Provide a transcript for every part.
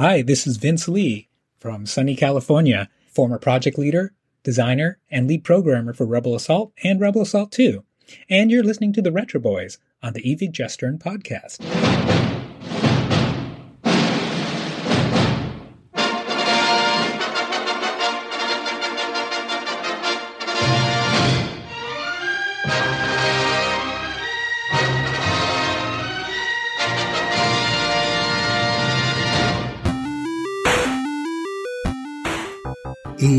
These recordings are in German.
Hi, this is Vince Lee from sunny California, former project leader, designer, and lead programmer for Rebel Assault and Rebel Assault 2. And you're listening to the Retro Boys on the Evie Jestern podcast.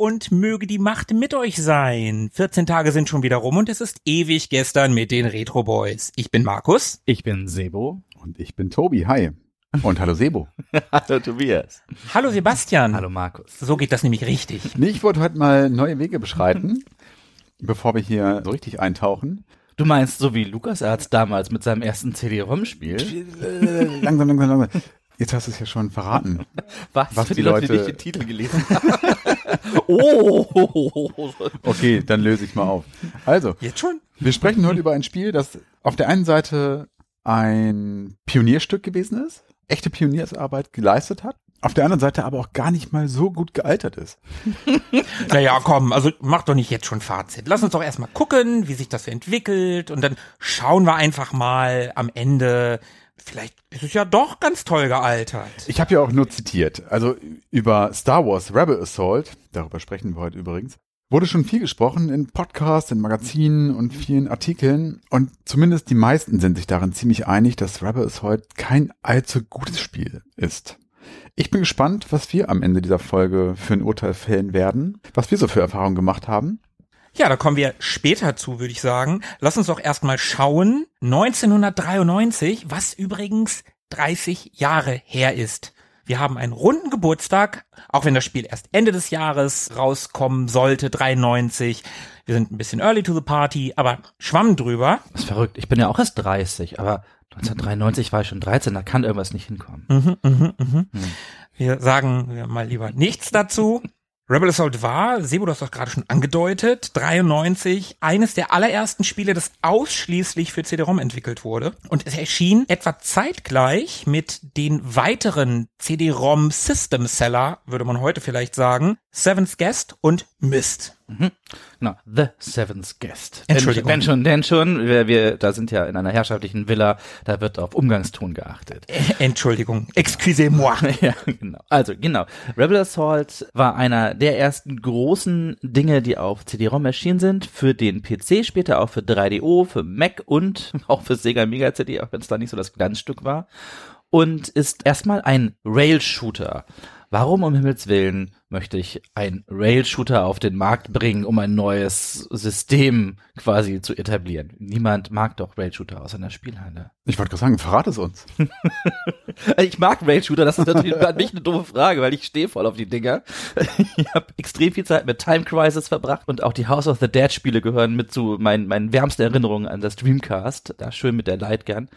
Und möge die Macht mit euch sein. 14 Tage sind schon wieder rum und es ist ewig gestern mit den Retro Boys. Ich bin Markus. Ich bin Sebo. Und ich bin Tobi. Hi. Und hallo Sebo. Hallo Tobias. Hallo Sebastian. Hallo Markus. So geht das nämlich richtig. Nee, ich wollte heute mal neue Wege beschreiten, bevor wir hier so richtig eintauchen. Du meinst so wie Lukas Arzt damals mit seinem ersten CD-ROM-Spiel? Langsam, langsam, langsam. Jetzt hast du es ja schon verraten. Was, Was für die die Leute, die Leute- nicht den Titel gelesen haben? oh! Okay, dann löse ich mal auf. Also, Jetzt schon? wir sprechen heute über ein Spiel, das auf der einen Seite ein Pionierstück gewesen ist, echte Pioniersarbeit geleistet hat, auf der anderen Seite aber auch gar nicht mal so gut gealtert ist. Naja, komm, also mach doch nicht jetzt schon Fazit. Lass uns doch erstmal gucken, wie sich das entwickelt und dann schauen wir einfach mal am Ende. Vielleicht ist es ja doch ganz toll gealtert. Ich habe ja auch nur zitiert. Also über Star Wars Rebel Assault, darüber sprechen wir heute übrigens, wurde schon viel gesprochen in Podcasts, in Magazinen und vielen Artikeln. Und zumindest die meisten sind sich darin ziemlich einig, dass Rebel Assault kein allzu gutes Spiel ist. Ich bin gespannt, was wir am Ende dieser Folge für ein Urteil fällen werden, was wir so für Erfahrungen gemacht haben. Ja, da kommen wir später zu, würde ich sagen. Lass uns doch erstmal schauen. 1993, was übrigens 30 Jahre her ist. Wir haben einen runden Geburtstag, auch wenn das Spiel erst Ende des Jahres rauskommen sollte, 93. Wir sind ein bisschen early to the party, aber schwamm drüber. Das ist verrückt. Ich bin ja auch erst 30, aber 1993 war ich schon 13, da kann irgendwas nicht hinkommen. Mhm, mhm, mhm. Wir sagen mal lieber nichts dazu. Rebel Assault war, Sebo, du hast das gerade schon angedeutet, 93, eines der allerersten Spiele, das ausschließlich für CD-ROM entwickelt wurde. Und es erschien etwa zeitgleich mit den weiteren CD-ROM System Seller, würde man heute vielleicht sagen, Seventh Guest und Myst. Genau, The Seventh Guest. Entschuldigung. Denn, denn schon, denn schon, wir, wir, da sind ja in einer herrschaftlichen Villa, da wird auf Umgangston geachtet. Äh, Entschuldigung, excusez-moi. ja, genau. Also, genau. Rebel Assault war einer der ersten großen Dinge, die auf CD-ROM erschienen sind. Für den PC, später auch für 3DO, für Mac und auch für Sega Mega CD, auch wenn es da nicht so das Glanzstück war. Und ist erstmal ein Rail-Shooter. Warum um Himmels Willen möchte ich ein Rail-Shooter auf den Markt bringen, um ein neues System quasi zu etablieren? Niemand mag doch Rail-Shooter aus einer Spielhalle. Ich wollte gerade sagen, verrat es uns. Ich mag Rail-Shooter, das ist natürlich an mich eine doofe Frage, weil ich stehe voll auf die Dinger. Ich habe extrem viel Zeit mit Time Crisis verbracht und auch die House of the Dead Spiele gehören mit zu meinen, meinen wärmsten Erinnerungen an das Dreamcast. Da schön mit der Lightgun.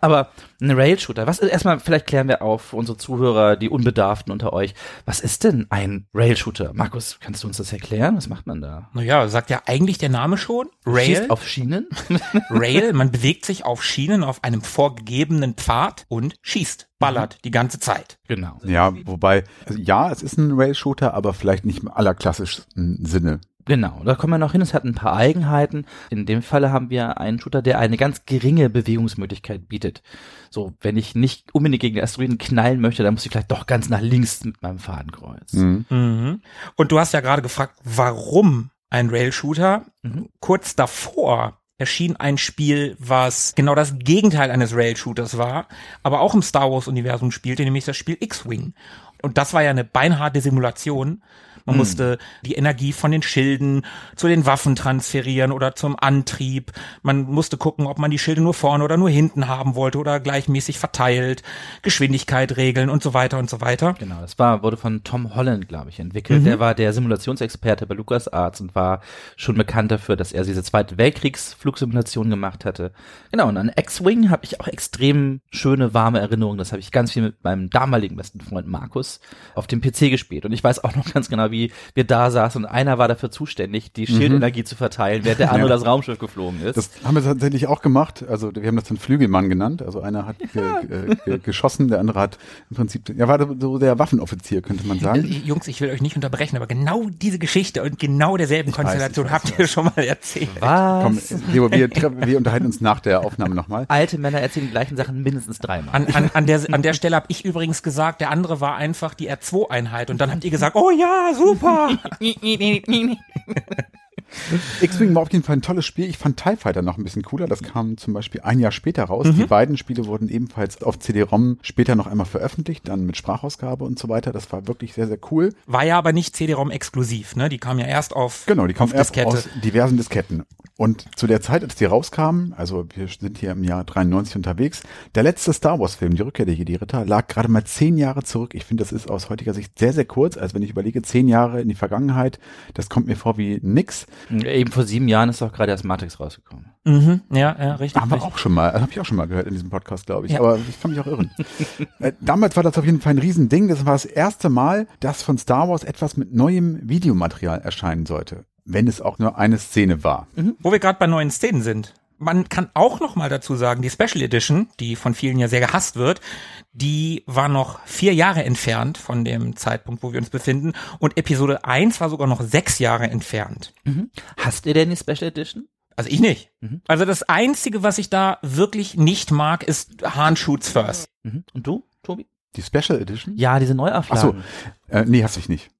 Aber ein Rail-Shooter, was erstmal, vielleicht klären wir auf für unsere Zuhörer, die Unbedarften unter euch. Was ist denn ein Rail-Shooter? Markus, kannst du uns das erklären? Was macht man da? Naja, sagt ja eigentlich der Name schon. Rail. Schießt auf Schienen? Rail, man bewegt sich auf Schienen auf einem vorgegebenen Pfad und schießt, ballert die ganze Zeit. genau. Ja, wobei, also ja, es ist ein Rail-Shooter, aber vielleicht nicht im allerklassischsten Sinne. Genau, da kommen wir noch hin. Es hat ein paar Eigenheiten. In dem Falle haben wir einen Shooter, der eine ganz geringe Bewegungsmöglichkeit bietet. So, wenn ich nicht unbedingt gegen den Asteroiden knallen möchte, dann muss ich vielleicht doch ganz nach links mit meinem Fadenkreuz. Mhm. Mhm. Und du hast ja gerade gefragt, warum ein Rail-Shooter? Mhm. Kurz davor erschien ein Spiel, was genau das Gegenteil eines Rail-Shooters war, aber auch im Star Wars-Universum spielte, nämlich das Spiel X-Wing. Und das war ja eine beinharte Simulation. Man musste die Energie von den Schilden zu den Waffen transferieren oder zum Antrieb. Man musste gucken, ob man die Schilde nur vorne oder nur hinten haben wollte oder gleichmäßig verteilt, Geschwindigkeit regeln und so weiter und so weiter. Genau, das war, wurde von Tom Holland, glaube ich, entwickelt. Mhm. Der war der Simulationsexperte bei LucasArts und war schon bekannt dafür, dass er diese Zweite Weltkriegsflugsimulation gemacht hatte. Genau, und an X-Wing habe ich auch extrem schöne, warme Erinnerungen. Das habe ich ganz viel mit meinem damaligen besten Freund Markus auf dem PC gespielt. Und ich weiß auch noch ganz genau, wie wir da saßen und einer war dafür zuständig, die Schildenergie zu verteilen, während der andere Ja. das Raumschiff geflogen ist. Das haben wir tatsächlich auch gemacht. Also wir haben das dann Flügelmann genannt. Also einer hat ge äh, ge geschossen, der andere hat im Prinzip, ja war so der Waffenoffizier, könnte man Äh, sagen. Jungs, ich will euch nicht unterbrechen, aber genau diese Geschichte und genau derselben weiß, Konstellation ich weiß, habt ich ihr schon mal erzählt. Was? Komm, Leo, wir, wir unterhalten uns nach der Aufnahme nochmal. Alte Männer erzählen die gleichen Sachen mindestens dreimal. An, an, an, der, an der Stelle habe ich übrigens gesagt, der andere war einfach die R2-Einheit. Und dann habt ihr gesagt, oh ja, super. X-Wing war auf jeden Fall ein tolles Spiel. Ich fand TIE Fighter noch ein bisschen cooler. Das kam zum Beispiel ein Jahr später raus. Die beiden Spiele wurden ebenfalls auf CD-ROM später noch einmal veröffentlicht, dann mit Sprachausgabe und so weiter. Das war wirklich sehr, sehr cool. War ja aber nicht CD-ROM exklusiv, ne? Die kam ja erst auf, Genau, die auf erst Diskette. aus diversen Disketten. Und zu der Zeit, als die rauskamen, also wir sind hier im Jahr 93 unterwegs, der letzte Star Wars Film, Die Rückkehr der Jedi-Ritter, lag gerade mal zehn Jahre zurück. Ich finde, das ist aus heutiger Sicht sehr, sehr kurz. Also wenn ich überlege, zehn Jahre in die Vergangenheit, das kommt mir vor wie nix. Eben vor sieben Jahren ist doch gerade erst Matrix rausgekommen. Mhm, ja, ja, richtig. Haben wir richtig. auch schon mal, habe ich auch schon mal gehört in diesem Podcast, glaube ich. Ja. Aber ich kann mich auch irren. äh, damals war das auf jeden Fall ein Riesending. Das war das erste Mal, dass von Star Wars etwas mit neuem Videomaterial erscheinen sollte. Wenn es auch nur eine Szene war. Wo wir gerade bei neuen Szenen sind. Man kann auch noch mal dazu sagen, die Special Edition, die von vielen ja sehr gehasst wird, die war noch vier Jahre entfernt von dem Zeitpunkt, wo wir uns befinden. Und Episode 1 war sogar noch sechs Jahre entfernt. Hast ihr denn die Special Edition? Also ich nicht. Mhm. Also das Einzige, was ich da wirklich nicht mag, ist Han Shoots First. Mhm. Und du, Tobi? Die Special Edition? Ja, diese Ach so, äh, nee, hast ich nicht.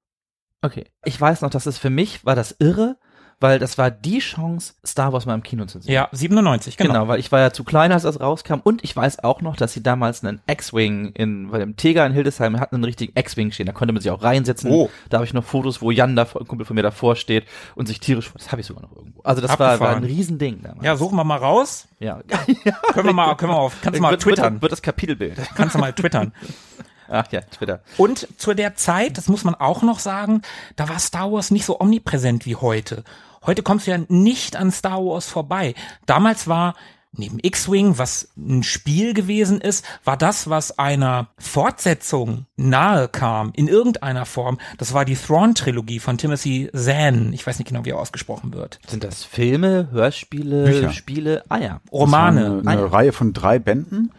Okay. Ich weiß noch, dass es für mich war das irre, weil das war die Chance, Star Wars mal im Kino zu sehen. Ja, 97, genau. Genau, weil ich war ja zu klein, als das rauskam. Und ich weiß auch noch, dass sie damals einen X-Wing in, bei dem Teger in Hildesheim hatten einen richtigen X-Wing stehen. Da konnte man sich auch reinsetzen. Oh. Da habe ich noch Fotos, wo Jan da, ein Kumpel von mir davor steht und sich tierisch, das habe ich sogar noch irgendwo. Also das war, war ein. Riesending damals. Ja, suchen wir mal raus. ja. Können wir mal, können wir auf, kannst du mal wird, twittern. Wird das Kapitelbild. Kannst du mal twittern. Ach ja, Twitter. Und zu der Zeit, das muss man auch noch sagen, da war Star Wars nicht so omnipräsent wie heute. Heute kommst du ja nicht an Star Wars vorbei. Damals war neben X-Wing, was ein Spiel gewesen ist, war das, was einer Fortsetzung nahe kam, in irgendeiner Form, das war die Thrawn-Trilogie von Timothy Zahn. Ich weiß nicht genau, wie er ausgesprochen wird. Sind das Filme, Hörspiele, Bücher. Spiele? Ah ja. Romane. Eine, eine Ah, ja. Reihe von drei Bänden.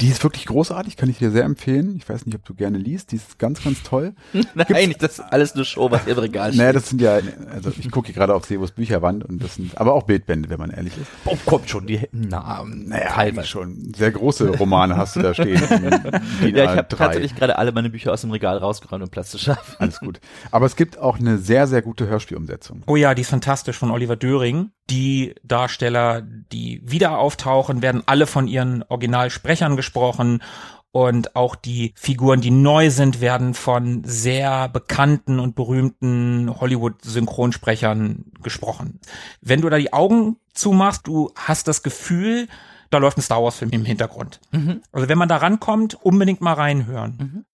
Die ist wirklich großartig, kann ich dir sehr empfehlen. Ich weiß nicht, ob du gerne liest. Die ist ganz, ganz toll. Nein, das ist alles eine Show, was im Regal steht. Naja, das sind ja, also ich gucke hier gerade auf Sevos Bücherwand und das sind aber auch Bildbände, wenn man ehrlich ist. Oh, kommt schon, die, na, Naja, teilweise. schon. Sehr große Romane hast du da stehen. Ja, ich habe tatsächlich gerade alle meine Bücher aus dem Regal rausgeräumt, um Platz zu schaffen. Alles gut. Aber es gibt auch eine sehr, sehr gute Hörspielumsetzung. Oh ja, die ist fantastisch von Oliver Döring. Die Darsteller, die wieder auftauchen, werden alle von ihren Originalsprechern gesprochen. Und auch die Figuren, die neu sind, werden von sehr bekannten und berühmten Hollywood-Synchronsprechern gesprochen. Wenn du da die Augen zumachst, du hast das Gefühl, da läuft ein Star Wars-Film im Hintergrund. Also wenn man da rankommt, unbedingt mal reinhören.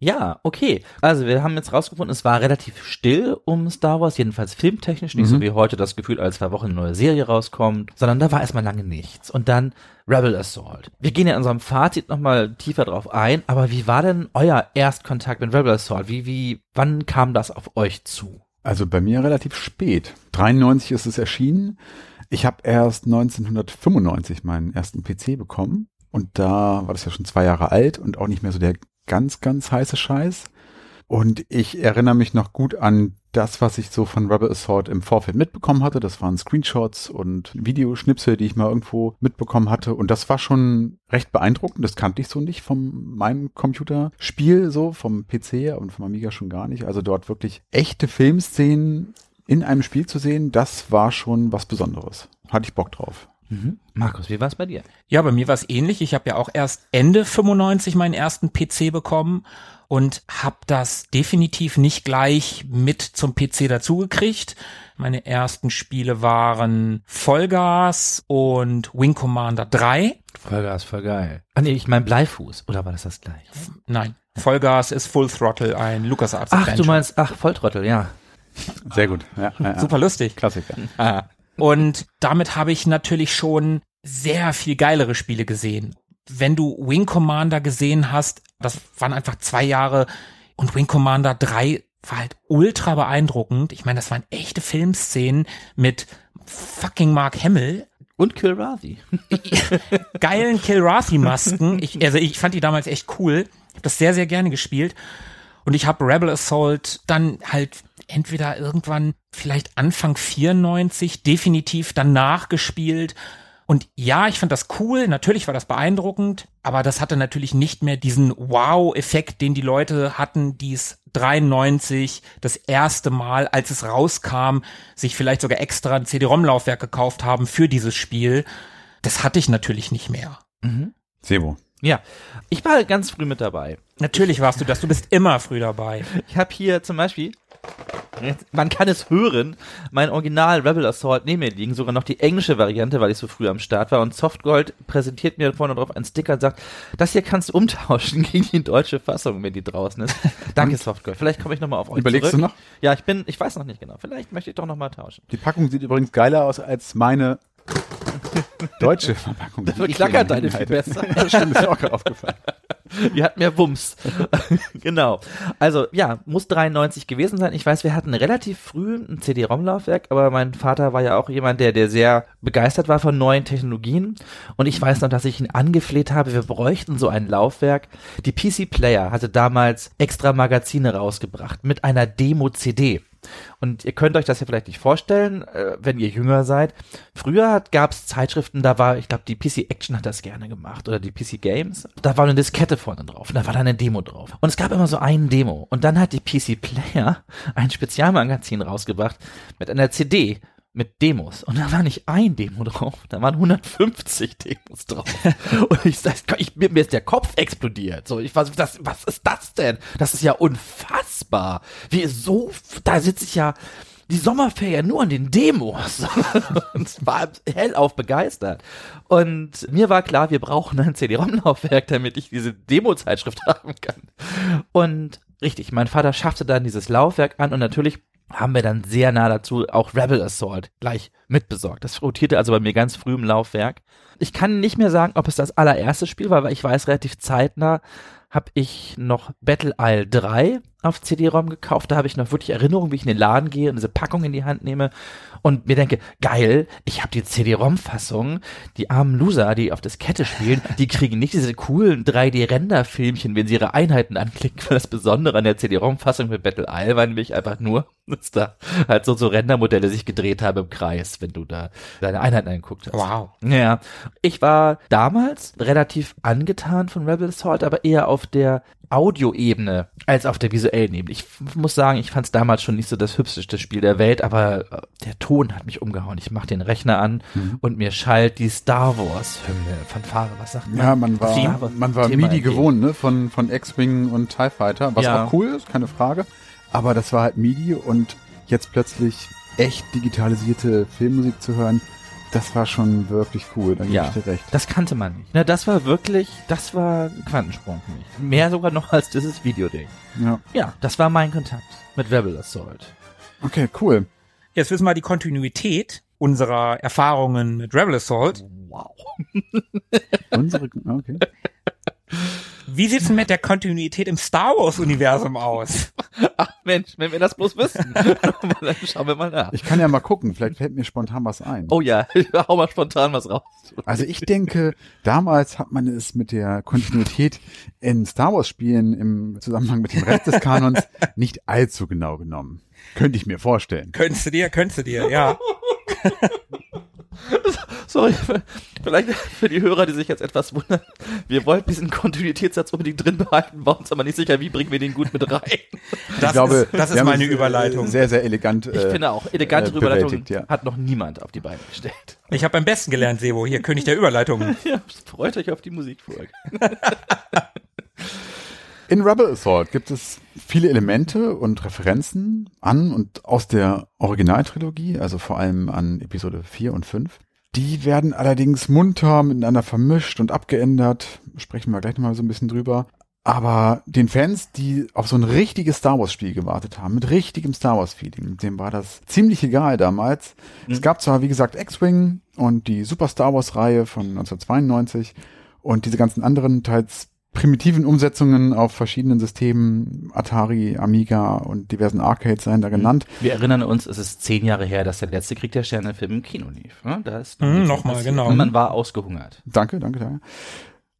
Ja, okay. Also wir haben jetzt rausgefunden, es war relativ still um Star Wars, jedenfalls filmtechnisch, nicht so wie heute das Gefühl, alle zwei Wochen eine neue Serie rauskommt, sondern da war erstmal lange nichts. Und dann Rebel Assault. Wir gehen ja in unserem Fazit nochmal tiefer drauf ein, aber wie war denn euer Erstkontakt mit Rebel Assault? Wie, wie, wann kam das auf euch zu? Also bei mir relativ spät. 93 ist es erschienen. Ich habe erst 1995 meinen ersten PC bekommen. Und da war das ja schon zwei Jahre alt und auch nicht mehr so der ganz, ganz heiße Scheiß. Und ich erinnere mich noch gut an das, was ich so von Rebel Assault im Vorfeld mitbekommen hatte. Das waren Screenshots und Videoschnipsel, die ich mal irgendwo mitbekommen hatte. Und das war schon recht beeindruckend. Das kannte ich so nicht von meinem Computerspiel, so vom PC und vom Amiga schon gar nicht. Also dort wirklich echte Filmszenen in einem Spiel zu sehen, das war schon was Besonderes. Hatte ich Bock drauf. Mhm. Markus, wie war es bei dir? Ja, bei mir war es ähnlich. Ich habe ja auch erst Ende 95 meinen ersten PC bekommen und habe das definitiv nicht gleich mit zum PC dazugekriegt. Meine ersten Spiele waren Vollgas und Wing Commander 3. Vollgas, voll geil. Ah nee, ich mein Bleifuß. Oder war das das gleiche? Nein, Vollgas ist Full Throttle, ein LucasArts Ach, Adventure. du meinst, ach, Volltrottel, ja. Sehr gut. Ja, ja, ja. Super lustig. Klassiker. Und damit habe ich natürlich schon sehr viel geilere Spiele gesehen. Wenn du Wing Commander gesehen hast, das waren einfach zwei Jahre und Wing Commander 3 war halt ultra beeindruckend. Ich meine, das waren echte Filmszenen mit fucking Mark Hamill, Und Kilrathi. geilen Kilrathi-Masken. Ich, also ich fand die damals echt cool. Ich habe das sehr, sehr gerne gespielt. Und ich habe Rebel Assault dann halt entweder irgendwann vielleicht Anfang 94 definitiv danach gespielt. Und ja, ich fand das cool, natürlich war das beeindruckend, aber das hatte natürlich nicht mehr diesen Wow-Effekt, den die Leute hatten, die es 93 das erste Mal, als es rauskam, sich vielleicht sogar extra ein CD-ROM-Laufwerk gekauft haben für dieses Spiel. Das hatte ich natürlich nicht mehr. Sebo. Ja, ich war ganz früh mit dabei. Natürlich warst du das, du bist immer früh dabei. Ich habe hier zum Beispiel, man kann es hören, mein Original Rebel Assault neben mir liegen, sogar noch die englische Variante, weil ich so früh am Start war. Und Softgold präsentiert mir vorne drauf einen Sticker und sagt, das hier kannst du umtauschen gegen die deutsche Fassung, wenn die draußen ist. Danke Softgold. Vielleicht komme ich nochmal auf euch Überlegst zurück. du noch? Ja, ich bin, ich weiß noch nicht genau. Vielleicht möchte ich doch nochmal tauschen. Die Packung sieht übrigens geiler aus als meine deutsche Verpackung. die Dafür ich klackert hier deine viel besser. Das stimmt, ist mir auch gerade aufgefallen. Die hat mehr Wumms. genau. Also ja, muss 93 gewesen sein. Ich weiß, wir hatten relativ früh ein CD-ROM-Laufwerk, aber mein Vater war ja auch jemand, der, der sehr begeistert war von neuen Technologien. Und ich weiß noch, dass ich ihn angefleht habe, wir bräuchten so ein Laufwerk. Die PC Player hatte damals extra Magazine rausgebracht mit einer Demo-CD. Und ihr könnt euch das ja vielleicht nicht vorstellen, äh, wenn ihr jünger seid. Früher gab es Zeitschriften, da war, ich glaube, die PC Action hat das gerne gemacht oder die PC Games. Da war eine Diskette vorne drauf und da war dann eine Demo drauf. Und es gab immer so einen Demo. Und dann hat die PC Player ein Spezialmagazin rausgebracht mit einer CD mit Demos. Und da war nicht ein Demo drauf, da waren 150 Demos drauf. Und ich sag, ich, mir, mir ist der Kopf explodiert. So, ich was, das, was ist das denn? Das ist ja unfassbar. Wie so, da sitze ich ja die Sommerferien nur an den Demos und war hellauf begeistert. Und mir war klar, wir brauchen ein CD-ROM-Laufwerk, damit ich diese Demo-Zeitschrift haben kann. Und richtig, mein Vater schaffte dann dieses Laufwerk an und natürlich haben wir dann sehr nah dazu auch Rebel Assault gleich mitbesorgt. Das rotierte also bei mir ganz früh im Laufwerk. Ich kann nicht mehr sagen, ob es das allererste Spiel war, weil ich weiß, relativ zeitnah habe ich noch Battle Isle 3 auf CD-ROM gekauft. Da habe ich noch wirklich Erinnerungen, wie ich in den Laden gehe und diese Packung in die Hand nehme und mir denke, geil, ich habe die CD-ROM-Fassung. Die armen Loser, die auf Diskette spielen, die kriegen nicht diese coolen 3D-Render-Filmchen, wenn sie ihre Einheiten anklicken. Das Besondere an der CD-ROM-Fassung für Battle Isle war nämlich einfach nur, dass da halt so, so Rendermodelle sich gedreht haben im Kreis, wenn du da deine Einheiten angeguckt hast. Wow. Ja, ich war damals relativ angetan von Rebel Assault, aber eher auf der Audioebene als auf der visuellen Ebene. Ich muss sagen, ich fand es damals schon nicht so das hübscheste Spiel der Welt, aber äh, der Ton hat mich umgehauen. Ich mach den Rechner an und mir schallt die Star Wars Hymne, Fanfare, was sagt man? Ja, man war, Thema- man war Thema MIDI gewohnt, ne, von, von X-Wing und TIE Fighter, was Ja. auch cool ist, keine Frage. Aber das war halt MIDI und jetzt plötzlich echt digitalisierte Filmmusik zu hören, das war schon wirklich cool, da gebe Ja. ich dir recht. Das kannte man nicht. Na, das war wirklich, das war ein Quantensprung für mich. Mehr sogar noch als dieses Videoding. Ja. Ja, das war mein Kontakt mit Rebel Assault. Okay, cool. Jetzt wissen wir die Kontinuität unserer Erfahrungen mit Rebel Assault. Wow. Unsere, okay. Wie sieht's denn mit der Kontinuität im Star Wars Universum aus? Ach Mensch, wenn wir das bloß wüssten. Dann schauen wir mal nach. Ich kann ja mal gucken, vielleicht fällt mir spontan was ein. Oh ja, hau mal spontan was raus. Also ich denke, damals hat man es mit der Kontinuität in Star Wars Spielen im Zusammenhang mit dem Rest des Kanons nicht allzu genau genommen. Könnte ich mir vorstellen. Könntest du dir, könntest du dir, ja. Sorry, vielleicht für die Hörer, die sich jetzt etwas wundern. Wir wollten diesen Kontinuitätssatz unbedingt drin behalten, waren uns aber nicht sicher, wie bringen wir den gut mit rein. Das ich glaube, ist, das ist meine äh, Überleitung. Sehr, sehr elegant. Ich äh, finde auch, elegante äh, Überleitung ja. hat noch niemand auf die Beine gestellt. Ich habe beim besten gelernt, Sebo. Hier, König der Überleitungen. Ja, freut euch auf die Musikfolge. In Rebel Assault gibt es viele Elemente und Referenzen an und aus der Originaltrilogie, also vor allem an Episode 4 und 5. Die werden allerdings munter miteinander vermischt und abgeändert. Sprechen wir gleich nochmal so ein bisschen drüber. Aber den Fans, die auf so ein richtiges Star Wars Spiel gewartet haben, mit richtigem Star Wars Feeling, dem war das ziemlich egal damals. Mhm. Es gab zwar, wie gesagt, X-Wing und die Super Star Wars Reihe von 1992 und diese ganzen anderen teils primitiven Umsetzungen auf verschiedenen Systemen, Atari, Amiga und diversen Arcades seien da genannt. Wir erinnern uns, es ist zehn Jahre her, dass der letzte Krieg der Sterne Film im Kino lief. Ne? Da ist mm, Nochmal, genau. Und man war ausgehungert. Danke, danke, danke.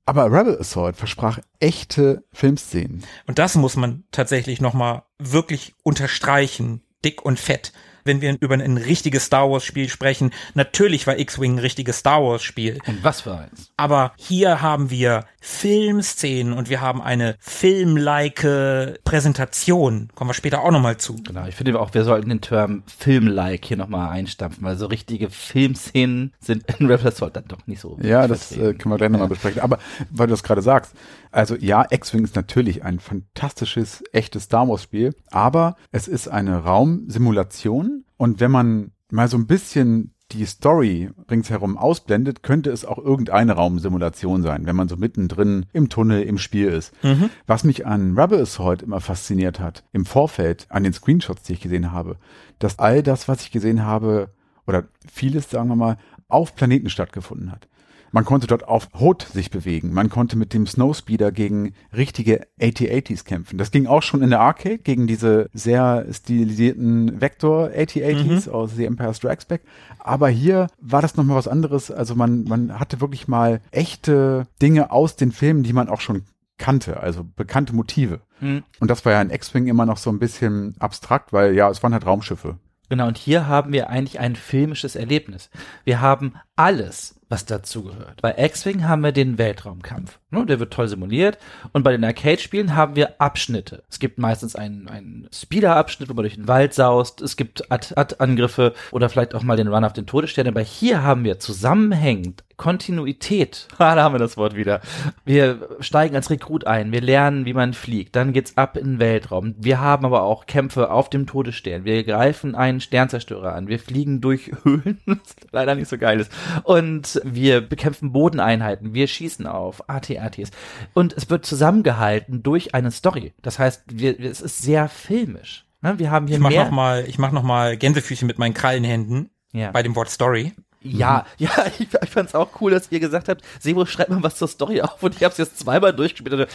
Aber Rebel Assault versprach echte Filmszenen. Und das muss man tatsächlich nochmal wirklich unterstreichen, dick und fett wenn wir über ein richtiges Star Wars Spiel sprechen. Natürlich war X-Wing ein richtiges Star Wars Spiel. Und was für eins? Aber hier haben wir Filmszenen und wir haben eine filmlike Präsentation. Kommen wir später auch nochmal zu. Genau, ich finde auch, wir sollten den Term Filmlike hier nochmal einstampfen, weil so richtige Filmszenen sind in Rebel Assault dann doch nicht so. Ja, das äh, können wir gleich nochmal ja. besprechen. Aber weil du das gerade sagst, also ja, X-Wing ist natürlich ein fantastisches, echtes Star Wars Spiel, aber es ist eine Raumsimulation und wenn man mal so ein bisschen die Story ringsherum ausblendet, könnte es auch irgendeine Raumsimulation sein, wenn man so mittendrin im Tunnel im Spiel ist. Mhm. Was mich an Rebel Assault immer fasziniert hat, im Vorfeld, an den Screenshots, die ich gesehen habe, dass all das, was ich gesehen habe, oder vieles, sagen wir mal, auf Planeten stattgefunden hat. Man konnte dort auf Hot sich bewegen. Man konnte mit dem Snowspeeder gegen richtige AT-80s kämpfen. Das ging auch schon in der Arcade gegen diese sehr stilisierten Vector AT-80s mhm. aus The Empire Strikes Back. Aber hier war das nochmal was anderes. Also man, man hatte wirklich mal echte Dinge aus den Filmen, die man auch schon kannte, also bekannte Motive. Mhm. Und das war ja in X-Wing immer noch so ein bisschen abstrakt, weil ja, es waren halt Raumschiffe. Genau, und hier haben wir eigentlich ein filmisches Erlebnis. Wir haben alles, was dazu gehört. Bei X-Wing haben wir den Weltraumkampf. Ne, der wird toll simuliert. Und bei den Arcade-Spielen haben wir Abschnitte. Es gibt meistens einen, einen Speeder-Abschnitt, wo man durch den Wald saust. Es gibt Ad-Angriffe oder vielleicht auch mal den Run auf den Todesstern. Aber hier haben wir zusammenhängend Kontinuität. Ah, da haben wir das Wort wieder. Wir steigen als Rekrut ein. Wir lernen, wie man fliegt. Dann geht's ab in den Weltraum. Wir haben aber auch Kämpfe auf dem Todesstern. Wir greifen einen Sternzerstörer an. Wir fliegen durch Höhlen, was leider nicht so geil ist. Und wir bekämpfen Bodeneinheiten. Wir schießen auf AT-ATs. Und es wird zusammengehalten durch eine Story. Das heißt, wir, es ist sehr filmisch. Ne, wir haben hier ich mach mehr. Noch mal, ich mach noch mal Gänsefüßchen mit meinen Krallenhänden. Ja. Bei dem Wort Story. Ja, mhm. ja, ich, ich fand es auch cool, dass ihr gesagt habt, Sebo, schreibt mal was zur Story auf und ich habe es jetzt zweimal durchgespielt und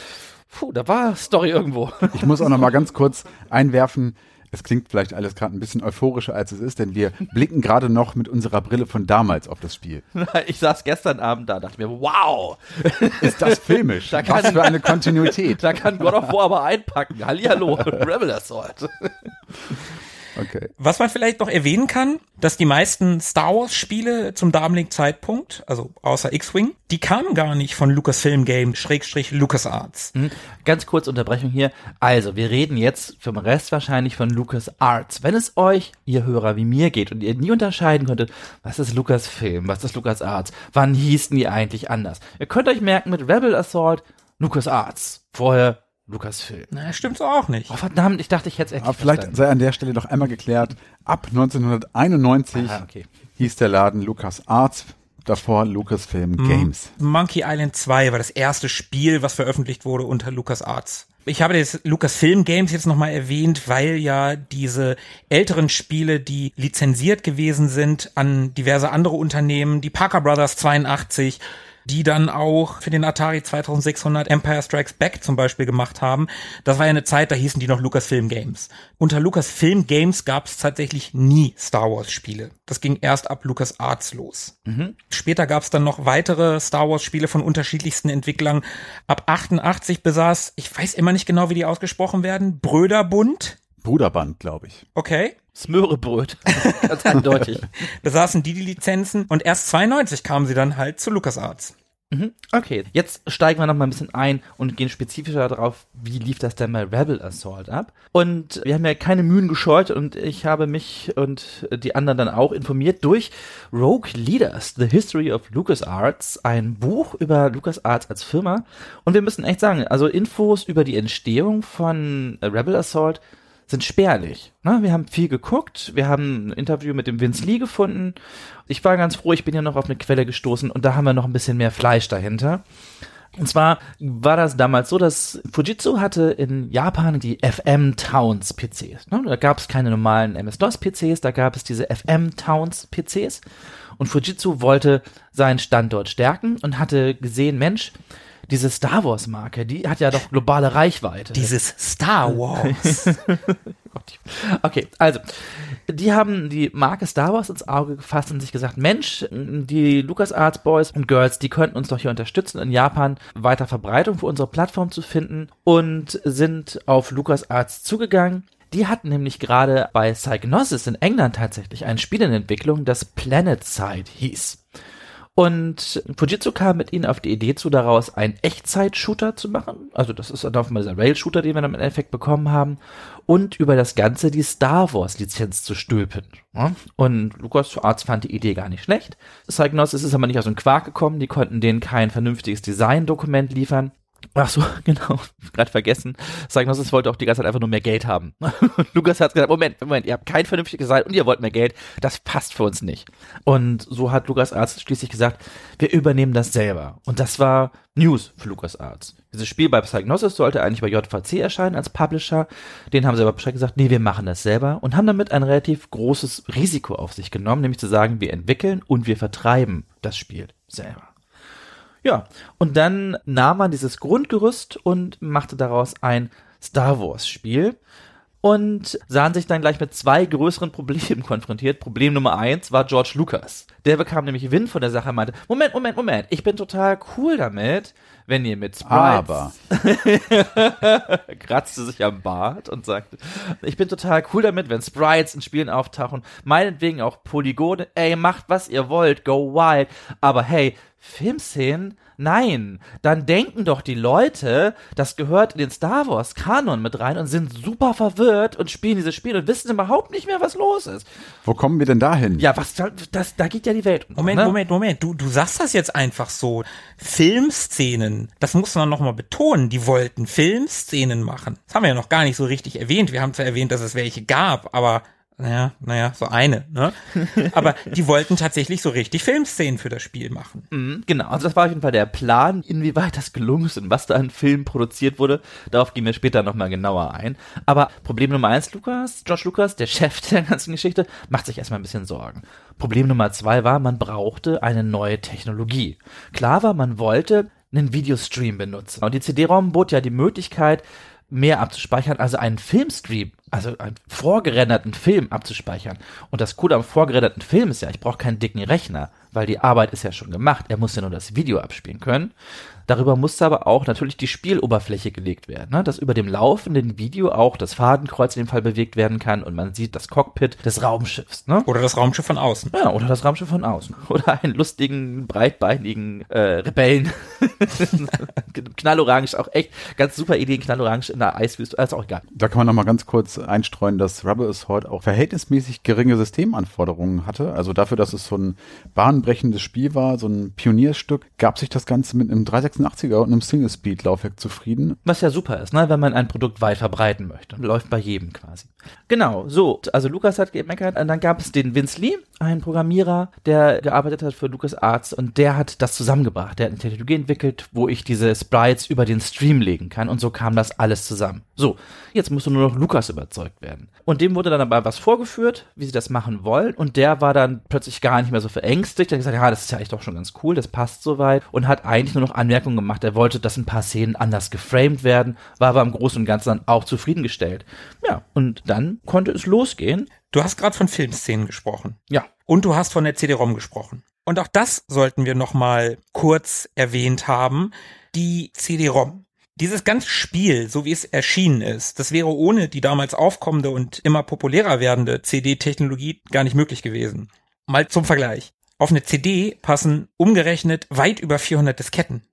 puh, da war Story irgendwo. Ich muss auch noch mal ganz kurz einwerfen, es klingt vielleicht alles gerade ein bisschen euphorischer, als es ist, denn wir blicken gerade noch mit unserer Brille von damals auf das Spiel. Ich saß gestern Abend da, dachte mir, wow! Ist das filmisch? Da kann, Was für eine Kontinuität. Da kann God of War aber einpacken. Hallihallo, Rebel Assault. Okay. Was man vielleicht noch erwähnen kann, dass die meisten Star Wars Spiele zum damaligen Zeitpunkt, also außer X-Wing, die kamen gar nicht von Lucasfilm Games, Schrägstrich LucasArts. Mhm. Ganz kurz Unterbrechung hier. Also, wir reden jetzt für den Rest wahrscheinlich von LucasArts. Wenn es euch, ihr Hörer, wie mir geht und ihr nie unterscheiden könntet, was ist Lucasfilm, was ist LucasArts, wann hießen die eigentlich anders? Ihr könnt euch merken mit Rebel Assault, LucasArts. Vorher Lucasfilm. Na, stimmt so auch nicht. Oh, verdammt, ich dachte, ich hätte es endlich Aber vielleicht verstanden. sei an der Stelle noch einmal geklärt, ab 1991 Aha, okay. hieß der Laden Lucas Arts, davor Lucasfilm mhm. Games. Monkey Island 2 war das erste Spiel, was veröffentlicht wurde unter Lucas Arts. Ich habe das Lucasfilm Games jetzt nochmal erwähnt, weil ja diese älteren Spiele, die lizenziert gewesen sind an diverse andere Unternehmen, die Parker Brothers 82, die dann auch für den Atari 2600 Empire Strikes Back zum Beispiel gemacht haben. Das war ja eine Zeit, da hießen die noch Lucasfilm Games. Unter Lucasfilm Games gab es tatsächlich nie Star Wars Spiele. Das ging erst ab Lucas Arts los. Mhm. Später gab es dann noch weitere Star Wars Spiele von unterschiedlichsten Entwicklern. Ab 88 besaß, ich weiß immer nicht genau, wie die ausgesprochen werden, Bröderbund. Bruderband, glaube ich. Okay. Smörebröt. Ganz eindeutig. Besaßen die die Lizenzen und erst 92 kamen sie dann halt zu LucasArts. Mhm. Okay, jetzt steigen wir noch mal ein bisschen ein und gehen spezifischer darauf, wie lief das denn bei Rebel Assault ab. Und wir haben ja keine Mühen gescheut und ich habe mich und die anderen dann auch informiert durch Rogue Leaders, The History of LucasArts, ein Buch über LucasArts als Firma. Und wir müssen echt sagen, also Infos über die Entstehung von Rebel Assault sind spärlich. Ne? Wir haben viel geguckt, wir haben ein Interview mit dem Vince Lee gefunden. Ich war ganz froh, ich bin ja noch auf eine Quelle gestoßen und da haben wir noch ein bisschen mehr Fleisch dahinter. Und zwar war das damals so, dass Fujitsu hatte in Japan die FM Towns PCs. Ne? Da gab es keine normalen MS-DOS PCs, da gab es diese FM Towns PCs. Und Fujitsu wollte seinen Standort stärken und hatte gesehen, Mensch, diese Star Wars Marke, die hat ja doch globale Reichweite. Dieses Star Wars. okay, also die haben die Marke Star Wars ins Auge gefasst und sich gesagt, Mensch, die LucasArts Boys und Girls, die könnten uns doch hier unterstützen, in Japan weiter Verbreitung für unsere Plattform zu finden und sind auf LucasArts zugegangen. Die hatten nämlich gerade bei Psygnosis in England tatsächlich ein Spiel in Entwicklung, das Planet Side hieß. Und Fujitsu kam mit ihnen auf die Idee zu, daraus einen Echtzeit-Shooter zu machen. Also das ist dann auf dieser Rail-Shooter, den wir dann im Endeffekt bekommen haben. Und über das Ganze die Star Wars-Lizenz zu stülpen. Und LucasArts fand die Idee gar nicht schlecht. Psychonauts ist aber nicht aus dem Quark gekommen. Die konnten denen kein vernünftiges Design-Dokument liefern. Ach so, genau, gerade vergessen. Psygnosis wollte auch die ganze Zeit einfach nur mehr Geld haben. Und Lukas hat gesagt, Moment, Moment, ihr habt kein vernünftiges Design und ihr wollt mehr Geld. Das passt für uns nicht. Und so hat Lukas Arzt schließlich gesagt, wir übernehmen das selber. Und das war News für Lukas Arzt. Dieses Spiel bei Psygnosis sollte eigentlich bei JVC erscheinen als Publisher. Den haben sie aber Bescheid gesagt, nee, wir machen das selber und haben damit ein relativ großes Risiko auf sich genommen, nämlich zu sagen, wir entwickeln und wir vertreiben das Spiel selber. Ja, und dann nahm man dieses Grundgerüst und machte daraus ein Star Wars Spiel und sahen sich dann gleich mit zwei größeren Problemen konfrontiert. Problem Nummer eins war George Lucas. Der bekam nämlich Wind von der Sache und meinte, Moment, Moment, Moment, ich bin total cool damit, wenn ihr mit Sprites... Aber. kratzte sich am Bart und sagte, ich bin total cool damit, wenn Sprites in Spielen auftauchen, meinetwegen auch Polygone, ey, macht was ihr wollt, go wild, aber hey, Filmszenen? Nein, dann denken doch die Leute, das gehört in den Star Wars Kanon mit rein und sind super verwirrt und spielen dieses Spiel und wissen überhaupt nicht mehr, was los ist. Wo kommen wir denn dahin? Ja, was das da geht ja die Welt. Um, Moment, ne? Moment, Moment, du du sagst das jetzt einfach so. Filmszenen, das muss man noch mal betonen, die wollten Filmszenen machen. Das haben wir ja noch gar nicht so richtig erwähnt. Wir haben zwar erwähnt, dass es welche gab, aber naja, naja, so eine, ne? Aber die wollten tatsächlich so richtig Filmszenen für das Spiel machen. Mhm, genau, also das war auf jeden Fall der Plan, inwieweit das gelungen ist und was da an Film produziert wurde. Darauf gehen wir später nochmal genauer ein. Aber Problem Nummer eins, Lukas, Josh Lucas, der Chef der ganzen Geschichte, macht sich erstmal ein bisschen Sorgen. Problem Nummer zwei war, man brauchte eine neue Technologie. Klar war, man wollte einen Videostream benutzen. Und die CD-ROM bot ja die Möglichkeit, mehr abzuspeichern, also einen Filmstream, also einen vorgerenderten Film abzuspeichern. Und das Coole am vorgerenderten Film ist ja, ich brauche keinen dicken Rechner, weil die Arbeit ist ja schon gemacht. Er muss ja nur das Video abspielen können. Darüber musste aber auch natürlich die Spieloberfläche gelegt werden, ne? dass über dem laufenden Video auch das Fadenkreuz in dem Fall bewegt werden kann und man sieht das Cockpit des Raumschiffs. Ne? Oder das Raumschiff von außen. Ja, oder das Raumschiff von außen. Oder einen lustigen, breitbeinigen äh, Rebellen. Knallorange, auch echt ganz super Ideen, Knallorange in der Eiswüste, also auch egal. Da kann man noch mal ganz kurz einstreuen, dass Rebel Assault auch verhältnismäßig geringe Systemanforderungen hatte. Also dafür, dass es so ein bahnbrechendes Spiel war, so ein Pionierstück, gab sich das Ganze mit einem 386er und einem Single-Speed-Laufwerk zufrieden. Was ja super ist, ne, wenn man ein Produkt weit verbreiten möchte. Läuft bei jedem quasi. Genau, so. Also Lukas hat gemeckert, und dann gab es den Vince Lee, einen Programmierer, der gearbeitet hat für Lucas Arts und der hat das zusammengebracht. Der hat eine Technologie entwickelt, wo ich diese Sprites über den Stream legen kann und so kam das alles zusammen. So, jetzt musste nur noch Lukas überzeugt werden. Und dem wurde dann aber was vorgeführt, wie sie das machen wollen und der war dann plötzlich gar nicht mehr so verängstigt. Er hat gesagt, ja, das ist ja eigentlich doch schon ganz cool, das passt soweit und hat eigentlich nur noch Anmerkungen gemacht. Er wollte, dass ein paar Szenen anders geframed werden, war aber im Großen und Ganzen dann auch zufriedengestellt. Ja, und dann konnte es losgehen. Du hast gerade von Filmszenen gesprochen. Ja. Und du hast von der CD-ROM gesprochen. Und auch das sollten wir noch mal kurz erwähnt haben. Die CD-ROM. Dieses ganze Spiel, so wie es erschienen ist, das wäre ohne die damals aufkommende und immer populärer werdende CD-Technologie gar nicht möglich gewesen. Mal zum Vergleich. Auf eine CD passen umgerechnet weit über 400 Disketten.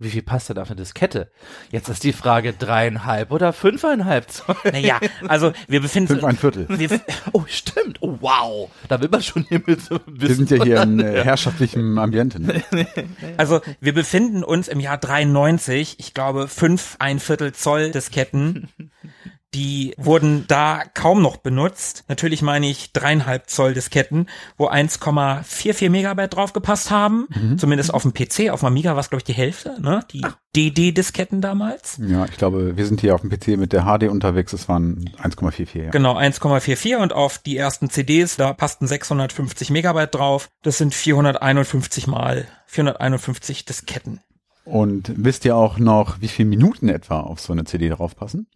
Wie viel passt denn auf eine Diskette? Jetzt ist die Frage dreieinhalb oder fünfeinhalb Zoll. Naja, also wir befinden Fünf ein Viertel. wir, Oh, stimmt. Oh, wow. Da will man schon hier mit so ein Wir sind ja hier in äh, herrschaftlichem Ambiente. Ne? Also wir befinden uns im Jahr 93, ich glaube fünf ein Viertel Zoll Disketten. Die wurden da kaum noch benutzt. Natürlich meine ich dreieinhalb Zoll Disketten, wo 1,44 Megabyte drauf gepasst haben. Zumindest auf dem PC, auf dem Amiga war es glaube ich die Hälfte, ne? Die DD-Disketten damals. Ja, ich glaube, wir sind hier auf dem PC mit der HD unterwegs. Es waren 1,44. Ja. Genau, 1,44 und auf die ersten CDs, da passten 650 Megabyte drauf. Das sind 451 mal 451 Disketten. Und wisst ihr auch noch, wie viele Minuten etwa auf so eine CD draufpassen?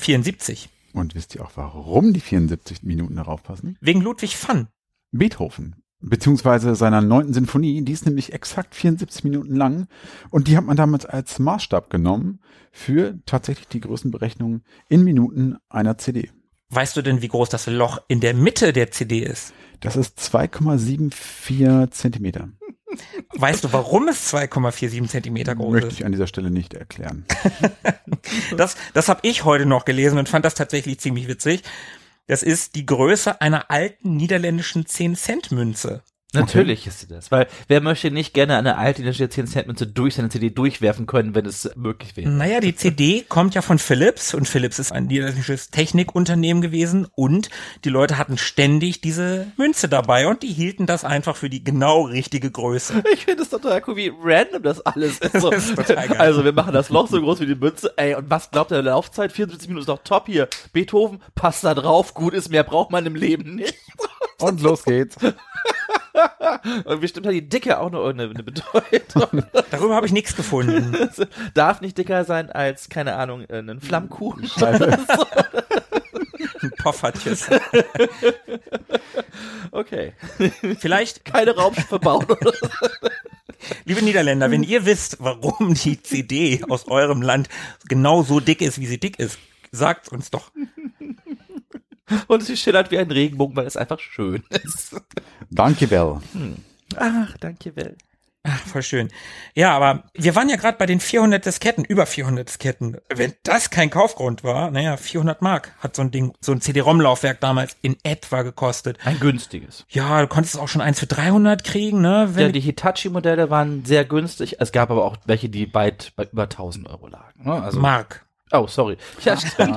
74. Und wisst ihr auch, warum die 74 Minuten darauf passen? Wegen Ludwig van. Beethoven. Beziehungsweise seiner neunten Sinfonie, die ist nämlich exakt 74 Minuten lang. Und die hat man damals als Maßstab genommen für tatsächlich die Größenberechnung in Minuten einer CD. Weißt du denn, wie groß das Loch in der Mitte der CD ist? Das ist 2,74 Zentimeter. Weißt du, warum es 2,47 Zentimeter groß Möchte ist? ich an dieser Stelle nicht erklären. Das, das habe ich heute noch gelesen und fand das tatsächlich ziemlich witzig. Das ist die Größe einer alten niederländischen 10-Cent-Münze. Natürlich ist sie das. Weil wer möchte nicht gerne eine alte italienische 10 Cent Münze durch seine CD durchwerfen können, wenn es möglich wäre? Naja, die CD kommt ja von Philips und Philips ist ein niederländisches Technikunternehmen gewesen und die Leute hatten ständig diese Münze dabei und die hielten das einfach für die genau richtige Größe. Ich finde es total cool, wie random das alles ist. So. Das ist total geil. Also wir machen das Loch so groß wie die Münze. Ey, und was glaubt ihr der Laufzeit? 74 Minuten ist doch top hier. Beethoven, passt da drauf, gut ist, mehr braucht man im Leben nicht. Und los geht's. Und bestimmt hat die Dicke auch noch irgendeine Bedeutung. Darüber habe ich nichts gefunden. Darf nicht dicker sein als, keine Ahnung, äh, ein Flammkuchen. Ein Poffertjes. Okay. Vielleicht, Keine Raumschiffe bauen oder so. liebe Niederländer, wenn ihr wisst, warum die CD aus eurem Land genau so dick ist, wie sie dick ist, sagt uns doch. Und sie schillert wie ein Regenbogen, weil es einfach schön ist. Danke, Bell. Ach, danke, Welt. Ach, voll schön. Ja, aber wir waren ja gerade bei den 400 Disketten, über 400 Disketten. Wenn das kein Kaufgrund war, naja, 400 Mark hat so ein Ding, so ein CD-ROM-Laufwerk damals in etwa gekostet. Ein günstiges. Ja, du konntest auch schon eins für 300 kriegen, ne? Wenn Ja, die Hitachi-Modelle waren sehr günstig. Es gab aber auch welche, die weit bei über 1000 Euro lagen. ne? Also, Mark. Oh, sorry. Ja, stimmt.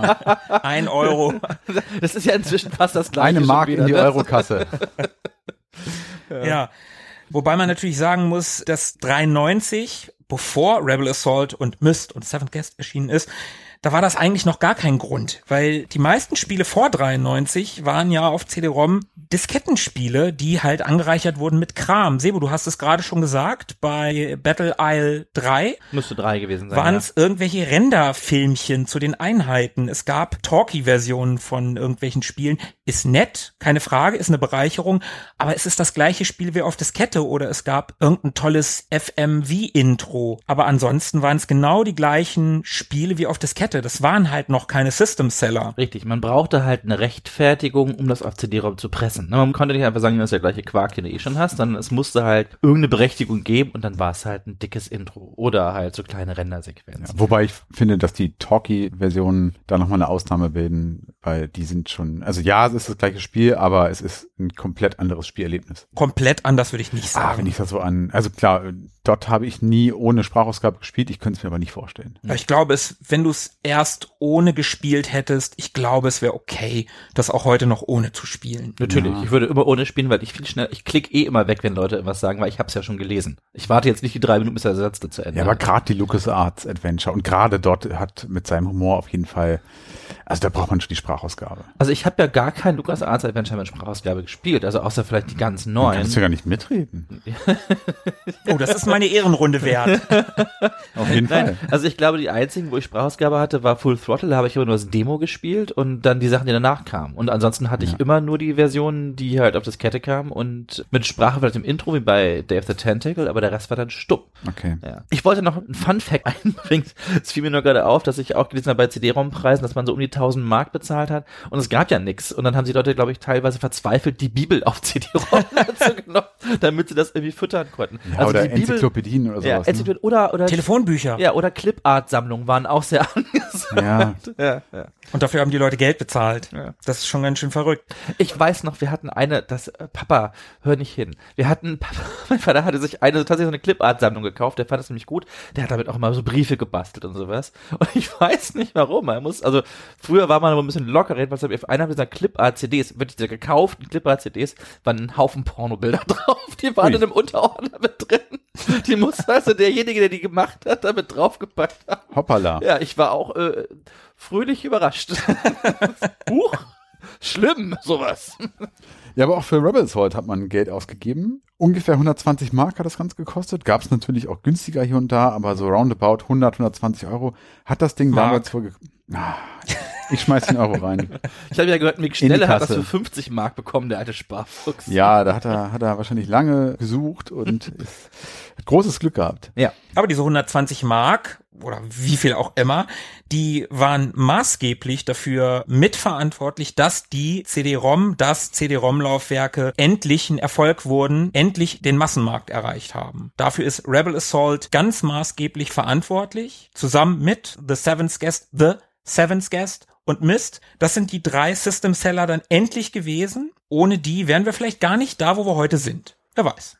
Ein Euro. Das ist ja inzwischen fast das gleiche. Eine Mark wieder, in die ne? Eurokasse. ja. Wobei man natürlich sagen muss, dass 93, bevor Rebel Assault und Myst und Seventh Guest erschienen ist, da war das eigentlich noch gar kein Grund, weil die meisten Spiele vor 93 waren ja auf CD-ROM Diskettenspiele, die halt angereichert wurden mit Kram. Sebo, du hast es gerade schon gesagt, bei Battle Isle 3 Müsste drei gewesen sein. waren ja. es irgendwelche Renderfilmchen zu den Einheiten. Es gab Talkie-Versionen von irgendwelchen Spielen. Ist nett, keine Frage, ist eine Bereicherung, aber es ist das gleiche Spiel wie auf Diskette oder es gab irgendein tolles FMV-Intro. Aber ansonsten waren es genau die gleichen Spiele wie auf Diskette. Das waren halt noch keine System-Seller. Richtig, man brauchte halt eine Rechtfertigung, um das auf CD-ROM zu pressen. Ne, Man konnte nicht einfach sagen, das ist der gleiche Quark, den du eh schon hast, sondern es musste halt irgendeine Berechtigung geben und dann war es halt ein dickes Intro oder halt so kleine Rendersequenzen. Wobei ich finde, dass die Talkie-Versionen da nochmal eine Ausnahme bilden, weil die sind schon, also ja, es ist das gleiche Spiel, aber es ist ein komplett anderes Spielerlebnis. Komplett anders würde ich nicht Ah, sagen. wenn ich das so an, also klar, dort habe ich nie ohne Sprachausgabe gespielt, ich könnte es mir aber nicht vorstellen. Ich glaube, es, wenn du es erst ohne gespielt hättest, ich glaube, es wäre okay, das auch heute noch ohne zu spielen. Natürlich, Ja. ich würde immer ohne spielen, weil ich viel schneller, ich klicke eh immer weg, wenn Leute was sagen, weil ich habe es ja schon gelesen. Ich warte jetzt nicht die drei Minuten, bis der Satz zu Ende Ja, aber gerade die LucasArts Adventure und gerade dort hat mit seinem Humor auf jeden Fall, also da braucht man schon die Sprachausgabe. Also ich habe ja gar kein LucasArts Adventure mit Sprachausgabe gespielt, also außer vielleicht die ganz Du neuen. kannst ja gar nicht mitreden. Oh, das ist meine Ehrenrunde wert. Auf jeden Fall. Also ich glaube, die einzigen, wo ich Sprachausgabe hatte, war Full Throttle, da habe ich aber nur das Demo gespielt und dann die Sachen, die danach kamen. Und ansonsten hatte ich immer nur die Versionen, die halt auf Diskette kamen und mit Sprache vielleicht im Intro, wie bei Day of the Tentacle, aber der Rest war dann stumm. Okay. Ja. Ich wollte noch einen Fun Fact einbringen. Es fiel mir nur gerade auf, dass ich auch gelesen habe bei CD-ROM-Preisen, dass man so um die 1000 Mark bezahlt hat und es gab ja nix. Und dann haben die Leute, glaube ich, teilweise verzweifelt die Bibel auf CD-ROM dazu genommen, damit sie das irgendwie füttern konnten. Ja, also oder die Bibel, Enzyklopädien oder ja, sowas. ne? Enzyklopädien oder, oder, Telefonbücher. ja, oder Clipart-Sammlungen waren auch sehr angesagt. Ja. Ja, ja. Und dafür haben die Leute Geld bezahlt. Ja. Das ist schon ganz schön verrückt. Ich weiß noch, wir hatten eine, das, äh, Papa, hör nicht hin. Wir hatten, Papa, mein Vater hatte sich eine, tatsächlich so eine Clipart-Sammlung gekauft, der fand das nämlich gut. Der hat damit auch immer so Briefe gebastelt und sowas. Und ich weiß nicht warum. Er muss, also, früher war man aber ein bisschen lockerer, jedenfalls auf einer dieser Clipart-CDs, wirklich dieser gekauften Clipart-CDs, waren ein Haufen Pornobilder drauf. Die waren Ui. in einem Unterordner mit drin. Die musste also derjenige, der die gemacht hat, damit draufgepackt haben. Hoppala. Ja, ich war auch äh, fröhlich überrascht. Huch, schlimm, sowas. Ja, aber auch für Rebels Hold hat man Geld ausgegeben. Ungefähr 120 Mark hat das Ganze gekostet. Gab es natürlich auch günstiger hier und da, aber so roundabout 100, 120 Euro hat das Ding Mark. damals vorge... Ah, ich schmeiß den Euro rein. Ich habe ja gehört, Mick Schnelle hat das für 50 Mark bekommen, der alte Sparfuchs. Ja, da hat er, hat er wahrscheinlich lange gesucht und ist, hat großes Glück gehabt. Ja. Aber diese 120 Mark oder wie viel auch immer, die waren maßgeblich dafür mitverantwortlich, dass die CD-ROM, dass CD-ROM-Laufwerke endlich ein Erfolg wurden, endlich den Massenmarkt erreicht haben. Dafür ist Rebel Assault ganz maßgeblich verantwortlich, zusammen mit The Seventh Guest, The Seventh Guest und Mist. Das sind die drei System-Seller dann endlich gewesen. Ohne die wären wir vielleicht gar nicht da, wo wir heute sind. Wer weiß.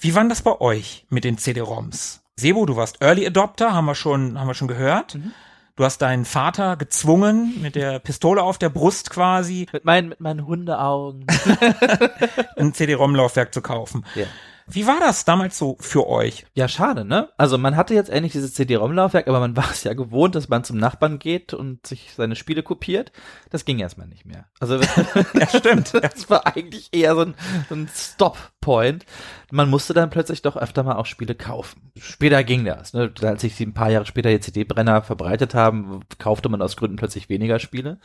Wie war denn das bei euch mit den CD-ROMs? Sebo, du warst Early Adopter, haben wir schon, haben wir schon gehört. Du hast deinen Vater gezwungen, mit der Pistole auf der Brust quasi, Mit meinen, mit meinen Hundeaugen. ein CD-ROM-Laufwerk zu kaufen. Ja. Wie war das damals so für euch? Ja, schade, ne? Also man hatte jetzt endlich dieses CD-ROM-Laufwerk, aber man war es ja gewohnt, dass man zum Nachbarn geht und sich seine Spiele kopiert. Das ging erstmal nicht mehr. Also Ja, stimmt. das war eigentlich eher so ein, so ein Stop-Point. Man musste dann plötzlich doch öfter mal auch Spiele kaufen. Später ging das. Ne? Als sich ein paar Jahre später die CD-Brenner verbreitet haben, kaufte man aus Gründen plötzlich weniger Spiele.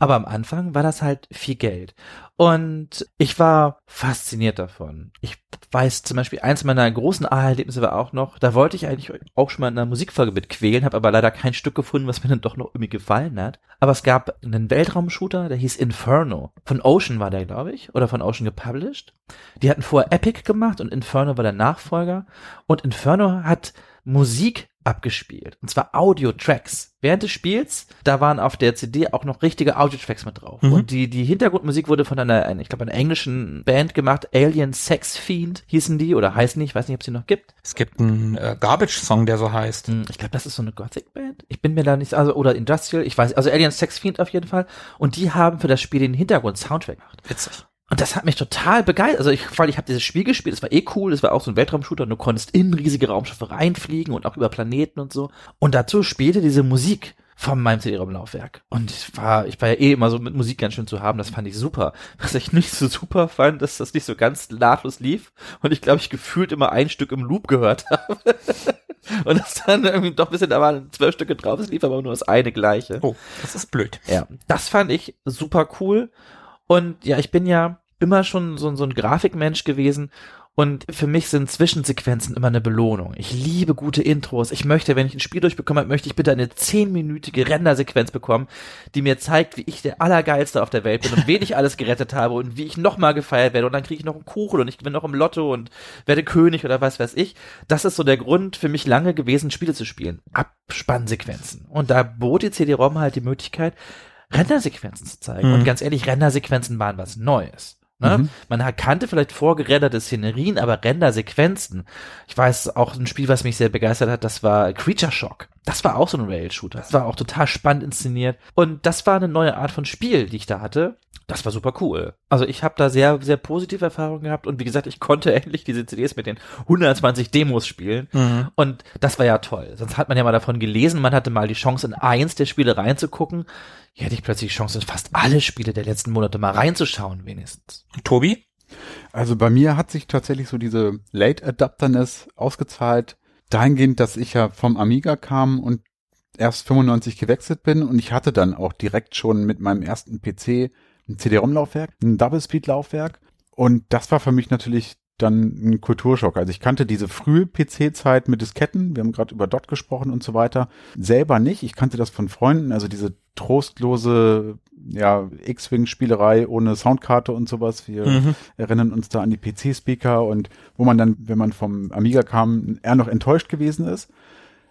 Aber am Anfang war das halt viel Geld. Und ich war fasziniert davon. Ich weiß zum Beispiel, eins meiner großen Aha-Erlebnisse war auch noch, da wollte ich eigentlich auch schon mal in einer Musikfolge mit quälen, habe aber leider kein Stück gefunden, was mir dann doch noch irgendwie gefallen hat. Aber es gab einen Weltraumshooter, der hieß Inferno. Von Ocean war der, glaube ich, oder von Ocean gepublished. Die hatten vorher Epic gemacht und Inferno war der Nachfolger. Und Inferno hat Musik abgespielt. Und zwar Audio-Tracks. Während des Spiels, da waren auf der CD auch noch richtige Audio-Tracks mit drauf. Mhm. Und die, die Hintergrundmusik wurde von einer, ich glaube, einer englischen Band gemacht. Alien Sex Fiend hießen die oder heißen die. Ich weiß nicht, ob es die noch gibt. Es gibt einen äh, Garbage-Song, der so heißt. Hm, Ich glaube, das ist so eine Gothic-Band. Ich bin mir da nicht, also, oder Industrial, ich weiß, also Alien Sex Fiend auf jeden Fall. Und die haben für das Spiel den Hintergrund-Soundtrack gemacht. Witzig. Und das hat mich total begeistert. Also ich, weil ich habe dieses Spiel gespielt, es war eh cool, es war auch so ein Weltraumshooter und du konntest in riesige Raumschiffe reinfliegen und auch über Planeten und so. Und dazu spielte diese Musik von meinem CD-ROM-Laufwerk. Und ich war, ich war ja eh immer so mit Musik ganz schön zu haben, das fand ich super. Was ich nicht so super fand, dass das nicht so ganz nahtlos lief und ich glaube, ich gefühlt immer ein Stück im Loop gehört habe. und das dann irgendwie doch ein bisschen, da waren zwölf Stücke drauf, es lief aber nur das eine gleiche. Oh, das ist blöd. Ja, das fand ich super cool. Und ja, ich bin ja immer schon so, so ein Grafikmensch gewesen. Und für mich sind Zwischensequenzen immer eine Belohnung. Ich liebe gute Intros. Ich möchte, wenn ich ein Spiel durchbekomme, möchte ich bitte eine zehnminütige Rendersequenz bekommen, die mir zeigt, wie ich der Allergeilste auf der Welt bin und wen ich alles gerettet habe und wie ich nochmal gefeiert werde. Und dann kriege ich noch einen Kuchen und ich gewinne noch im Lotto und werde König oder was weiß ich. Das ist so der Grund für mich lange gewesen, Spiele zu spielen. Abspannsequenzen. Und da bot die CD-ROM halt die Möglichkeit, Rendersequenzen zu zeigen. Mhm. Und ganz ehrlich, Rendersequenzen waren was Neues. Ne? Mhm. Man hat- kannte vielleicht vorgerenderte Szenerien, aber Rendersequenzen. Ich weiß auch ein Spiel, was mich sehr begeistert hat, das war Creature Shock. Das war auch so ein Rail-Shooter. Das war auch total spannend inszeniert. Und das war eine neue Art von Spiel, die ich da hatte. Das war super cool. Also ich habe da sehr, sehr positive Erfahrungen gehabt. Und wie gesagt, ich konnte endlich diese CDs mit den 120 Demos spielen. Mhm. Und das war ja toll. Sonst hat man ja mal davon gelesen, man hatte mal die Chance, in eins der Spiele reinzugucken. Hier hätte ich plötzlich die Chance, in fast alle Spiele der letzten Monate mal reinzuschauen, wenigstens. Tobi? Also bei mir hat sich tatsächlich so diese Late Adapterness ausgezahlt, dahingehend, dass ich ja vom Amiga kam und erst 95 gewechselt bin und ich hatte dann auch direkt schon mit meinem ersten PC ein CD-ROM-Laufwerk, ein Double-Speed-Laufwerk und das war für mich natürlich dann ein Kulturschock. Also ich kannte diese frühe PC-Zeit mit Disketten, wir haben gerade über Dot gesprochen und so weiter, selber nicht. Ich kannte das von Freunden, also diese trostlose ja, X-Wing-Spielerei ohne Soundkarte und sowas. Wir mhm. erinnern uns da an die PC-Speaker und wo man dann, wenn man vom Amiga kam, eher noch enttäuscht gewesen ist.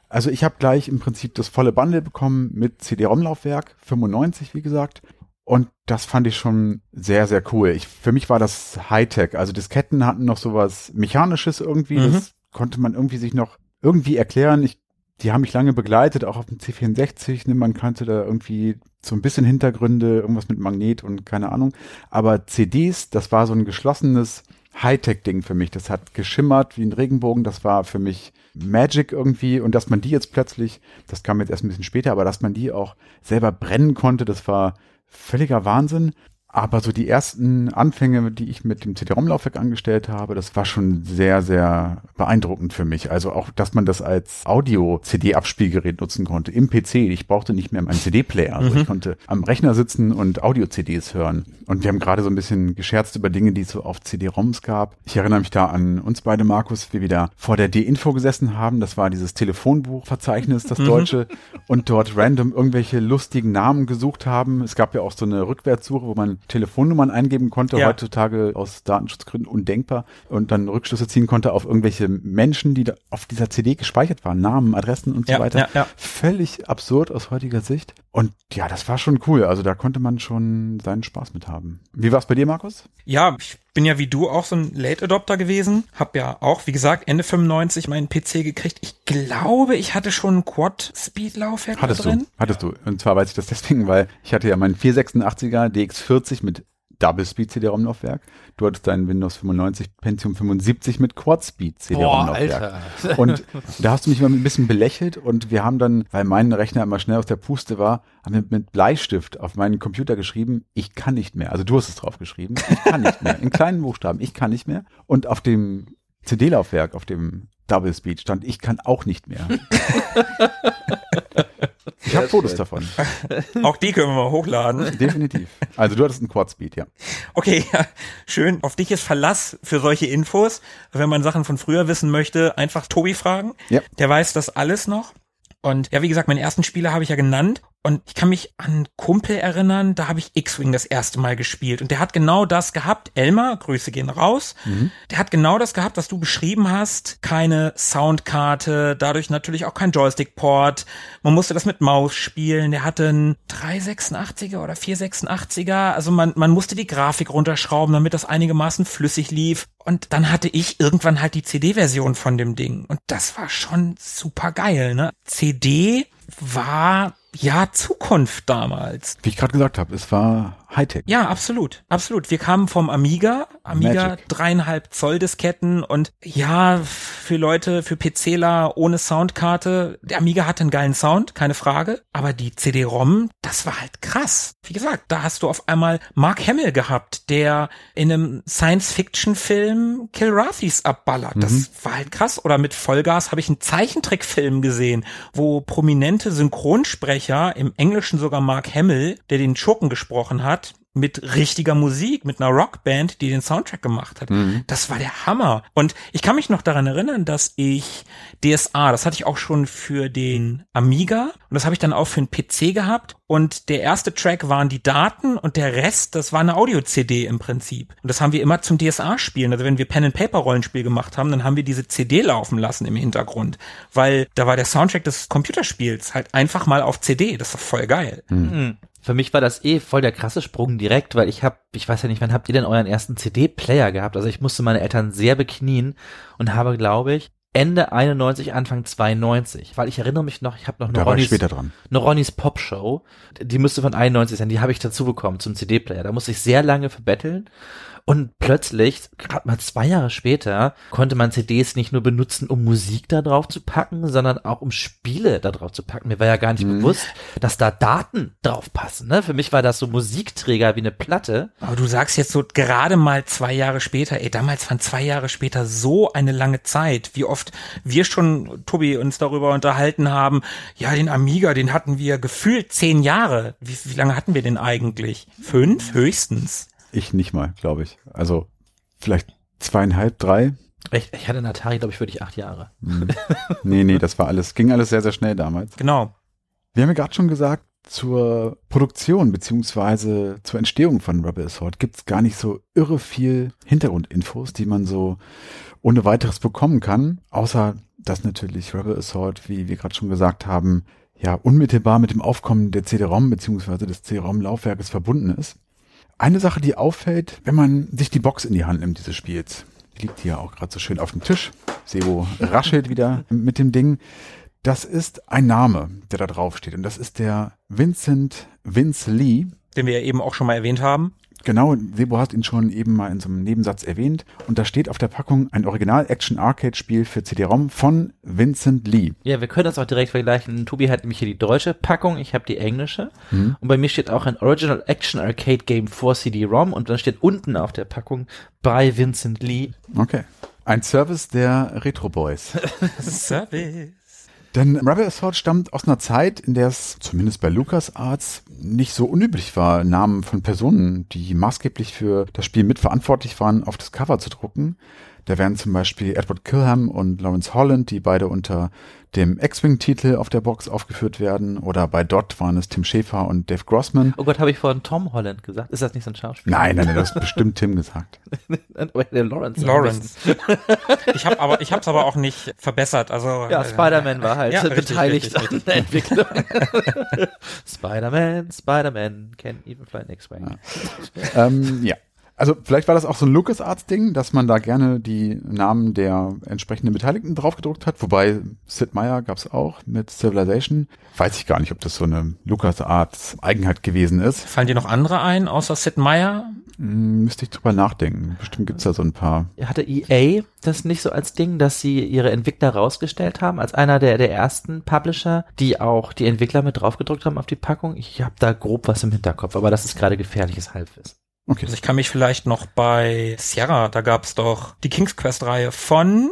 Also ich habe gleich im Prinzip das volle Bundle bekommen mit CD-ROM-Laufwerk, 95 wie gesagt. Und das fand ich schon sehr, sehr cool. Ich, für mich war das Hightech. Also Disketten hatten noch sowas Mechanisches irgendwie. Mhm. Das konnte man irgendwie sich noch irgendwie erklären. Ich, die haben mich lange begleitet, auch auf dem C64. Ne? Man kannte da irgendwie so ein bisschen Hintergründe, irgendwas mit Magnet und keine Ahnung. Aber CDs, das war so ein geschlossenes Hightech-Ding für mich. Das hat geschimmert wie ein Regenbogen. Das war für mich Magic irgendwie. Und dass man die jetzt plötzlich, das kam jetzt erst ein bisschen später, aber dass man die auch selber brennen konnte, das war völliger Wahnsinn. Aber so die ersten Anfänge, die ich mit dem CD-ROM-Laufwerk angestellt habe, das war schon sehr, sehr beeindruckend für mich. Also auch, dass man das als Audio-CD-Abspielgerät nutzen konnte im PC. Ich brauchte nicht mehr meinen CD-Player. Also mhm. ich konnte am Rechner sitzen und Audio-CDs hören. Und wir haben gerade so ein bisschen gescherzt über Dinge, die es so auf CD-ROMs gab. Ich erinnere mich da an uns beide, Markus, wie wir da vor der D-Info gesessen haben. Das war dieses Telefonbuchverzeichnis, das mhm. deutsche, und dort random irgendwelche lustigen Namen gesucht haben. Es gab ja auch so eine Rückwärtssuche, wo man Telefonnummern eingeben konnte, ja. heutzutage aus Datenschutzgründen undenkbar und dann Rückschlüsse ziehen konnte auf irgendwelche Menschen, die da auf dieser CD gespeichert waren, Namen, Adressen und so ja, weiter. Ja, ja. Völlig absurd aus heutiger Sicht. Und ja, das war schon cool. Also da konnte man schon seinen Spaß mit haben. Wie war es bei dir, Markus? Ja, ich bin ja wie du auch so ein Late Adopter gewesen. Hab ja auch, wie gesagt, Ende 95 meinen PC gekriegt. Ich glaube, ich hatte schon ein Quad-Speed-Laufwerk drin. Du, hattest du. Und zwar weiß ich das deswegen, weil ich hatte ja meinen 486er DX40 mit Double Speed CD-ROM-Laufwerk. Du hattest deinen Windows 95 Pentium 75 mit Quad Speed CD-ROM-Laufwerk. Und da hast du mich immer ein bisschen belächelt und wir haben dann, weil mein Rechner immer schnell aus der Puste war, haben wir mit Bleistift auf meinen Computer geschrieben, ich kann nicht mehr. Also du hast es drauf geschrieben, ich kann nicht mehr. In kleinen Buchstaben, ich kann nicht mehr. Und auf dem CD-Laufwerk, auf dem Double Speed stand, ich kann auch nicht mehr. ich habe Fotos davon. Auch die können wir mal hochladen. Definitiv. Also du hattest einen Quad Speed, ja. Okay, ja, schön. Auf dich ist Verlass für solche Infos. Wenn man Sachen von früher wissen möchte, einfach Tobi fragen. Ja. Der weiß das alles noch. Und ja, wie gesagt, meinen ersten Spieler habe ich ja genannt. Und ich kann mich an Kumpel erinnern, da habe ich X-Wing das erste Mal gespielt. Und der hat genau das gehabt. Elmar, Grüße gehen raus. Mhm. Der hat genau das gehabt, was du beschrieben hast. Keine Soundkarte, dadurch natürlich auch kein Joystick-Port. Man musste das mit Maus spielen. Der hatte einen 386er oder 486er. Also man, man musste die Grafik runterschrauben, damit das einigermaßen flüssig lief. Und dann hatte ich irgendwann halt die CD-Version von dem Ding. Und das war schon super geil, ne? CD war ja Zukunft damals. Wie ich gerade gesagt habe, es war Hightech. Ja, absolut, absolut. Wir kamen vom Amiga, Amiga dreieinhalb Zoll Disketten und ja, für Leute, für PCler ohne Soundkarte, der Amiga hatte einen geilen Sound, keine Frage, aber die CD-ROM, das war halt krass. Wie gesagt, da hast du auf einmal Mark Hamill gehabt, der in einem Science-Fiction-Film Kilrathis abballert. Mhm. Das war halt krass. Oder mit Vollgas habe ich einen Zeichentrickfilm gesehen, wo prominente Synchronsprecher, im Englischen sogar Mark Hamill, der den Schurken gesprochen hat, mit richtiger Musik, mit einer Rockband, die den Soundtrack gemacht hat. Mhm. Das war der Hammer. Und ich kann mich noch daran erinnern, dass ich DSA, das hatte ich auch schon für den Amiga und das habe ich dann auch für den PC gehabt. Und der erste Track waren die Daten und der Rest, das war eine Audio-CD im Prinzip. Und das haben wir immer zum DSA spielen. Also wenn wir Pen-and-Paper-Rollenspiel gemacht haben, dann haben wir diese CD laufen lassen im Hintergrund. Weil da war der Soundtrack des Computerspiels halt einfach mal auf CD. Das war voll geil. Mhm. Für mich war das eh voll der krasse Sprung direkt, weil ich habe, ich weiß ja nicht, wann habt ihr denn euren ersten CD-Player gehabt? Also ich musste meine Eltern sehr beknien und habe, glaube ich, Ende 91, Anfang 92, weil ich erinnere mich noch, ich habe noch eine Ronnys, eine Ronnys Pop Show, die müsste von 91 sein, die habe ich dazu bekommen zum CD-Player. Da musste ich sehr lange verbetteln und plötzlich, gerade mal zwei Jahre später, konnte man CDs nicht nur benutzen, um Musik da drauf zu packen, sondern auch um Spiele da drauf zu packen. Mir war ja gar nicht mhm. bewusst, dass da Daten drauf passen. Ne? Für mich war das so Musikträger wie eine Platte. Aber du sagst jetzt so gerade mal zwei Jahre später, ey, damals waren zwei Jahre später so eine lange Zeit, wie oft wir schon, Tobi, uns darüber unterhalten haben, ja, den Amiga, den hatten wir gefühlt zehn Jahre. Wie, wie lange hatten wir den eigentlich? Fünf höchstens. Ich nicht mal, glaube ich. Also vielleicht zweieinhalb, drei. Ich, ich hatte einen Atari, glaube ich, wirklich acht Jahre. Hm. nee, nee, das war alles, ging alles sehr, sehr schnell damals. Genau. Wir haben ja gerade schon gesagt, zur Produktion beziehungsweise zur Entstehung von Rebel Assault gibt es gar nicht so irre viel Hintergrundinfos, die man so ohne weiteres bekommen kann, außer dass natürlich Rebel Assault, wie wir gerade schon gesagt haben, ja unmittelbar mit dem Aufkommen der CD-ROM beziehungsweise des CD-ROM-Laufwerkes verbunden ist. Eine Sache, die auffällt, wenn man sich die Box in die Hand nimmt dieses Spiels, die liegt hier auch gerade so schön auf dem Tisch. Sebo raschelt wieder mit dem Ding. Das ist ein Name, der da drauf steht. Und das ist der Vincent Vince Lee. Den wir ja eben auch schon mal erwähnt haben. Genau, Sebo hat ihn schon eben mal in so einem Nebensatz erwähnt. Und da steht auf der Packung ein Original-Action-Arcade-Spiel für CD-ROM von Vincent Lee. Ja, wir können das auch direkt vergleichen. Tobi hat nämlich hier die deutsche Packung, ich habe die englische. Mhm. Und bei mir steht auch ein Original Action Arcade Game for CD-ROM und dann steht unten auf der Packung bei Vincent Lee. Okay. Ein Service der Retro Boys. Service. Denn Rebel Assault stammt aus einer Zeit, in der es zumindest bei LucasArts nicht so unüblich war, Namen von Personen, die maßgeblich für das Spiel mitverantwortlich waren, auf das Cover zu drucken. Da wären zum Beispiel Edward Kilham und Lawrence Holland, die beide unter dem X-Wing-Titel auf der Box aufgeführt werden. Oder bei Dot waren es Tim Schäfer und Dave Grossman. Oh Gott, habe ich vorhin Tom Holland gesagt? Ist das nicht so ein Schauspieler? Nein, nein, nein, das ist bestimmt Tim gesagt. Der Lawrence. Lawrence. ich habe aber, ich habe es aber auch nicht verbessert. Also Ja, Spider-Man war halt Ja, richtig, beteiligt richtig, an der Entwicklung. Spider-Man, Spider-Man can even fly an X-Wing. ähm, ja. Also vielleicht war das auch so ein LucasArts-Ding, dass man da gerne die Namen der entsprechenden Beteiligten draufgedruckt hat. Wobei Sid Meier gab es auch mit Civilization. Weiß ich gar nicht, ob das so eine LucasArts-Eigenheit gewesen ist. Fallen dir noch andere ein, außer Sid Meier? Hm, müsste ich drüber nachdenken. Bestimmt gibt's da so ein paar. Hatte EA das nicht so als Ding, dass sie ihre Entwickler rausgestellt haben, als einer der, der ersten Publisher, die auch die Entwickler mit draufgedrückt haben auf die Packung? Ich habe da grob was im Hinterkopf, aber das ist gerade gefährliches Halbwissen. Okay. Also ich kann mich vielleicht noch bei Sierra, da gab's doch die King's Quest Reihe von,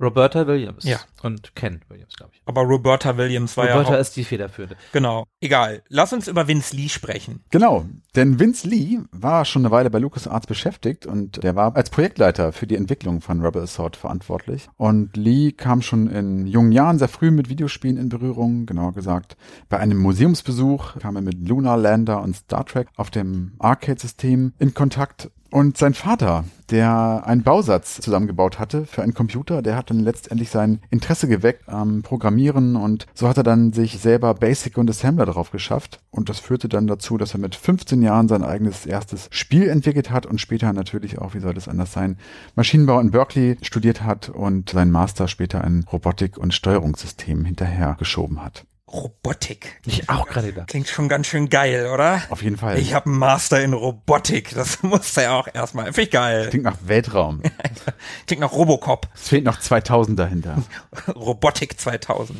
Roberta Williams Ja. und Ken Williams, glaube ich. aber Roberta Williams war Roberta ja auch, ist die federführende. genau. Egal. Lass uns über Vince Lee sprechen. Genau, denn Vince Lee war schon eine Weile bei LucasArts beschäftigt und der war als Projektleiter für die Entwicklung von Rebel Assault verantwortlich. Und Lee kam schon in jungen Jahren sehr früh mit Videospielen in Berührung, genauer gesagt. Bei einem Museumsbesuch kam er mit Lunar Lander und Star Trek auf dem Arcade-System in Kontakt. Und sein Vater, der einen Bausatz zusammengebaut hatte für einen Computer, der hat dann letztendlich sein Interesse geweckt am Programmieren und so hat er dann sich selber Basic und Assembler drauf geschafft. Und das führte dann dazu, dass er mit 15 Jahren sein eigenes erstes Spiel entwickelt hat und später natürlich auch, wie soll das anders sein, Maschinenbau in Berkeley studiert hat und seinen Master später in Robotik und Steuerungssystem hinterher geschoben hat. Robotik. Ich auch gerade da. Klingt schon ganz schön geil, oder? Auf jeden Fall. Ich habe einen Master in Robotik. Das muss ja auch erstmal. Finde ich geil. Klingt nach Weltraum. Klingt nach Robocop. Es fehlt noch 2000 dahinter. Robotik 2000.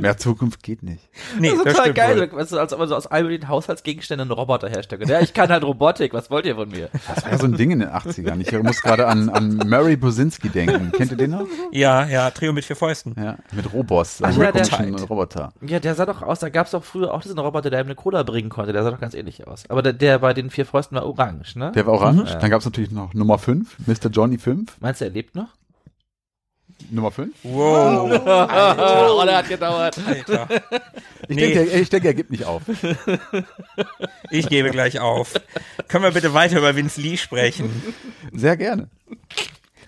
Mehr Zukunft geht nicht. Nee, das ist das total geil, wohl. weißt du, als ob man so aus all den Haushaltsgegenständen einen Roboter herstellt. Ja, ich kann halt Robotik, was wollt ihr von mir? Das war ja so ein Ding in den 80ern. Ich muss gerade an, an Murray Bosinski denken. Kennt ihr den noch? Ja, ja, Trio mit vier Fäusten. Ja, mit Robos, Ach einem ja, der- Roboter. Ja, der sah doch aus, da gab's doch früher auch diesen Roboter, der ihm eine Cola bringen konnte, der sah doch ganz ähnlich aus. Aber der, der bei den vier Fäusten war orange, ne? Der war orange. Dann gab es natürlich noch Nummer 5, Mr. Johnny 5. Meinst du, er lebt noch? Nummer 5. Wow. Oh, der hat gedauert. Alter. Ich, Nee. denke, er- ich denke, er gibt nicht auf. Ich gebe gleich auf. Können wir bitte weiter über Vince Lee sprechen? Sehr gerne.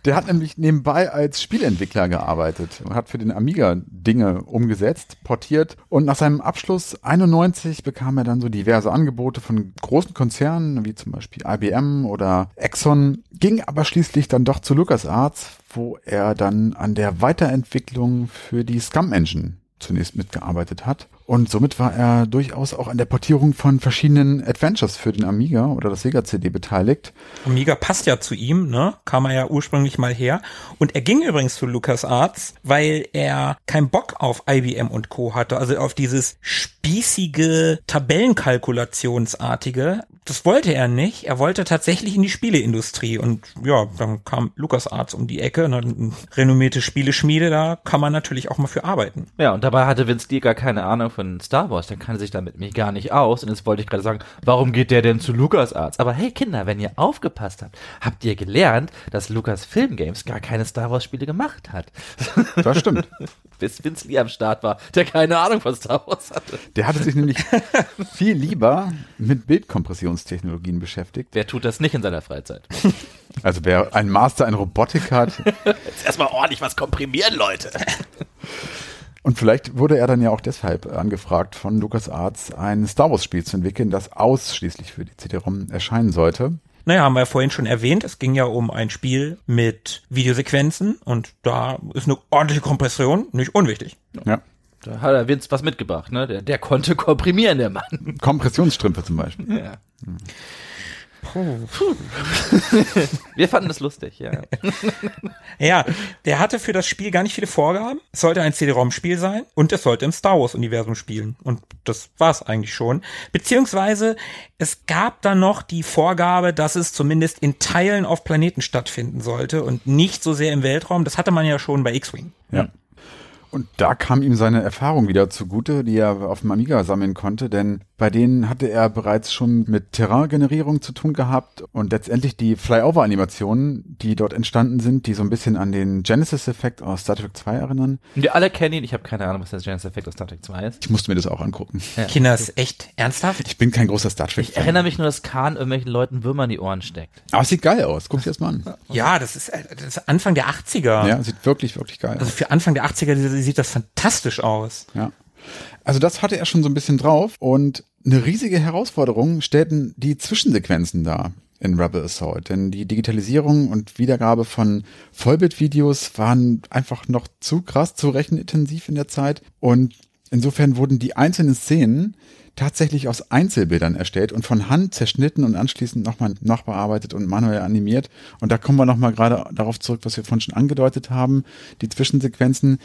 Der hat nämlich nebenbei als Spielentwickler gearbeitet und hat für den Amiga Dinge umgesetzt, portiert und nach seinem Abschluss 91 bekam er dann so diverse Angebote von großen Konzernen wie zum Beispiel IBM oder Exxon, ging aber schließlich dann doch zu LucasArts, wo er dann an der Weiterentwicklung für die Scum Engine zunächst mitgearbeitet hat. Und somit war er durchaus auch an der Portierung von verschiedenen Adventures für den Amiga oder das Sega CD beteiligt. Amiga passt ja zu ihm, ne? Kam er ja ursprünglich mal her. Und er ging übrigens zu LucasArts, weil er keinen Bock auf IBM und Co. hatte. Also auf dieses spießige, Tabellenkalkulationsartige. Das wollte er nicht. Er wollte tatsächlich in die Spieleindustrie. Und ja, dann kam LucasArts um die Ecke, eine renommierte Spieleschmiede, da kann man natürlich auch mal für arbeiten. Ja, und dabei hatte Vince Lee gar keine Ahnung von Star Wars. Der kannte sich damit mich gar nicht aus. Und jetzt wollte ich gerade sagen, warum geht der denn zu LucasArts? Aber hey Kinder, wenn ihr aufgepasst habt, habt ihr gelernt, dass Lucas Film Games gar keine Star Wars Spiele gemacht hat. Das stimmt. Bis Vince Lee am Start war, der keine Ahnung von Star Wars hatte. Der hatte sich nämlich viel lieber mit Bildkompressionstechnologien beschäftigt. Wer tut das nicht in seiner Freizeit? Also wer ein Master in Robotik hat Jetzt erstmal ordentlich was komprimieren, Leute. und vielleicht wurde er dann ja auch deshalb angefragt von LucasArts, ein Star Wars Spiel zu entwickeln, das ausschließlich für die CD-ROM erscheinen sollte. Naja, haben wir ja vorhin schon erwähnt, es ging ja um ein Spiel mit Videosequenzen und da ist eine ordentliche Kompression nicht unwichtig. Ja. Da hat er Vince was mitgebracht, ne? Der, der konnte komprimieren, der Mann. Kompressionsstrümpfe zum Beispiel. Ja. Wir fanden das lustig, ja. Ja, der hatte für das Spiel gar nicht viele Vorgaben. Es sollte ein CD-ROM-Spiel sein und es sollte im Star Wars-Universum spielen. Und das war's eigentlich schon. Beziehungsweise es gab dann noch die Vorgabe, dass es zumindest in Teilen auf Planeten stattfinden sollte und nicht so sehr im Weltraum. Das hatte man ja schon bei X-Wing. Ja. Und da kam ihm seine Erfahrung wieder zugute, die er auf dem Amiga sammeln konnte, denn bei denen hatte er bereits schon mit Terraingenerierung zu tun gehabt und letztendlich die Flyover-Animationen, die dort entstanden sind, die so ein bisschen an den Genesis-Effekt aus Star Trek 2 erinnern. Und wir alle kennen ihn. Ich habe keine Ahnung, was der Genesis Effect aus Star Trek 2 ist. Ich musste mir das auch angucken. Kinder, ist echt ernsthaft? Ich bin kein großer Star Ich Trek-Fan. erinnere mich nur, dass Khan irgendwelchen Leuten Würmer in die Ohren steckt. Aber es sieht geil aus. Guck dir das mal an. Ja, das ist, äh, das ist Anfang der 80er. Ja, sieht wirklich, wirklich geil Also aus. für Anfang der 80er sieht das fantastisch aus. Ja. Also das hatte er schon so ein bisschen drauf und eine riesige Herausforderung stellten die Zwischensequenzen dar in Rebel Assault, denn die Digitalisierung und Wiedergabe von Vollbildvideos waren einfach noch zu krass, zu rechenintensiv in der Zeit und insofern wurden die einzelnen Szenen tatsächlich aus Einzelbildern erstellt und von Hand zerschnitten und anschließend nochmal nachbearbeitet und manuell animiert. Und da kommen wir nochmal gerade darauf zurück, was wir vorhin schon angedeutet haben. Die Zwischensequenzen,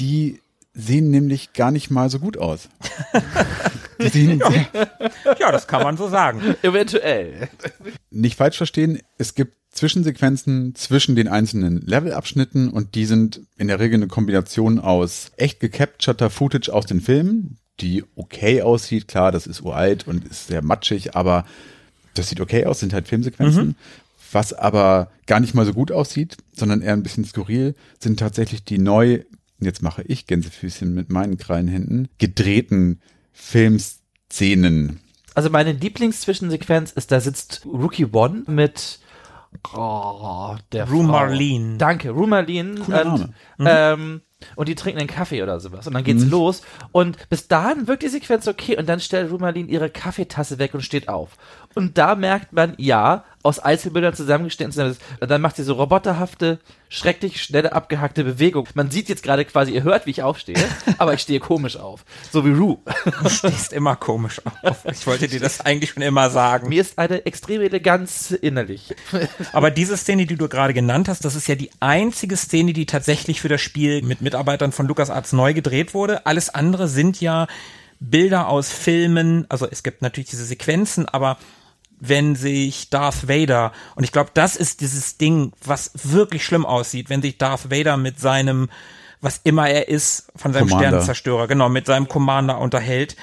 die sehen nämlich gar nicht mal so gut aus. Die sehen sehr, Ja, das kann man so sagen. Eventuell. nicht falsch verstehen, es gibt Zwischensequenzen zwischen den einzelnen Levelabschnitten und die sind in der Regel eine Kombination aus echt gecapturter Footage aus den Filmen, die okay aussieht. Klar, das ist uralt und ist sehr matschig, aber das sieht okay aus, sind halt Filmsequenzen. Was aber gar nicht mal so gut aussieht, sondern eher ein bisschen skurril, sind tatsächlich die neu, jetzt mache ich Gänsefüßchen mit meinen Krallenhänden, gedrehten Filmszenen. Also meine Lieblingszwischensequenz ist, da sitzt Rookie One mit oh, der Rue Frau. Marlene. Danke, Rue Marlene. Cooler Und, Name. ähm, und die trinken einen Kaffee oder sowas. Und dann geht's los. Und bis dahin wirkt die Sequenz okay. Und dann stellt Rue Marlene ihre Kaffeetasse weg und steht auf. Und da merkt man, ja, aus Einzelbildern zusammengestellt. Und dann macht sie so roboterhafte, schrecklich schnelle, abgehackte Bewegung. Man sieht jetzt gerade quasi, ihr hört, wie ich aufstehe, aber ich stehe komisch auf. So wie Rue. Du stehst immer komisch auf. Ich wollte dir das eigentlich schon immer sagen. Mir ist eine extreme Eleganz innerlich. Aber diese Szene, die du gerade genannt hast, das ist ja die einzige Szene, die tatsächlich für das Spiel mit Mitarbeitern von LucasArts neu gedreht wurde. Alles andere sind ja Bilder aus Filmen. Also es gibt natürlich diese Sequenzen, aber wenn sich Darth Vader, und ich glaube, das ist dieses Ding, was wirklich schlimm aussieht, wenn sich Darth Vader mit seinem, was immer er ist, von seinem Commander. Sternenzerstörer, genau, mit seinem Commander unterhält,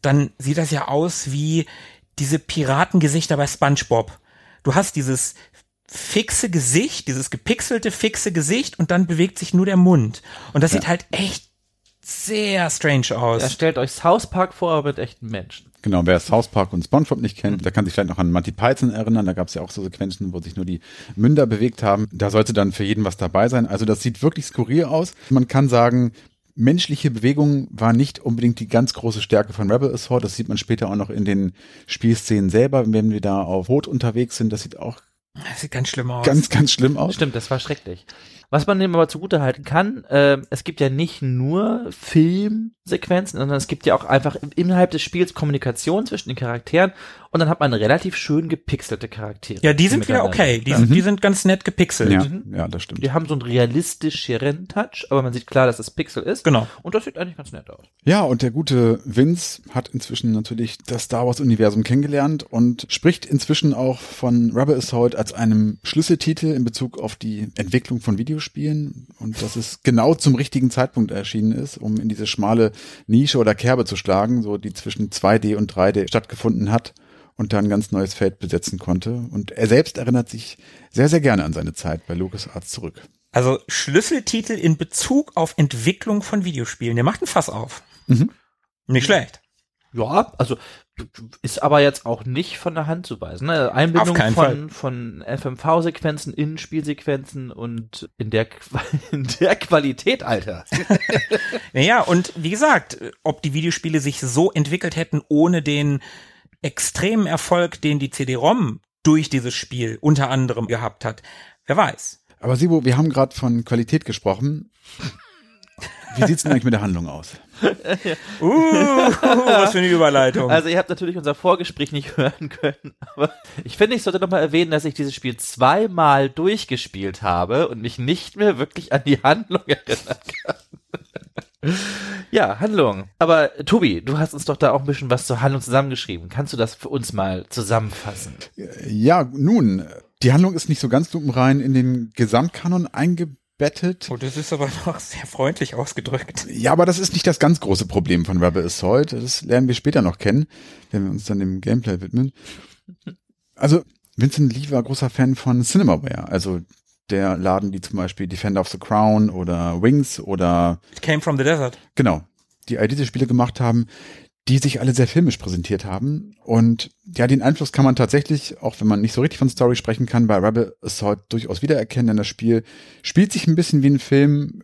dann sieht das ja aus wie diese Piratengesichter bei SpongeBob. Du hast dieses fixe Gesicht, dieses gepixelte fixe Gesicht und dann bewegt sich nur der Mund. Und das sieht halt echt sehr strange aus. Ja, stellt euch South Park vor, aber mit echten Menschen. Genau, wer South Park und SpongeBob nicht kennt, der kann sich vielleicht noch an Monty Python erinnern. Da gab es ja auch so Sequenzen, wo sich nur die Münder bewegt haben. Da sollte dann für jeden was dabei sein. Also das sieht wirklich skurril aus. Man kann sagen, menschliche Bewegung war nicht unbedingt die ganz große Stärke von Rebel Assault. Das sieht man später auch noch in den Spielszenen selber, wenn wir da auf Rot unterwegs sind. Das sieht auch Das sieht ganz schlimm aus. ganz, ganz schlimm aus. Stimmt, das war schrecklich. Was man dem aber zugutehalten kann, äh, es gibt ja nicht nur Filmsequenzen, sondern es gibt ja auch einfach innerhalb des Spiels Kommunikation zwischen den Charakteren Und dann hat man relativ schön gepixelte Charaktere. Ja, die sind wieder okay. Die, sind, die sind ganz nett gepixelt. Ja, ja, das stimmt. Die haben so einen realistischeren Touch, aber man sieht klar, dass es Pixel ist. Genau. Und das sieht eigentlich ganz nett aus. Ja, und der gute Vince hat inzwischen natürlich das Star Wars Universum kennengelernt und spricht inzwischen auch von Rebel Assault als einem Schlüsseltitel in Bezug auf die Entwicklung von Videospielen und dass es genau zum richtigen Zeitpunkt erschienen ist, um in diese schmale Nische oder Kerbe zu schlagen, so die zwischen 2D und 3D stattgefunden hat und da ein ganz neues Feld besetzen konnte. Und er selbst erinnert sich sehr, sehr gerne an seine Zeit bei LucasArts zurück. Also Schlüsseltitel in Bezug auf Entwicklung von Videospielen. Der macht ein Fass auf. Mhm. Nicht schlecht. Ja, also ist aber jetzt auch nicht von der Hand zu weisen. Ne? Einbindung von, von FMV-Sequenzen in Spielsequenzen und in der, in der Qualität, Alter. Naja, und wie gesagt, ob die Videospiele sich so entwickelt hätten ohne den extremen Erfolg, den die CD-ROM durch dieses Spiel unter anderem gehabt hat, wer weiß. Aber Sibo, wir haben gerade von Qualität gesprochen. Wie sieht's denn eigentlich mit der Handlung aus? Uh, was für eine Überleitung. Also ihr habt natürlich unser Vorgespräch nicht hören können, aber ich finde, ich sollte noch mal erwähnen, dass ich dieses Spiel zweimal durchgespielt habe und mich nicht mehr wirklich an die Handlung erinnern kann. ja, Handlung. Aber Tobi, du hast uns doch da auch ein bisschen was zur Handlung zusammengeschrieben. Kannst du das für uns mal zusammenfassen? Ja, nun, die Handlung ist nicht so ganz lupenrein in den Gesamtkanon eingebettet. oh, das ist aber noch sehr freundlich ausgedrückt. Ja, aber das ist nicht das ganz große Problem von Rebel Assault. Das lernen wir später noch kennen, wenn wir uns dann dem Gameplay widmen. Also, Vincent Lee war großer Fan von Cinemaware, also der Laden, die zum Beispiel Defender of the Crown oder Wings oder It came from the desert. Genau. Die all diese Spiele gemacht haben, die sich alle sehr filmisch präsentiert haben. Und ja, den Einfluss kann man tatsächlich, auch wenn man nicht so richtig von Story sprechen kann, bei Rebel Assault durchaus wiedererkennen, denn das Spiel spielt sich ein bisschen wie ein Film,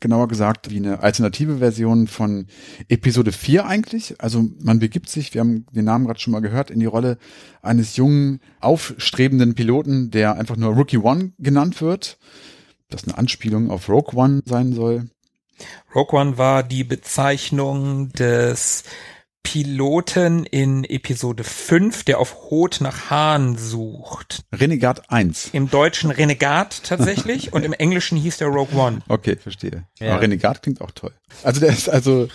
genauer gesagt wie eine alternative Version von Episode 4 eigentlich. Also man begibt sich, wir haben den Namen gerade schon mal gehört, in die Rolle eines jungen, aufstrebenden Piloten, der einfach nur Rookie One genannt wird. Das eine Anspielung auf Rogue One sein soll. Rogue One war die Bezeichnung des Piloten in Episode 5, der auf Hot nach Hahn sucht. Renegat 1. Im Deutschen Renegat tatsächlich und im Englischen hieß der Rogue One. Okay, verstehe. Ja. Aber Renegat klingt auch toll. Also der ist also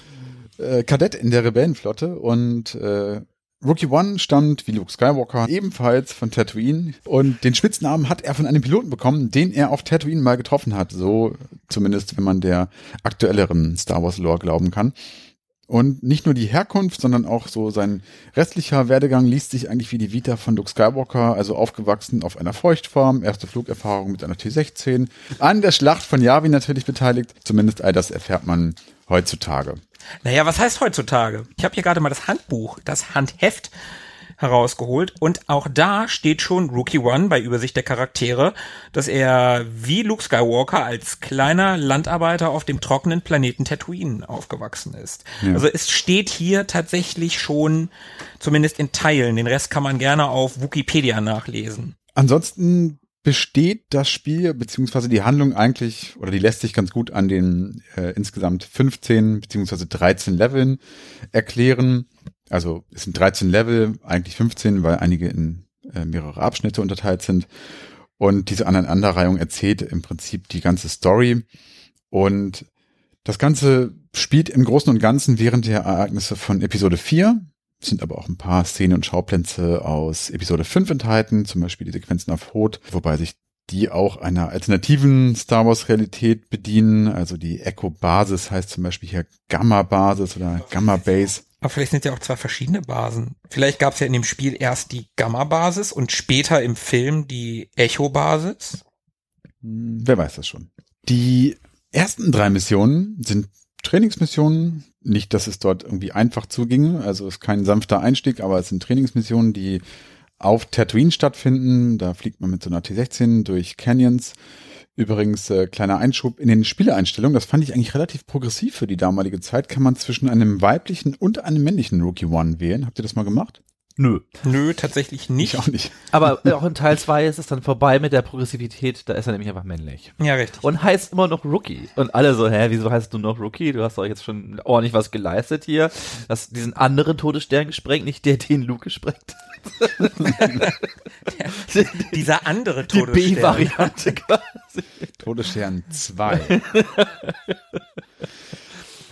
äh, Kadett in der Rebellenflotte und äh, Rookie One stammt, wie Luke Skywalker, ebenfalls von Tatooine und den Spitznamen hat er von einem Piloten bekommen, den er auf Tatooine mal getroffen hat. So zumindest, wenn man der aktuelleren Star Wars Lore glauben kann. Und nicht nur die Herkunft, sondern auch so sein restlicher Werdegang liest sich eigentlich wie die Vita von Luke Skywalker, also aufgewachsen auf einer Feuchtfarm, erste Flugerfahrung mit einer T-16, an der Schlacht von Yavin natürlich beteiligt. Zumindest all das erfährt man heutzutage. Naja, was heißt heutzutage? Ich habe hier gerade mal das Handbuch, das Handheft herausgeholt und auch da steht schon Rookie One bei Übersicht der Charaktere, dass er wie Luke Skywalker als kleiner Landarbeiter auf dem trockenen Planeten Tatooine aufgewachsen ist. Also es steht hier tatsächlich schon, zumindest in Teilen, den Rest kann man gerne auf Wikipedia nachlesen. Ansonsten besteht das Spiel beziehungsweise die Handlung eigentlich oder die lässt sich ganz gut an den äh, insgesamt 15 beziehungsweise 13 Leveln erklären. Also es sind 13 Level, eigentlich 15, weil einige in äh, mehrere Abschnitte unterteilt sind. Und diese Aneinanderreihung erzählt im Prinzip die ganze Story. Und das Ganze spielt im Großen und Ganzen während der Ereignisse von Episode 4. Es sind aber auch ein paar Szenen und Schauplätze aus Episode 5 enthalten, zum Beispiel die Sequenzen auf Hoth, wobei sich die auch einer alternativen Star Wars Realität bedienen. Also die Echo Basis heißt zum Beispiel hier Gamma Basis oder Gamma Base. Aber vielleicht sind ja auch zwei verschiedene Basen. Vielleicht gab es ja in dem Spiel erst die Gamma-Basis und später im Film die Echo-Basis. Hm, Wer weiß das schon. Die ersten drei Missionen sind Trainingsmissionen. Nicht, dass es dort irgendwie einfach zuginge. Also es ist kein sanfter Einstieg, aber es sind Trainingsmissionen, die auf Tatooine stattfinden. Da fliegt man mit so einer T16 durch Canyons. Übrigens, äh, kleiner Einschub in den Spieleeinstellungen, das fand ich eigentlich relativ progressiv für die damalige Zeit, kann man zwischen einem weiblichen und einem männlichen Rookie One wählen. Habt ihr das mal gemacht? Nö. Nö, tatsächlich nicht. Ich auch nicht. Aber auch in Teil 2 ist es dann vorbei mit der Progressivität, da ist er nämlich einfach männlich. Ja, richtig. Und heißt immer noch Rookie. Und alle so, hä, wieso heißt du noch Rookie? Du hast doch jetzt schon ordentlich was geleistet hier. Hast diesen anderen Todesstern gesprengt, nicht der, den Luke gesprengt. Dieser andere Die Todesstern. B-Variante quasi. Todesstern 2.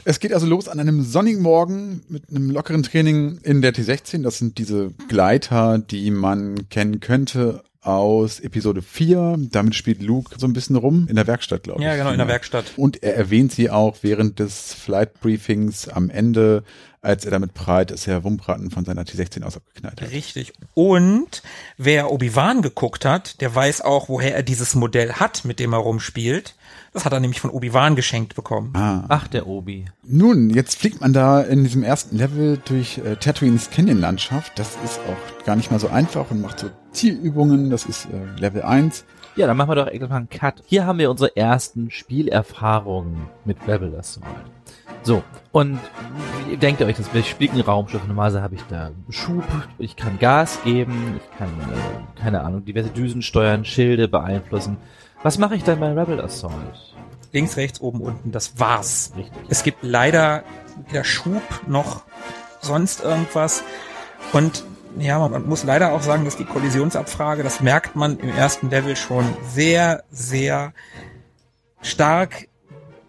Es geht also los an einem sonnigen Morgen mit einem lockeren Training in der T16. Das sind diese Gleiter, die man kennen könnte aus Episode 4. Damit spielt Luke so ein bisschen rum in der Werkstatt, glaube ich. Ja, genau, in der Werkstatt. Und er erwähnt sie auch während des Flight Briefings am Ende, als er damit prahlt, dass er Wumpraten von seiner T16 aus abgeknallt hat. Richtig. Und wer Obi-Wan geguckt hat, der weiß auch, woher er dieses Modell hat, mit dem er rumspielt. Das hat er nämlich von Obi-Wan geschenkt bekommen. Ah. Ach, der Obi. Nun, jetzt fliegt man da in diesem ersten Level durch äh, Tatooines Canyon-Landschaft. Das ist auch gar nicht mal so einfach und macht so Zielübungen. Das ist äh, Level 1. Ja, dann machen wir doch irgendwann einen Cut. Hier haben wir unsere ersten Spielerfahrungen mit Rebel Assault. So, und wie denkt ihr euch das? Wir spielen ein Raumschiff. Normalerweise habe ich da Schub, ich kann Gas geben, ich kann, äh, keine Ahnung, diverse Düsen steuern, Schilde beeinflussen. Was mache ich dann bei Rebel Assault? Links, rechts, oben, unten. Das war's. Richtig. Es gibt leider weder Schub noch sonst irgendwas. Und ja, man muss leider auch sagen, dass die Kollisionsabfrage, das merkt man im ersten Level schon sehr, sehr stark.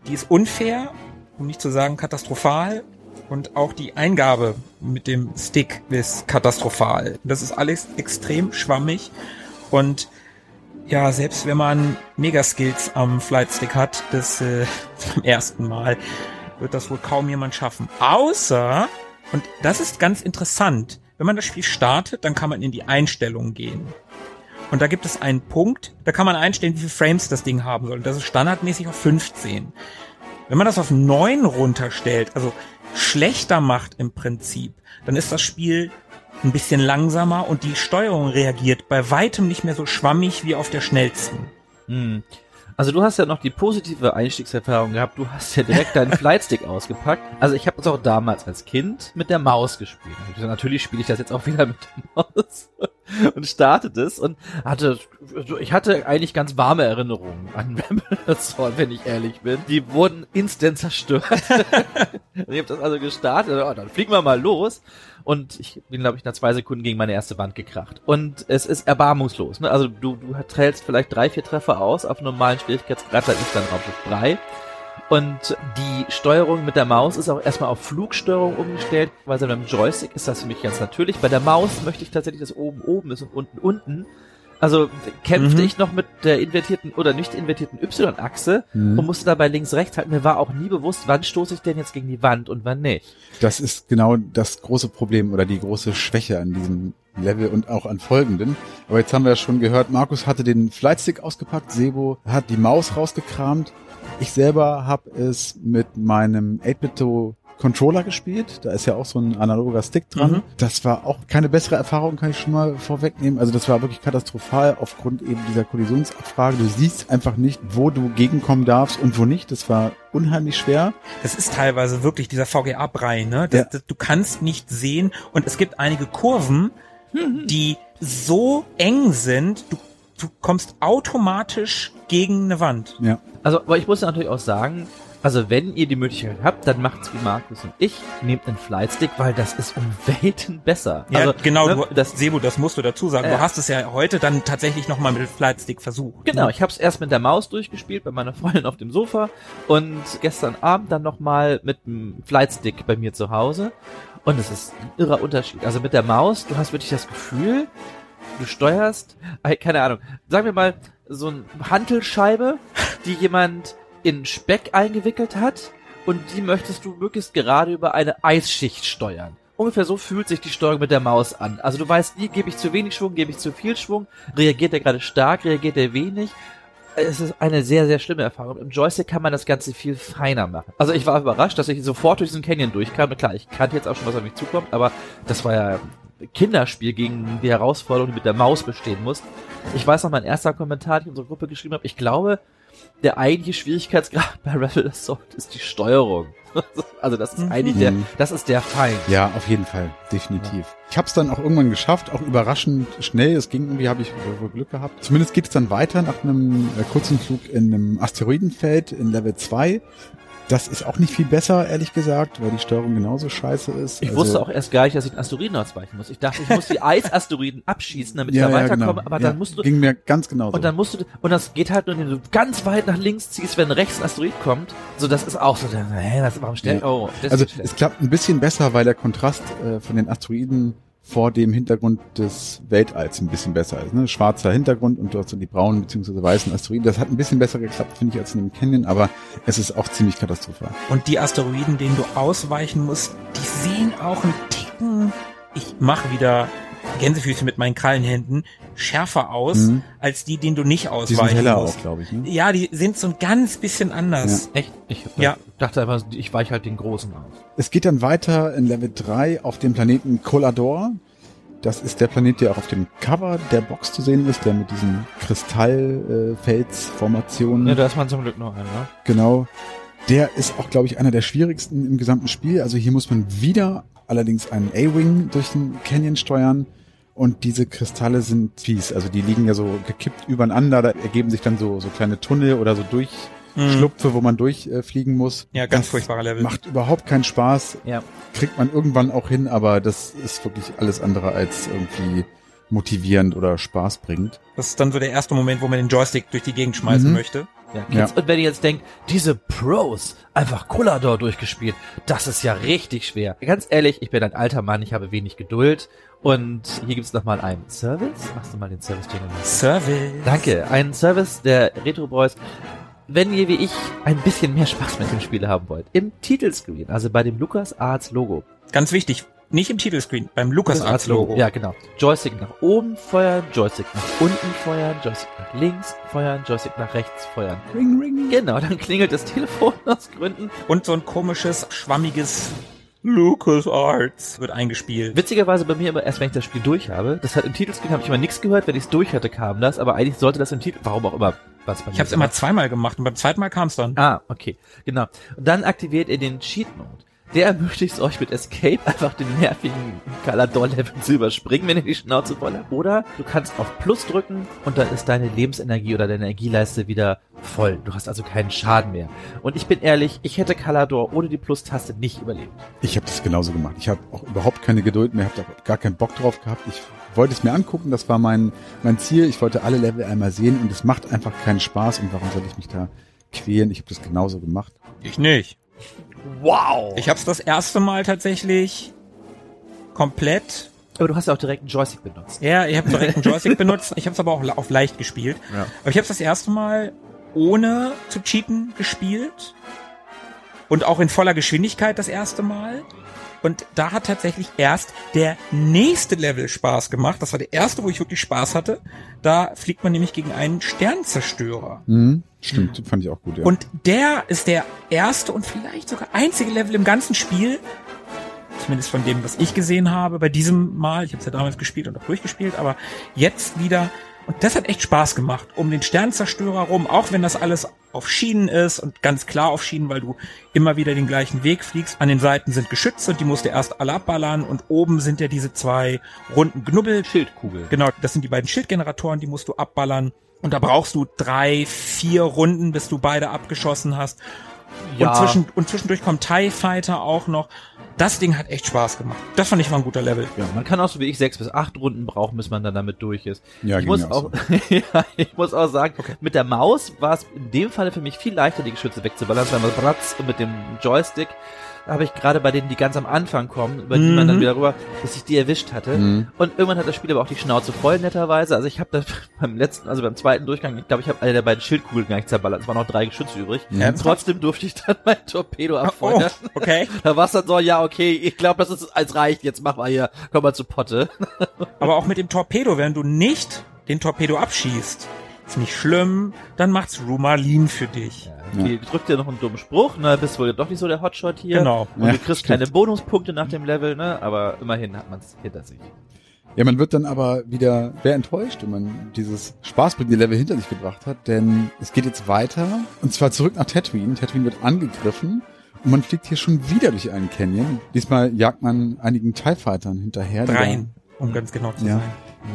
Die ist unfair, um nicht zu sagen katastrophal. Und auch die Eingabe mit dem Stick ist katastrophal. Das ist alles extrem schwammig. Und ja, selbst wenn man Megaskills am Flightstick hat, das äh, zum ersten Mal, wird das wohl kaum jemand schaffen. Außer, und das ist ganz interessant, wenn man das Spiel startet, dann kann man in die Einstellungen gehen. Und da gibt es einen Punkt, da kann man einstellen, wie viele Frames das Ding haben soll. Das ist standardmäßig auf 15. Wenn man das auf 9 runterstellt, also schlechter macht im Prinzip, dann ist das Spiel ein bisschen langsamer und die Steuerung reagiert bei weitem nicht mehr so schwammig wie auf der schnellsten. Hm. Also du hast ja noch die positive Einstiegserfahrung gehabt. Du hast ja direkt deinen Flightstick ausgepackt. Also ich habe es auch damals als Kind mit der Maus gespielt. Gesagt, Natürlich spiele ich das jetzt auch wieder mit der Maus und startete es und hatte, ich hatte eigentlich ganz warme Erinnerungen an Rebel Assault, wenn ich ehrlich bin. Die wurden instant zerstört. und ich habe das also gestartet. Oh, dann fliegen wir mal los. Und ich bin, glaube ich, nach zwei Sekunden gegen meine erste Wand gekracht. Und es ist erbarmungslos. Ne? Also du, du trälst vielleicht drei, vier Treffer aus auf normalen Schwierigkeitsgrad, dann ist dann Raumschiff 3. Und die Steuerung mit der Maus ist auch erstmal auf Flugsteuerung umgestellt, weil so beim Joystick ist das für mich ganz natürlich. Bei der Maus möchte ich tatsächlich, dass oben oben ist und unten unten. Also kämpfte Mhm. ich noch mit der invertierten oder nicht invertierten Y-Achse Mhm. und musste dabei links rechts halten. Mir war auch nie bewusst, wann stoße ich denn jetzt gegen die Wand und wann nicht. Das ist genau das große Problem oder die große Schwäche an diesem Level und auch an folgenden. Aber jetzt haben wir ja schon gehört, Markus hatte den Flightstick ausgepackt, Sebo hat die Maus rausgekramt. Ich selber habe es mit meinem 8-Bit Controller gespielt. Da ist ja auch so ein analoger Stick dran. Mhm. Das war auch keine bessere Erfahrung, kann ich schon mal vorwegnehmen. Also das war wirklich katastrophal aufgrund eben dieser Kollisionsabfrage. Du siehst einfach nicht, wo du gegenkommen darfst und wo nicht. Das war unheimlich schwer. Das ist teilweise wirklich dieser VGA-Brei, ne? Das, Ja. das, du kannst nicht sehen und es gibt einige Kurven, die so eng sind, du, du kommst automatisch gegen eine Wand. Ja. Also, aber ich muss natürlich auch sagen, also wenn ihr die Möglichkeit habt, dann macht's wie Markus und ich, nehmt einen Flightstick, weil das ist um Welten besser. Ja, also, genau, ne, du, das, Sebo, das musst du dazu sagen. Ja. Du hast es ja heute dann tatsächlich nochmal mit dem Flightstick versucht. Genau, ne? ich habe es erst mit der Maus durchgespielt bei meiner Freundin auf dem Sofa und gestern Abend dann nochmal mit dem Flightstick bei mir zu Hause. Und es ist ein irrer Unterschied. Also mit der Maus, du hast wirklich das Gefühl, du steuerst, äh, keine Ahnung, sagen wir mal, so eine Hantelscheibe, die jemand in Speck eingewickelt hat und die möchtest du möglichst gerade über eine Eisschicht steuern. Ungefähr so fühlt sich die Steuerung mit der Maus an. Also du weißt nie, gebe ich zu wenig Schwung, gebe ich zu viel Schwung, reagiert er gerade stark, reagiert er wenig. Es ist eine sehr, sehr schlimme Erfahrung. Im Joystick kann man das Ganze viel feiner machen. Also ich war überrascht, dass ich sofort durch diesen Canyon durchkam. Klar, ich kannte jetzt auch schon, was auf mich zukommt, aber das war ja Kinderspiel gegen die Herausforderung, die mit der Maus bestehen muss. Ich weiß noch, mein erster Kommentar, den ich in unsere Gruppe geschrieben habe, ich glaube, der eigentliche Schwierigkeitsgrad bei Rebel Assault ist die Steuerung. Also das ist eigentlich der, Mhm. das ist der Feind. Ja, auf jeden Fall, definitiv. Ich habe es dann auch irgendwann geschafft, auch überraschend schnell. Es ging irgendwie, habe ich wohl Glück gehabt. Zumindest geht es dann weiter nach einem äh, kurzen Flug in einem Asteroidenfeld in Level 2. Das ist auch nicht viel besser, ehrlich gesagt, weil die Steuerung genauso scheiße ist. Ich Also- wusste auch erst gar nicht, dass ich den Asteroiden ausweichen muss. Ich dachte, ich muss die Eisasteroiden abschießen, damit ich ja, da ja, weiterkomme, genau. aber ja, dann musst du, Ging mir ganz genauso. und dann musst du, und das geht halt nur, indem du ganz weit nach links ziehst, wenn rechts ein Asteroid kommt. So, das ist auch so, hä, das, warum stellt, Ja. oh, das also es klappt ein bisschen besser, weil der Kontrast äh, von den Asteroiden vor dem Hintergrund des Weltalls ein bisschen besser ist. Ne? Schwarzer Hintergrund und dort sind die braunen bzw. weißen Asteroiden. Das hat ein bisschen besser geklappt, finde ich, als in dem Canyon, aber es ist auch ziemlich katastrophal. Und die Asteroiden, denen du ausweichen musst, die sehen auch ein Ticken, ich mache wieder Gänsefüßchen mit meinen Krallenhänden, schärfer aus, Mhm. als die, denen du nicht Die sind ausweichen heller musst. auch, glaube ich. Ne? Ja, die sind so ein ganz bisschen anders. Echt? Ich Ja. dachte einfach, ich weiche halt den Großen aus. Es geht dann weiter in Level 3 auf dem Planeten Colador. Das ist der Planet, der auch auf dem Cover der Box zu sehen ist, der mit diesen Kristallfelsformationen. Ja, da ist man zum Glück noch einer. ne? Genau. Der ist auch, glaube ich, einer der schwierigsten im gesamten Spiel. Also hier muss man wieder allerdings einen A-Wing durch den Canyon steuern. Und diese Kristalle sind fies. Also die liegen ja so gekippt übereinander. Da ergeben sich dann so, so kleine Tunnel oder so Durchschlupfe, wo man durchfliegen muss. Ja, ganz Das furchtbarer Level. Macht überhaupt keinen Spaß. Ja. Kriegt man irgendwann auch hin, aber das ist wirklich alles andere als irgendwie motivierend oder Spaß bringt. Das ist dann so der erste Moment, wo man den Joystick durch die Gegend schmeißen Mhm. möchte. Ja, Ja. Kids. Und wenn ihr jetzt denkt, diese Pros, einfach Colador durchgespielt, das ist ja richtig schwer. Ganz ehrlich, ich bin ein alter Mann, ich habe wenig Geduld. Und hier gibt's noch mal einen Service. Machst du mal den Service jingle Service. Danke, einen Service der Retro Boys. Wenn ihr wie ich ein bisschen mehr Spaß mit dem Spiel haben wollt, im Titelscreen, also bei dem Lucas Arts Logo. Ganz wichtig, nicht im Titelscreen, beim LucasArts Logo. Ja, genau. Joystick nach oben feuern, Joystick nach unten feuern, Joystick nach links feuern, Joystick nach rechts feuern. Ring, ring. Genau, dann klingelt das Telefon aus Gründen. Und so ein komisches, schwammiges LucasArts wird eingespielt. Witzigerweise bei mir immer erst, wenn ich das Spiel durch habe. Das hat im Titelscreen habe ich immer nichts gehört, wenn ich es durch hatte, kam das, aber eigentlich sollte das im Titel, warum auch immer, was bei Ich mir habe es immer zweimal gemacht und beim zweiten Mal kam es dann. Ah, okay, genau. Und dann aktiviert ihr den Cheat Mode. Der ermöglicht es euch mit Escape einfach den nervigen Calador-Level zu überspringen, wenn ihr die Schnauze voll habt. Oder du kannst auf Plus drücken und dann ist deine Lebensenergie oder deine Energieleiste wieder voll. Du hast also keinen Schaden mehr. Und ich bin ehrlich, ich hätte Calador ohne die Plus-Taste nicht überlebt. Ich habe das genauso gemacht. Ich habe auch überhaupt keine Geduld mehr, habe da gar keinen Bock drauf gehabt. Ich wollte es mir angucken, das war mein, mein Ziel. Ich wollte alle Level einmal sehen und es macht einfach keinen Spaß. Und warum soll ich mich da quälen? Ich habe das genauso gemacht. Ich nicht. Wow! Ich habe es das erste Mal tatsächlich komplett. aber du hast ja auch direkt einen Joystick benutzt. Ja, ich habe direkt einen Joystick benutzt. Ich habe es aber auch auf leicht gespielt. Ja. Aber ich habe es das erste Mal ohne zu cheaten gespielt und auch in voller Geschwindigkeit das erste Mal. Und da hat tatsächlich erst der nächste Level Spaß gemacht. Das war der erste, wo ich wirklich Spaß hatte. Da fliegt man nämlich gegen einen Sternzerstörer. Mhm. Stimmt, fand ich auch gut, ja. Und der ist der erste und vielleicht sogar einzige Level im ganzen Spiel, zumindest von dem, was ich gesehen habe, bei diesem Mal, ich habe es ja damals gespielt und auch durchgespielt, aber jetzt wieder, und das hat echt Spaß gemacht, um den Sternzerstörer rum, auch wenn das alles auf Schienen ist und ganz klar auf Schienen, weil du immer wieder den gleichen Weg fliegst. An den Seiten sind Geschütze, die musst du erst alle abballern und oben sind ja diese zwei runden Knubbel, Schildkugel. Genau, das sind die beiden Schildgeneratoren, die musst du abballern. Und da brauchst du drei, vier Runden, bis du beide abgeschossen hast. Ja. Und, zwischen, und zwischendurch kommt TIE Fighter auch noch. Das Ding hat echt Spaß gemacht. Das fand ich war ein guter Level. Ja, man kann auch so wie ich sechs bis acht Runden brauchen, bis man dann damit durch ist. Ja, ich muss auch auch, ja, ich muss auch sagen, mit der Maus war es in dem Falle für mich viel leichter, die Geschütze wegzuballern, weil man bratz und mit dem Joystick habe ich gerade bei denen, die ganz am Anfang kommen, über die man dann Mhm. wieder rüber, bis ich die erwischt hatte. Mhm. Und irgendwann hat das Spiel aber auch die Schnauze voll, netterweise. Also ich habe da beim letzten, also beim zweiten Durchgang, ich glaube, ich habe eine der beiden Schildkugeln gar nicht zerballert. Es waren noch drei Geschütze übrig. Mhm. Trotzdem durfte ich dann mein Torpedo abfeuern. Oh, okay. Da war es dann so, ja, okay, ich glaube, das ist als reicht, jetzt mach mal hier, komm mal zu Potte. Aber auch mit dem Torpedo, wenn du nicht den Torpedo abschießt, ist nicht schlimm, dann macht's Rumalin für dich. Die drückt dir noch einen dummen Spruch, ne, bist wohl doch nicht so der Hotshot hier. Genau. Und Ja, du kriegst stimmt. keine Bonuspunkte nach dem Level, ne, aber immerhin hat man es hinter sich. Ja, man wird dann aber wieder sehr enttäuscht, wenn man dieses spaßbringende Level hinter sich gebracht hat, denn es geht jetzt weiter und zwar zurück nach Tatooine. Tatooine wird angegriffen und man fliegt hier schon wieder durch einen Canyon. Diesmal jagt man einigen TIE Fightern hinterher. Dreien, um ganz genau zu Ja. sein.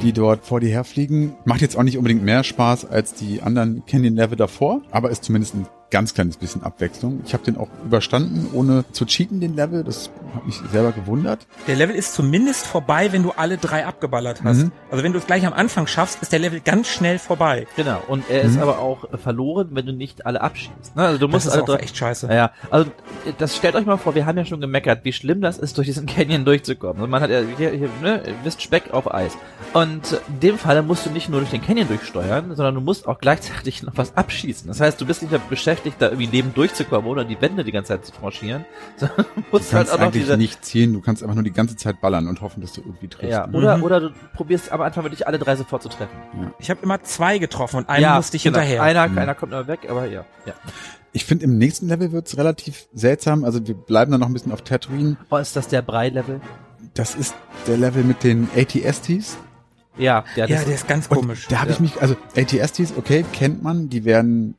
Die dort vor dir herfliegen. Macht jetzt auch nicht unbedingt mehr Spaß als die anderen Canyon-Level davor, aber ist zumindest ein ganz kleines bisschen Abwechslung. Ich habe den auch überstanden, ohne zu cheaten, den Level. Das hat mich selber gewundert. Der Level ist zumindest vorbei, wenn du alle drei abgeballert hast. Mhm. Also wenn du es gleich am Anfang schaffst, ist der Level ganz schnell vorbei. Genau. Und er ist aber auch äh, verloren, wenn du nicht alle abschießt. Ne? Also du Das musst ist alle auch drei. echt scheiße. Ja, also äh, das stellt euch mal vor, wir haben ja schon gemeckert, wie schlimm das ist, durch diesen Canyon durchzukommen. Also man hat ja hier, hier ne, wisst Speck auf Eis. Und in dem Fall musst du nicht nur durch den Canyon durchsteuern, sondern du musst auch gleichzeitig noch was abschießen. Das heißt, du bist nicht mehr beschäftigt, da irgendwie lebend durchzukommen oder die Wände die ganze Zeit zu franchieren, sondern musst halt auch noch eigentlich diese nicht zielen, du kannst einfach nur die ganze Zeit ballern und hoffen, dass du irgendwie triffst. ja, oder, Mhm. oder du probierst am Anfang wirklich alle drei sofort zu treffen. Ich habe immer zwei getroffen und einen musste ich genau. hinterher. Einer, Mhm. einer kommt immer weg, aber ja. ja. Ich finde, im nächsten Level wird's relativ seltsam. Also wir bleiben dann noch ein bisschen auf Tatooine. Oh, ist das der Brei-Level? Das ist der Level mit den ATSTs. Ja, ja, ja, der ist ganz komisch. Da habe ich Ja. mich, also ATSTs, okay, kennt man, die werden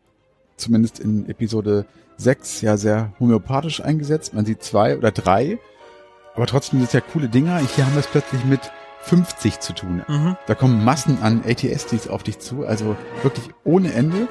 zumindest in Episode 6 ja sehr homöopathisch eingesetzt. Man sieht zwei oder drei, aber trotzdem sind es ja coole Dinger. Hier haben wir es plötzlich mit 50 zu tun. Mhm. Da kommen Massen an ATSTs auf dich zu, also wirklich ohne Ende.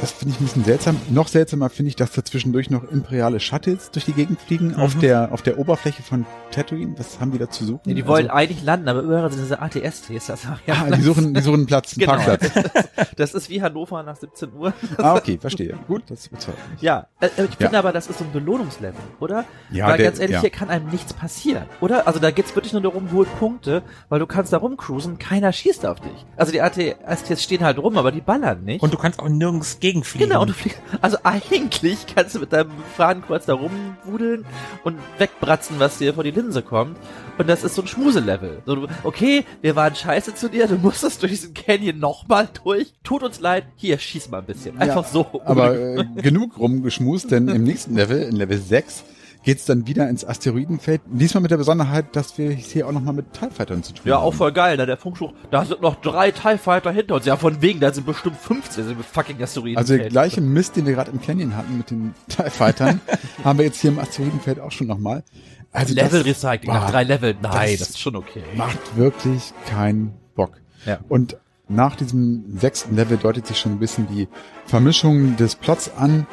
Das finde ich ein bisschen seltsam. Noch seltsamer finde ich, dass da zwischendurch noch imperiale Shuttles durch die Gegend fliegen auf Mhm. der auf der Oberfläche von Tatooine. Was haben die da zu suchen? Ja, die wollen also, eigentlich landen, aber überall sind diese ATS-Ts. Das, ja, ah, die suchen, die suchen einen Platz, einen Genau. Parkplatz. das ist wie Hannover nach 17 Uhr. Ah, okay, verstehe. Gut, das überzeugt mich. Ja, äh, ich finde Ja. aber, das ist so ein Belohnungslevel, oder? Ja, weil der- ganz ehrlich, ja. hier kann einem nichts passieren, oder? Also da geht's wirklich nur darum, holt Punkte, weil du kannst da rumcruisen, keiner schießt auf dich. Also die ATS stehen halt rum, aber die ballern nicht. Und du kannst auch nirgends gegenfliegen. Genau, und du fliegst, also eigentlich kannst du mit deinem Fadenkreuz da rumwudeln und wegbratzen, was dir vor die Linse kommt. Und das ist so ein Schmuselevel. So, okay, wir waren scheiße zu dir, du musstest durch diesen Canyon nochmal durch. Tut uns leid, hier, schieß mal ein bisschen. Einfach so. Aber äh, genug rumgeschmust, denn im nächsten Level, in Level 6, geht's dann wieder ins Asteroidenfeld. Diesmal mit der Besonderheit, dass wir es hier auch nochmal mit TIE Fightern zu tun ja, haben. auch voll geil, ne? Der Funkspruch, da sind noch drei TIE Fighter hinter uns. Ja, von wegen, da sind bestimmt 15 sind fucking Asteroiden. Also der gleiche Mist, den wir gerade im Canyon hatten mit den TIE Fightern, haben wir jetzt hier im Asteroidenfeld auch schon nochmal. Also Level Recycling nach drei Leveln. Nein, das das, ist schon okay. macht wirklich keinen Bock. Ja. Und nach diesem sechsten Level deutet sich schon ein bisschen die Vermischung des Plots an.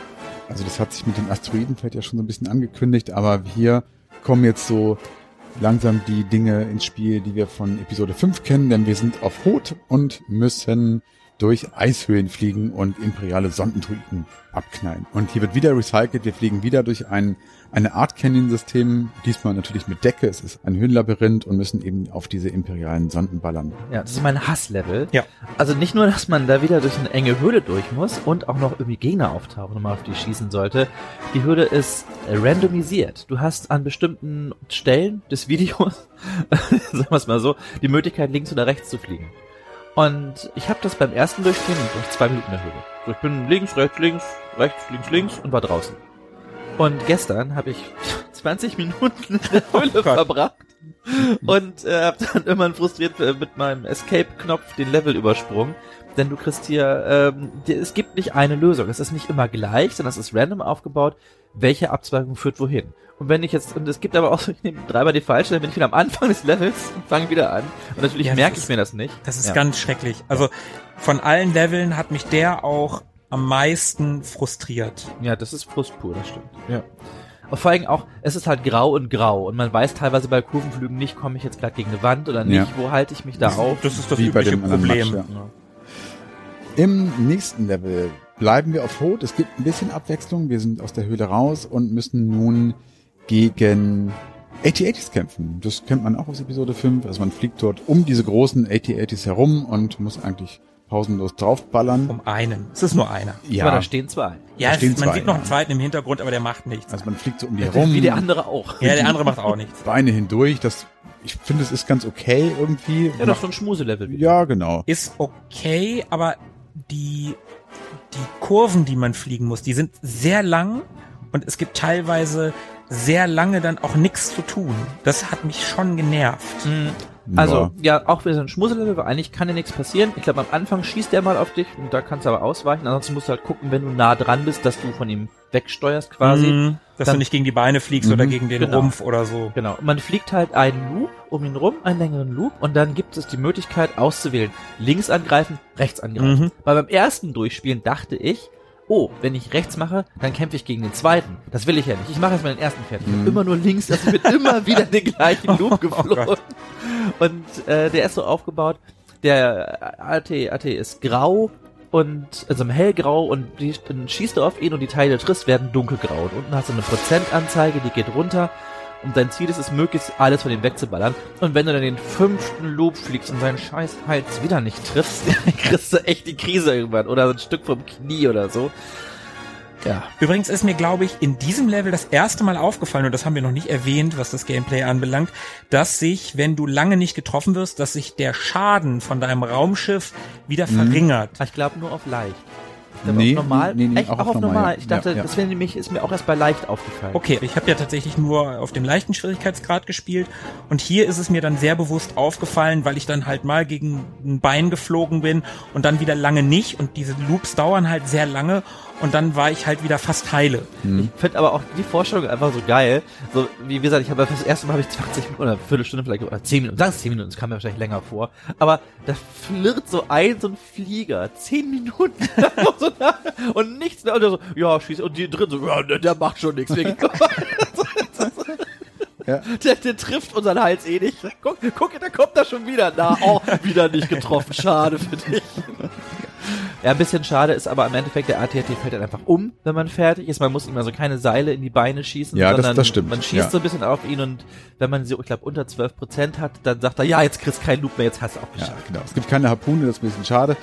Also das hat sich mit dem Asteroidenfeld ja schon so ein bisschen angekündigt, aber hier kommen jetzt so langsam die Dinge ins Spiel, die wir von Episode 5 kennen, denn wir sind auf Hot und müssen durch Eishöhlen fliegen und imperiale Sondendruiden abknallen. Und hier wird wieder recycelt, wir fliegen wieder durch ein, eine Art Canyon-System, diesmal natürlich mit Decke, es ist ein Höhenlabyrinth und müssen eben auf diese imperialen Sonden ballern. Ja, das ist mein Hasslevel. Ja. Also nicht nur, dass man da wieder durch eine enge Höhle durch muss und auch noch irgendwie Gegner auftauchen und man auf die schießen sollte. Die Höhle ist randomisiert. Du hast an bestimmten Stellen des Videos, sagen wir es mal so, die Möglichkeit links oder rechts zu fliegen. Und ich habe das beim ersten Durchgehen durch zwei Minuten in der Höhle. So, ich bin links, rechts, links, rechts, links, links und war draußen. Und gestern habe ich 20 Minuten in der Höhle Gott. verbracht und äh, habe dann irgendwann frustriert äh, mit meinem Escape-Knopf den Level übersprungen. Denn du kriegst hier, ähm, es gibt nicht eine Lösung. Es ist nicht immer gleich, sondern es ist random aufgebaut, welche Abzweigung führt wohin. Und wenn ich jetzt, und es gibt aber auch so, ich nehme dreimal die falsche, dann bin ich wieder am Anfang des Levels und fange wieder an. Und natürlich Ja, merke ich mir das nicht. Das ist Ja. ganz schrecklich. Also von allen Leveln hat mich der auch am meisten frustriert. Ja, das ist Frust pur, das stimmt. Ja. Und vor allem auch, es ist halt grau und grau und man weiß teilweise bei Kurvenflügen nicht, komme ich jetzt gerade gegen eine Wand oder nicht, Ja. wo halte ich mich da auf. Das ist das Wie bei übliche Problem. Match, ja. Im nächsten Level bleiben wir auf Rot. Es gibt ein bisschen Abwechslung. Wir sind aus der Höhle raus und müssen nun gegen AT-80s kämpfen. Das kennt man auch aus Episode 5. Also man fliegt dort um diese großen AT-80s herum und muss eigentlich pausenlos draufballern. Um einen. Es ist nur einer. Aber da stehen zwei. Ja, Da stehen es, man zwei, sieht noch ja. einen zweiten im Hintergrund, aber der macht nichts. Also man fliegt so um die herum. Wie der andere auch. Ja, der andere macht auch nichts. Beine hindurch. Das, ich finde, es ist ganz okay irgendwie. Ja, doch so ein Schmuselevel. wieder. ja, genau. Ist okay, aber die, die Kurven, die man fliegen muss, die sind sehr lang und es gibt teilweise sehr lange dann auch nichts zu tun. Das hat mich schon genervt. Mhm. Also, ja, auch wieder so ein Schmussellevel, weil eigentlich kann ja nichts passieren. Ich glaube, am Anfang schießt der mal auf dich und da kannst du aber ausweichen. Ansonsten musst du halt gucken, wenn du nah dran bist, dass du von ihm wegsteuerst quasi. Mhm. Dass Dann- du nicht gegen die Beine fliegst Mhm. oder gegen den Genau. Rumpf oder so. Genau. Man fliegt halt einen Loop um ihn rum, einen längeren Loop, und dann gibt es die Möglichkeit auszuwählen. Links angreifen, rechts angreifen. Mhm. Weil beim ersten Durchspielen dachte ich, oh, wenn ich rechts mache, dann kämpfe ich gegen den zweiten. Das will ich ja nicht. Ich mache erstmal den ersten fertig. Mhm. immer nur links, also ich bin immer wieder den gleichen Loop Oh geflogen. Gott. und äh, der ist so aufgebaut, der AT, AT ist grau und also im hellgrau und die, dann schießt du auf ihn und die Teile triffst, werden dunkelgrau. Und unten hast du eine Prozentanzeige, die geht runter. Und dein Ziel ist es, möglichst alles von ihm wegzuballern. Und wenn du dann den fünften Loop fliegst und seinen scheiß Hals wieder nicht triffst, dann kriegst du echt die Krise irgendwann. Oder so ein Stück vom Knie oder so. Ja. Übrigens ist mir, glaube ich, in diesem Level das erste Mal aufgefallen, und das haben wir noch nicht erwähnt, was das Gameplay anbelangt, dass sich, wenn du lange nicht getroffen wirst, dass sich der Schaden von deinem Raumschiff wieder Mhm. verringert. Ich glaube nur auf leicht. Ich Nee, auf normal. nee, nee, Echt auch auch, auf auf normal, normal. Ich dachte, Ja, ja. das wäre nämlich, ist mir auch erst bei leicht aufgefallen. Okay, ich habe ja tatsächlich nur auf dem leichten Schwierigkeitsgrad gespielt und hier ist es mir dann sehr bewusst aufgefallen, weil ich dann halt mal gegen ein Bein geflogen bin und dann wieder lange nicht und diese Loops dauern halt sehr lange und dann war ich halt wieder fast heile. Ich finde aber auch die Vorstellung einfach so geil. So, wie gesagt, ich habe das erste Mal habe ich 20 Minuten oder eine Viertelstunde vielleicht oder 10 Minuten, sagen es 10 Minuten, das kam mir wahrscheinlich länger vor. Aber da flirrt so ein, so ein Flieger, 10 Minuten so nah, und nichts mehr. Und der so, ja, schieß, und die drin so, ja, der, der macht schon nichts. Ja. Der, der trifft unseren Hals eh nicht. Guck, guck, da kommt er schon wieder. Na, oh, wieder nicht getroffen. Schade für dich. Ja, ein bisschen schade ist aber im Endeffekt, der ATAT fällt dann einfach um, wenn man fertig ist. Man muss ihm also keine Seile in die Beine schießen, Ja, das- sondern das stimmt, man schießt ja. so ein bisschen auf ihn und wenn man so, ich glaube, unter 12% hat, dann sagt er, ja, jetzt kriegst du keinen Loop mehr, jetzt hast du auch Ja, geschafft. genau. Es gibt keine Harpune, das ist ein bisschen schade.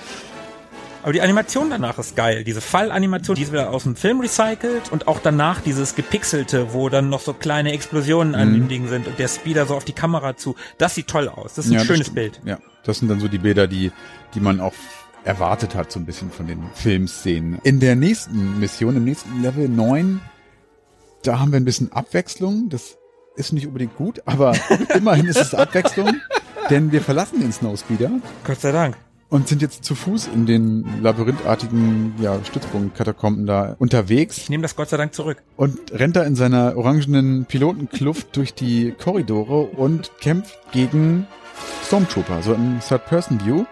Aber die Animation danach ist geil. Diese Fallanimation, die ist wieder aus dem Film recycelt und auch danach dieses gepixelte, wo dann noch so kleine Explosionen an Mhm. dem Ding sind und der Speeder so auf die Kamera zu. Das sieht toll aus. Das ist ein Ja, das schönes. Bild. Ja, das sind dann so die Bilder, die, die man auch erwartet hat, so ein bisschen von den Filmszenen. In der nächsten Mission, im nächsten Level 9, da haben wir ein bisschen Abwechslung. Das ist nicht unbedingt gut, aber immerhin ist es Abwechslung, denn wir verlassen den Snowspeeder Gott sei Dank. und sind jetzt zu Fuß in den labyrinthartigen ja, Stützpunkt-Katakomben da unterwegs Ich nehme das Gott sei Dank zurück. und rennt da in seiner orangenen Pilotenkluft durch die Korridore und kämpft gegen Stormtrooper, so im Third-Person-View.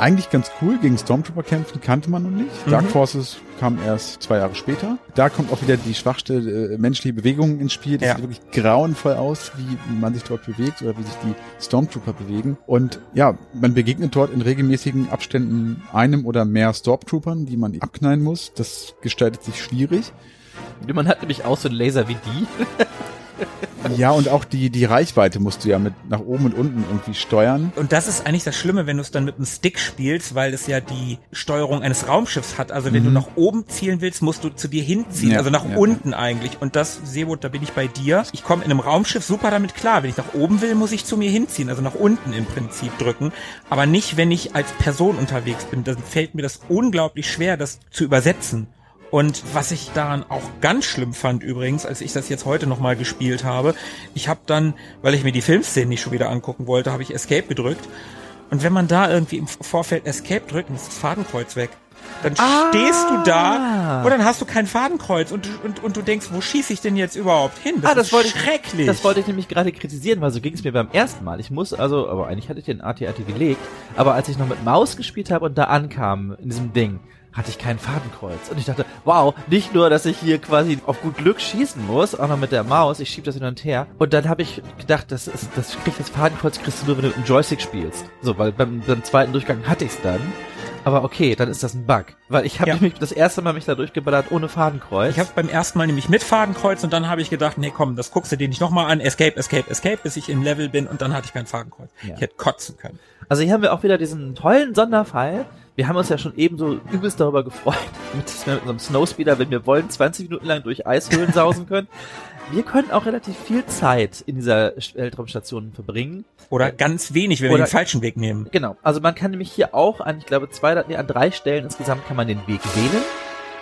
Eigentlich ganz cool, gegen Stormtrooper kämpfen kannte man noch nicht. Dark Mhm. Forces kam erst zwei Jahre später. Da kommt auch wieder die schwachste äh, menschliche Bewegung ins Spiel. Das Ja. sieht wirklich grauenvoll aus, wie man sich dort bewegt oder wie sich die Stormtrooper bewegen. Und ja, man begegnet dort in regelmäßigen Abständen einem oder mehr Stormtroopern, die man abknallen muss. Das gestaltet sich schwierig. Man hat nämlich auch so einen Laser wie die. Ja, und auch die, die Reichweite musst du ja mit nach oben und unten irgendwie steuern. Und das ist eigentlich das Schlimme, wenn du es dann mit einem Stick spielst, weil es ja die Steuerung eines Raumschiffs hat. Also wenn du nach oben zielen willst, musst du zu dir hinziehen, Ja, also nach ja. unten eigentlich. Und das, Seebot, da bin ich bei dir. Ich komme in einem Raumschiff super damit klar. Wenn ich nach oben will, muss ich zu mir hinziehen, also nach unten im Prinzip drücken. Aber nicht, wenn ich als Person unterwegs bin. Dann fällt mir das unglaublich schwer, das zu übersetzen. Und was ich daran auch ganz schlimm fand übrigens, als ich das jetzt heute nochmal gespielt habe, ich habe dann, weil ich mir die Filmszenen nicht schon wieder angucken wollte, habe ich Escape gedrückt. Und wenn man da irgendwie im Vorfeld Escape drückt, dann ist das Fadenkreuz weg. Dann stehst du da und dann hast du kein Fadenkreuz und, du- und, und du denkst, wo schieße ich denn jetzt überhaupt hin? ah, das ist wollte ich, schrecklich. Das wollte ich nämlich gerade kritisieren, weil so ging es mir beim ersten Mal. Ich muss also, aber eigentlich hatte ich den AT-AT gelegt, aber als ich noch mit Maus gespielt habe und da ankam in diesem Ding, hatte ich kein Fadenkreuz. Und ich dachte, wow, nicht nur, dass ich hier quasi auf gut Glück schießen muss, auch noch mit der Maus, ich schieb das hin und her. Und dann habe ich gedacht, das ist, das kriegt das Fadenkreuz kriegst du nur, wenn du mit dem Joystick spielst. So, weil beim, beim zweiten Durchgang hatte ich es dann. Aber okay, dann ist das ein Bug. Weil ich habe Ja. nämlich das erste Mal mich da durchgeballert ohne Fadenkreuz. Ich habe beim ersten Mal nämlich mit Fadenkreuz und dann habe ich gedacht, nee, komm, das guckst du dir nicht nochmal an. Escape, Escape, Escape, bis ich im Level bin und dann hatte ich kein Fadenkreuz. Ja. Ich hätte kotzen können. Also hier haben wir auch wieder diesen tollen Sonderfall. Wir haben uns ja schon eben so übelst darüber gefreut, mit, dass wir mit unserem Snowspeeder, wenn wir wollen, 20 Minuten lang durch Eishöhlen sausen können. Wir können auch relativ viel Zeit in dieser Weltraumstation verbringen. Oder ganz wenig, wenn wir Oder- den falschen Weg nehmen. Genau. Also man kann nämlich hier auch an, ich glaube, zwei, nee, an drei Stellen insgesamt kann man den Weg wählen.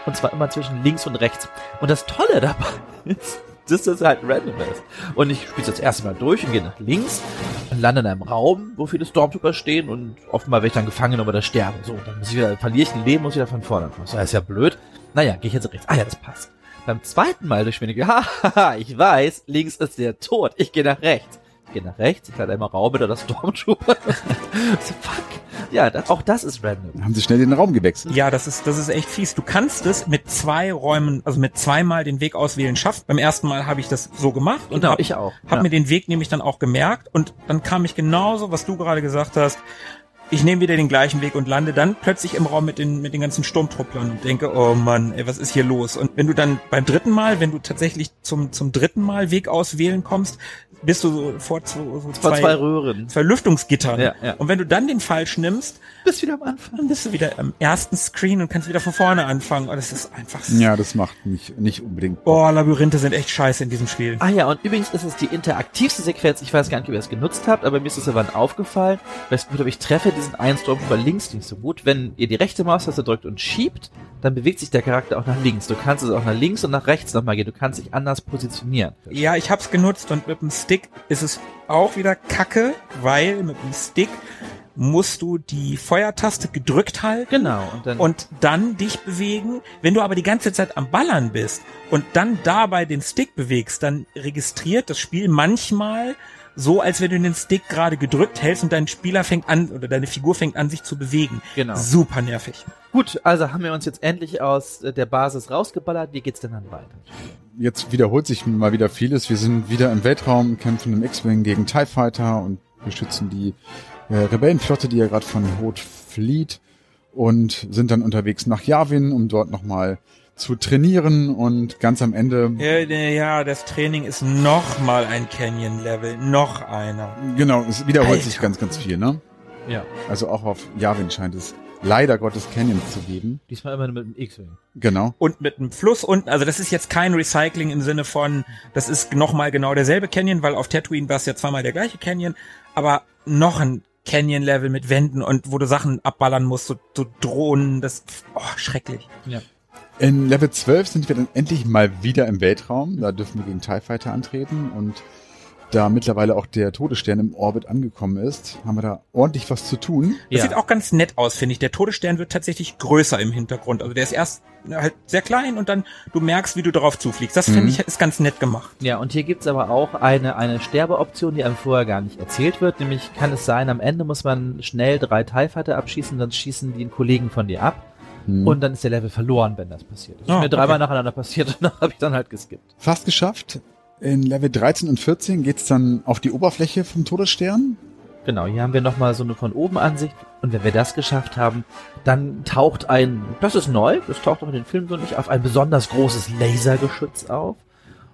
Und zwar immer zwischen links und rechts. Und das Tolle dabei ist, dass das halt random ist. Und ich spiele das erste durch und gehe nach links und lande in einem Raum, wo viele Stormtrooper stehen und offenbar werde ich dann gefangen oder sterbe. So, dann muss ich wieder, verliere ich ein Leben, muss ich wieder von vorne anfangen. Das ist ja blöd. Naja, gehe ich jetzt rechts. Ah ja, das passt. Beim zweiten Mal durchschwinde ich, haha, ich weiß, links ist der Tod. Ich gehe nach rechts. Ich gehe nach rechts, ich lande einmal Raum mit oder Stormtrooper. so, fuck. Ja, das, auch das ist random. Haben sie schnell den Raum gewechselt. Ja, das ist, das ist echt fies. Du kannst es mit zwei Räumen, also mit zweimal den Weg auswählen schaffen. Beim ersten Mal habe ich das so gemacht und Genau, hab, ich auch. hab Ja. mir den Weg nämlich dann auch gemerkt und dann kam ich genauso, was du gerade gesagt hast. Ich nehme wieder den gleichen Weg und lande dann plötzlich im Raum mit den, mit den ganzen Sturmtrupplern und denke, oh Mann, ey, was ist hier los? Und wenn du dann beim dritten Mal, wenn du tatsächlich zum, zum dritten Mal Weg auswählen kommst, bist du so vor, so, so Vor zwei Röhren. zwei Lüftungsgittern. Ja, ja. Und wenn du dann den falsch nimmst, Bist wieder am Anfang. dann bist du wieder am ersten Screen und kannst wieder von vorne anfangen. Und das ist einfach. Ja, das macht nicht, nicht unbedingt. Boah, Labyrinthe sind echt scheiße in diesem Spiel. Ah ja, und übrigens ist es die interaktivste Sequenz. Ich weiß gar nicht, ob ihr es genutzt habt, aber mir ist es irgendwann aufgefallen. Weißt du, ich treffe diesen einen Stormtrooper links nicht so gut. Wenn ihr die rechte Maustaste drückt und schiebt, dann bewegt sich der Charakter auch nach links. Du kannst es auch nach links und nach rechts nochmal gehen. Du kannst dich anders positionieren. Ja, ich hab's genutzt und mit dem Stick ist es auch wieder kacke, weil mit dem Stick musst du die Feuertaste gedrückt halten. Genau. Und dann Und dann dich bewegen. Wenn du aber die ganze Zeit am Ballern bist und dann dabei den Stick bewegst, dann registriert das Spiel manchmal so, als wenn du den Stick gerade gedrückt hältst und dein Spieler fängt an oder deine Figur fängt an, sich zu bewegen. Genau. Super nervig. gut, also haben wir uns jetzt endlich aus äh, der Basis rausgeballert. Wie geht's denn dann weiter? Jetzt wiederholt sich mal wieder vieles. Wir sind wieder im Weltraum, kämpfen im X-Wing gegen TIE Fighter und beschützen die äh, Rebellenflotte, die ja gerade von Hoth flieht und sind dann unterwegs nach Yavin, um dort nochmal zu trainieren und ganz am Ende, Ja, ja, das Training ist noch mal ein Canyon-Level, noch einer. genau, es wiederholt Alter. sich ganz, ganz viel, ne? Ja. Also auch auf Yavin scheint es leider Gottes Canyons zu geben. Diesmal immer nur mit dem X-Wing. Genau. Und mit einem Fluss unten, also das ist jetzt kein Recycling im Sinne von, das ist noch mal genau derselbe Canyon, weil auf Tatooine war es ja zweimal der gleiche Canyon, aber noch ein Canyon-Level mit Wänden und wo du Sachen abballern musst, so, so Drohnen, das, oh, schrecklich. Ja. In Level 12 sind wir dann endlich mal wieder im Weltraum. Da dürfen wir gegen TIE Fighter antreten und da mittlerweile auch der Todesstern im Orbit angekommen ist, haben wir da ordentlich was zu tun. Das Ja. sieht auch ganz nett aus, finde ich. Der Todesstern wird tatsächlich größer im Hintergrund. Also der ist erst halt sehr klein und dann du merkst, wie du darauf zufliegst. Das finde Mhm. ich ist ganz nett gemacht. Ja, und hier gibt's aber auch eine, eine Sterbeoption, die einem vorher gar nicht erzählt wird. Nämlich kann es sein, am Ende muss man schnell drei TIE Fighter abschießen, dann schießen die einen Kollegen von dir ab. Hm. Und dann ist der Level verloren, wenn das passiert. Das Ah, ist mir dreimal okay. nacheinander passiert und dann habe ich dann halt geskippt. Fast geschafft. In Level 13 und 14 geht's dann auf die Oberfläche vom Todesstern. Genau, hier haben wir nochmal so eine von oben Ansicht. Und wenn wir das geschafft haben, dann taucht ein, das ist neu, das taucht auch in den Filmen so nicht auf, ein besonders großes Lasergeschütz auf.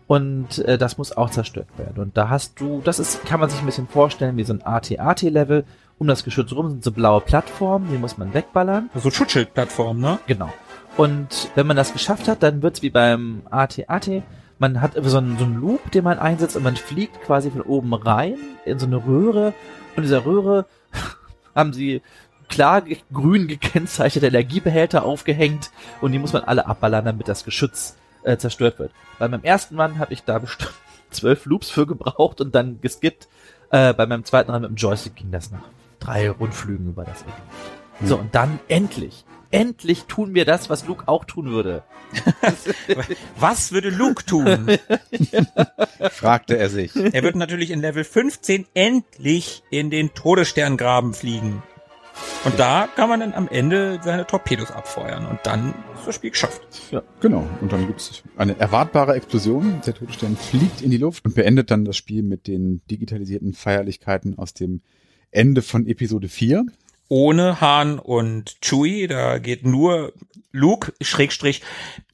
Und äh, das muss auch zerstört werden. Und da hast du, das ist, kann man sich ein bisschen vorstellen wie so ein AT-AT-Level. Um das Geschütz rum sind so blaue Plattformen, die muss man wegballern. So Schutzschildplattform, ne? Genau. Und wenn man das geschafft hat, dann wird's wie beim AT-AT. Man hat so einen, so einen Loop, den man einsetzt und man fliegt quasi von oben rein in so eine Röhre. Und in dieser Röhre haben sie klar grün gekennzeichnete Energiebehälter aufgehängt und die muss man alle abballern, damit das Geschütz äh, zerstört wird. Bei meinem ersten Mann habe ich da bestimmt zwölf Loops für gebraucht und dann geskippt. Äh, bei meinem zweiten Run mit dem Joystick ging das nach drei Rundflügen über das Eck. So, und dann endlich, endlich tun wir das, was Luke auch tun würde. Was würde Luke tun? Fragte er sich. er wird natürlich in Level 15 endlich in den Todessterngraben fliegen. Und da kann man dann am Ende seine Torpedos abfeuern und dann ist das Spiel geschafft. Genau. Und dann gibt's eine erwartbare Explosion. Der Todesstern fliegt in die Luft und beendet dann das Spiel mit den digitalisierten Feierlichkeiten aus dem Ende von Episode 4. Ohne Han und Chewie, da geht nur Luke, Schrägstrich,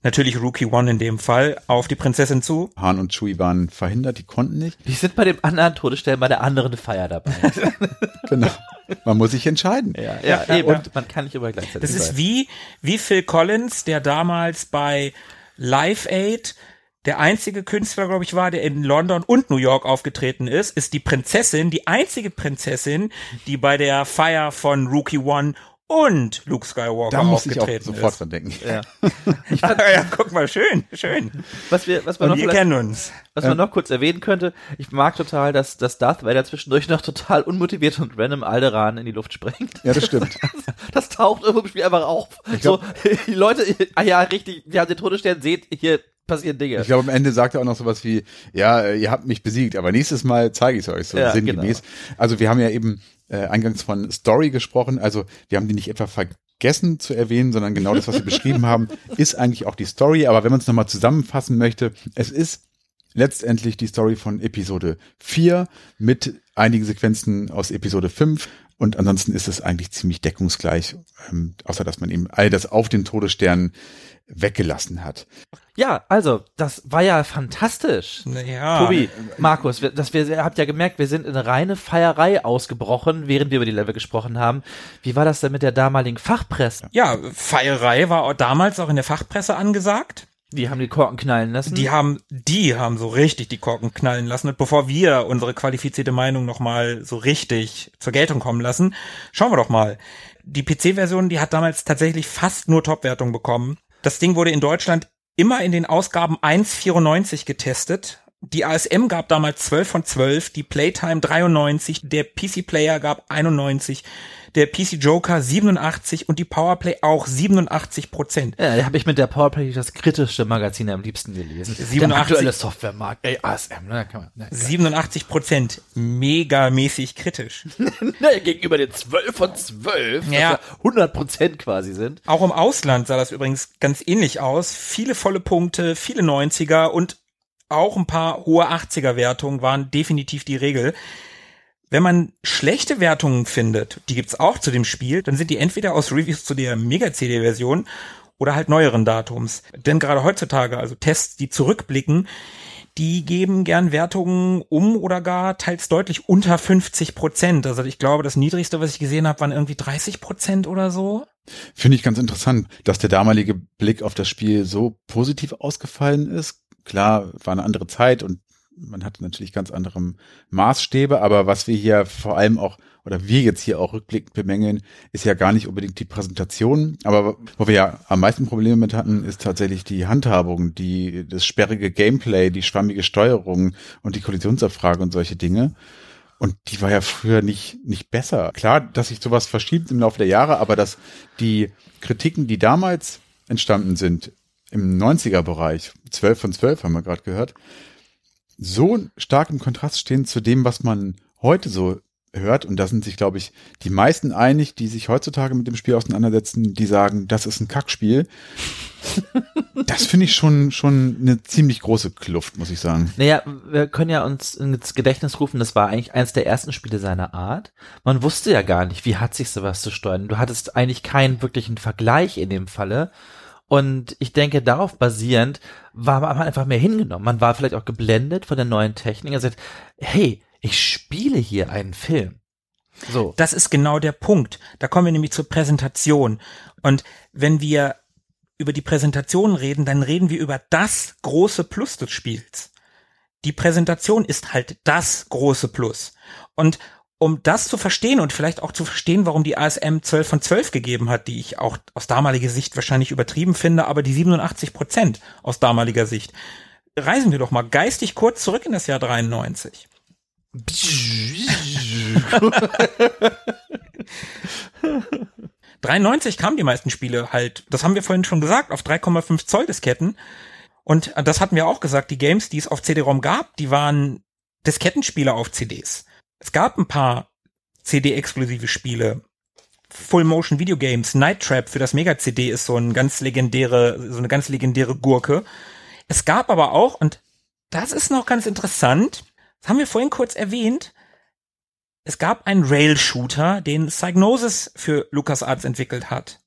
natürlich Rookie One in dem Fall, auf die Prinzessin zu. Han und Chewie waren verhindert, die konnten nicht. Die sind bei dem anderen Todesstern bei der anderen Feier dabei. Genau. Man muss sich entscheiden. ja, Ja, ja, eben. und- Und man kann nicht immer gleichzeitig Das ist sein. wie, wie Phil Collins, der damals bei Live Aid der einzige Künstler, glaube ich, war, der in London und New York aufgetreten ist, ist die Prinzessin, die einzige Prinzessin, die bei der Feier von Rookie One und Luke Skywalker Da muss ich auch aufgetreten sofort ist. dran denken. Ja. ja, guck mal, schön, schön. Was wir, was wir Und noch wir kennen uns. Was man noch kurz erwähnen könnte, ich mag total, dass, dass Darth Vader zwischendurch noch total unmotiviert und random Alderan in die Luft sprengt. Ja, das stimmt. Das taucht irgendwo im Spiel einfach auf. glaub- so, die Leute, ah ja, richtig, wir haben den Todesstern, seht, hier passieren Dinge. Ich glaube, am Ende sagt er auch noch sowas wie, ja, ihr habt mich besiegt, aber nächstes Mal zeige ich es euch so Ja, sinngemäß. Also wir haben ja eben äh, eingangs von Story gesprochen, also wir haben die nicht etwa vergessen zu erwähnen, sondern genau das, was wir beschrieben haben, ist eigentlich auch die Story. Aber wenn man es nochmal zusammenfassen möchte, es ist letztendlich die Story von Episode 4 mit einigen Sequenzen aus Episode 5. Und ansonsten ist es eigentlich ziemlich deckungsgleich, ähm, außer dass man eben all das auf den Todesstern weggelassen hat. Ja, also, das war ja fantastisch. Naja. Tobi, Markus, wir, das wir, ihr habt ja gemerkt, wir sind in eine reine Feierei ausgebrochen, während wir über die Level gesprochen haben. Wie war das denn mit der damaligen Fachpresse? Ja, Feierei war auch damals auch in der Fachpresse angesagt. Die haben die Korken knallen lassen. Die haben, die haben so richtig die Korken knallen lassen. Und bevor wir unsere qualifizierte Meinung nochmal so richtig zur Geltung kommen lassen, schauen wir doch mal. Die PC-Version, die hat damals tatsächlich fast nur Top-Wertung bekommen. Das Ding wurde in Deutschland immer in den Ausgaben 1,94 getestet. Die ASM gab damals 12 von 12, die Playtime 93, der PC Player gab 91, der PC Joker 87 und die Powerplay auch 87 Prozent. ja, da habe ich mit der Powerplay das kritischste Magazin am liebsten gelesen. 87 Der aktuelle Softwaremarkt, ey, ASM, ne, kann man. Ne, 87 Prozent megamäßig kritisch. ne, gegenüber den 12 von 12, Ja. ja 100 Prozent quasi sind. Auch im Ausland sah das übrigens ganz ähnlich aus. Viele volle Punkte, viele 90er und auch ein paar hohe 80er Wertungen waren definitiv die Regel. Wenn man schlechte Wertungen findet, die gibt's auch zu dem Spiel, dann sind die entweder aus Reviews zu der Mega-CD-Version oder halt neueren Datums. Denn gerade heutzutage, also Tests, die zurückblicken, die geben gern Wertungen um oder gar teils deutlich unter 50 Prozent. Also ich glaube, das niedrigste, was ich gesehen habe, waren irgendwie 30 Prozent oder so. Finde ich ganz interessant, dass der damalige Blick auf das Spiel so positiv ausgefallen ist. Klar, war eine andere Zeit und man hatte natürlich ganz andere Maßstäbe, aber was wir hier vor allem auch, oder wir jetzt hier auch rückblickend bemängeln, ist ja gar nicht unbedingt die Präsentation, aber wo wir ja am meisten Probleme mit hatten, ist tatsächlich die Handhabung, die, das sperrige Gameplay, die schwammige Steuerung und die Kollisionsabfrage und solche Dinge. Und die war ja früher nicht, nicht besser. Klar, dass sich sowas verschiebt im Laufe der Jahre, aber dass die Kritiken, die damals entstanden sind, im 90er-Bereich, 12 von 12 haben wir gerade gehört, so stark im Kontrast stehen zu dem, was man heute so hört. Und da sind sich, glaube ich, die meisten einig, die sich heutzutage mit dem Spiel auseinandersetzen, die sagen, das ist ein Kackspiel. das finde ich schon, schon eine ziemlich große Kluft, muss ich sagen. Naja, wir können ja uns ins Gedächtnis rufen, das war eigentlich eines der ersten Spiele seiner Art. Man wusste ja gar nicht, wie hat sich sowas zu steuern. Du hattest eigentlich keinen wirklichen Vergleich in dem Falle. Und ich denke, darauf basierend war man einfach mehr hingenommen. Man war vielleicht auch geblendet von der neuen Technik. Er sagt, hey, ich spiele hier einen Film. So. Das ist genau der Punkt. Da kommen wir nämlich zur Präsentation. Und wenn wir über die Präsentation reden, dann reden wir über das große Plus des Spiels. Die Präsentation ist halt das große Plus. Und um das zu verstehen und vielleicht auch zu verstehen, warum die ASM 12 von 12 gegeben hat, die ich auch aus damaliger Sicht wahrscheinlich übertrieben finde, aber die 87 Prozent aus damaliger Sicht, reisen wir doch mal geistig kurz zurück in das Jahr 93. 93 kamen die meisten Spiele halt, das haben wir vorhin schon gesagt, auf 3,5 Zoll Disketten. Und das hatten wir auch gesagt, die Games, die es auf CD-ROM gab, die waren Diskettenspiele auf CDs. Es gab ein paar CD-exklusive Spiele. Full Motion Video Games, Night Trap für das Mega CD ist so ein ganz legendäre, so eine ganz legendäre Gurke. Es gab aber auch, und das ist noch ganz interessant, das haben wir vorhin kurz erwähnt, es gab einen Rail-Shooter, den Psygnosis für LucasArts entwickelt hat.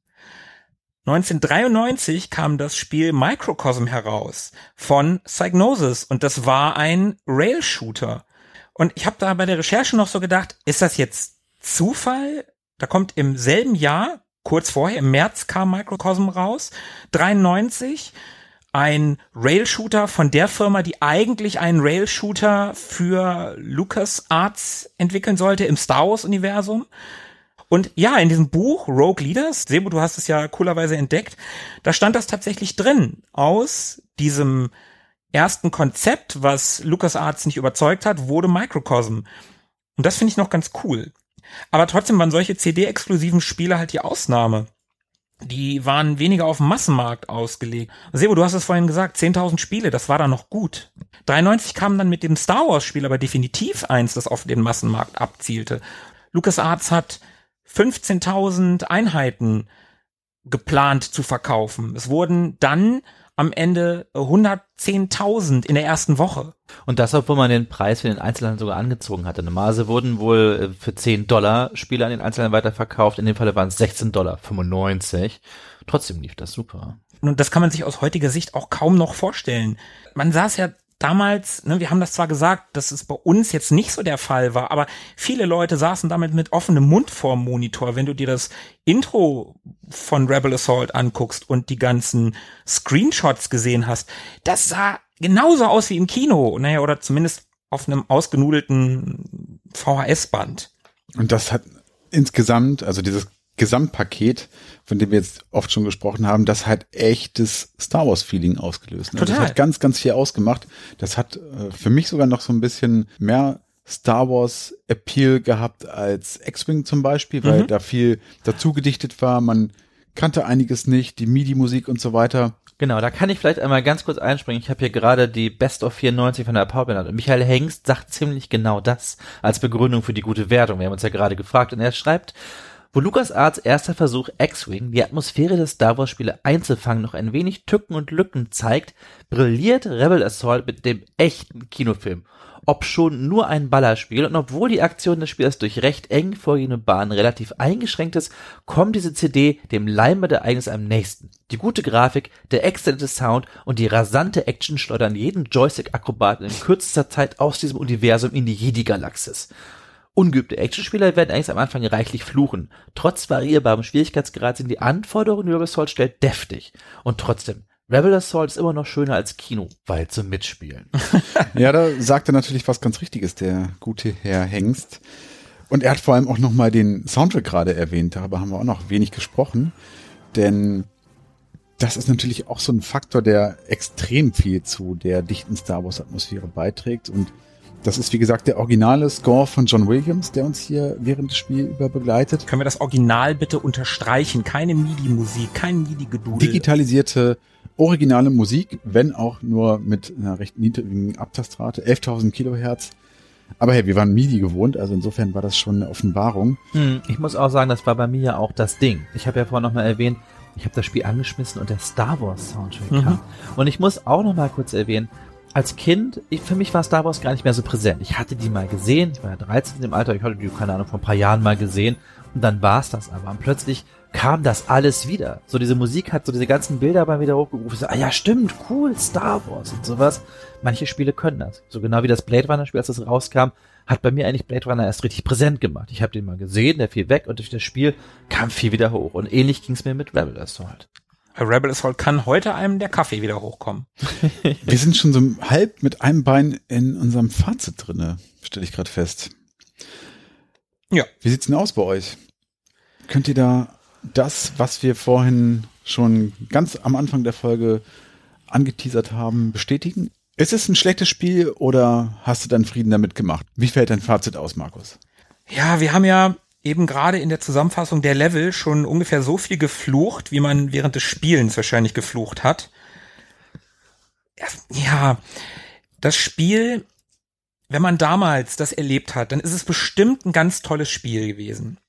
1993 kam das Spiel Microcosm heraus von Psygnosis und das war ein Rail-Shooter. Und ich habe da bei der Recherche noch so gedacht, ist das jetzt Zufall? Da kommt im selben Jahr, kurz vorher, im März kam Microcosm raus, 93, ein Rail-Shooter von der Firma, die eigentlich einen Rail-Shooter für LucasArts entwickeln sollte im Star Wars-Universum. Und ja, in diesem Buch Rogue Leaders, Sebo, du hast es ja coolerweise entdeckt, da stand das tatsächlich drin. Aus diesem ersten Konzept, was LucasArts nicht überzeugt hat, wurde Microcosm. Und das finde ich noch ganz cool. Aber trotzdem waren solche CD-exklusiven Spiele halt die Ausnahme. Die waren weniger auf dem Massenmarkt ausgelegt. Sebo, du hast es vorhin gesagt, 10.000 Spiele, das war da noch gut. 93 kam dann mit dem Star Wars Spiel aber definitiv eins, das auf den Massenmarkt abzielte. LucasArts hat 15.000 Einheiten geplant zu verkaufen. Es wurden dann am Ende 110.000 in der ersten Woche. Und das, obwohl man den Preis für den Einzelhandel sogar angezogen hatte. Normalerweise wurden wohl äh, für 10 Dollar Spiele an den Einzelhandel weiterverkauft. In dem Falle waren es 16 Dollar 95. Trotzdem lief das super. Und das kann man sich aus heutiger Sicht auch kaum noch vorstellen. Man saß ja damals, ne, wir haben das zwar gesagt, dass es bei uns jetzt nicht so der Fall war, aber viele Leute saßen damit mit offenem Mund vorm Monitor. Wenn du dir das Intro von Rebel Assault anguckst und die ganzen Screenshots gesehen hast, das sah genauso aus wie im Kino, naja, oder zumindest auf einem ausgenudelten VHS-Band. Und das hat insgesamt, also dieses Gesamtpaket, von dem wir jetzt oft schon gesprochen haben, das hat echtes Star Wars Feeling ausgelöst. Ne? Total. Das hat ganz, ganz viel ausgemacht. Das hat äh, für mich sogar noch so ein bisschen mehr Star Wars Appeal gehabt als X-Wing zum Beispiel, weil Mhm. da viel dazu gedichtet war. Man kannte einiges nicht, die MIDI-Musik und so weiter. Genau, da kann ich vielleicht einmal ganz kurz einspringen. Ich habe hier gerade die Best of 94 von der PowerPoint und Michael Hengst sagt ziemlich genau das als Begründung für die gute Wertung. Wir haben uns ja gerade gefragt und er schreibt, wo LucasArts erster Versuch X-Wing die Atmosphäre des Star Wars Spiele einzufangen noch ein wenig Tücken und Lücken zeigt, brilliert Rebel Assault mit dem echten Kinofilm. Ob schon nur ein Ballerspiel und obwohl die Aktion des Spielers durch recht eng vorgehende Bahnen relativ eingeschränkt ist, kommt diese CD dem Leinwandereignis am nächsten. Die gute Grafik, der exzellente Sound und die rasante Action schleudern jeden Joystick-Akrobaten in kürzester Zeit aus diesem Universum in die Jedi-Galaxis. Ungeübte Actionspieler werden eigentlich am Anfang reichlich fluchen. Trotz variierbarem Schwierigkeitsgrad sind die Anforderungen, die Rebel Assault stellt, deftig. Und trotzdem, Rebel Assault ist immer noch schöner als Kino, weil zum Mitspielen. Ja, da sagt er natürlich was ganz Richtiges, der gute Herr Hengst. Und er hat vor allem auch nochmal den Soundtrack gerade erwähnt. Darüber haben wir auch noch wenig gesprochen. Denn das ist natürlich auch so ein Faktor, der extrem viel zu der dichten Star Wars Atmosphäre beiträgt. Und das ist, wie gesagt, der originale Score von John Williams, der uns hier während des Spiels über begleitet. Können wir das Original bitte unterstreichen? Keine MIDI-Musik, kein MIDI-Gedudel. Digitalisierte, originale Musik, wenn auch nur mit einer recht niedrigen Abtastrate, 11.000 Kilohertz. Aber hey, wir waren MIDI gewohnt, also insofern war das schon eine Offenbarung. Hm, ich muss auch sagen, das war bei mir ja auch das Ding. Ich habe ja vorhin noch mal erwähnt, ich habe das Spiel angeschmissen und der Star Wars Soundtrack Mhm. kam. Und ich muss auch noch mal kurz erwähnen, als Kind, ich, für mich war Star Wars gar nicht mehr so präsent. Ich hatte die mal gesehen, ich war ja 13 im Alter, ich hatte die, keine Ahnung, vor ein paar Jahren mal gesehen und dann war's das aber. Und plötzlich kam das alles wieder. So diese Musik hat so diese ganzen Bilder bei mir wieder hochgerufen. So, ah ja, stimmt, cool, Star Wars und sowas. Manche Spiele können das. So genau wie das Blade Runner Spiel, als das rauskam, hat bei mir eigentlich Blade Runner erst richtig präsent gemacht. Ich habe den mal gesehen, der fiel weg und durch das Spiel kam viel wieder hoch. Und ähnlich ging's mir mit Rebel Assault. Rebel Assault kann heute einem der Kaffee wieder hochkommen. Wir sind schon so halb mit einem Bein in unserem Fazit drinne, stelle ich gerade fest. Ja. Wie sieht's denn aus bei euch? Könnt ihr da das, was wir vorhin schon ganz am Anfang der Folge angeteasert haben, bestätigen? Ist es ein schlechtes Spiel oder hast du deinen Frieden damit gemacht? Wie fällt dein Fazit aus, Markus? Ja, wir haben ja eben gerade in der Zusammenfassung der Level schon ungefähr so viel geflucht, wie man während des Spielens wahrscheinlich geflucht hat. Ja, das Spiel, wenn man damals das erlebt hat, dann ist es bestimmt ein ganz tolles Spiel gewesen.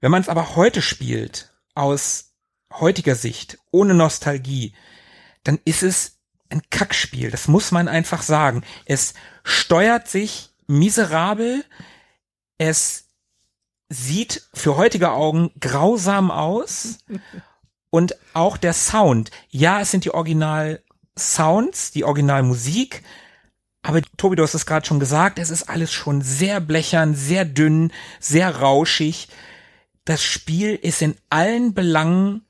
Wenn man es aber heute spielt, aus heutiger Sicht, ohne Nostalgie, dann ist es ein Kackspiel. Das muss man einfach sagen. Es steuert sich miserabel. Es sieht für heutige Augen grausam aus. Und auch der Sound. Ja, es sind die Original Sounds, die Originalmusik. Aber Tobi, du hast es gerade schon gesagt, es ist alles schon sehr blechern, sehr dünn, sehr rauschig. Das Spiel ist in allen Belangen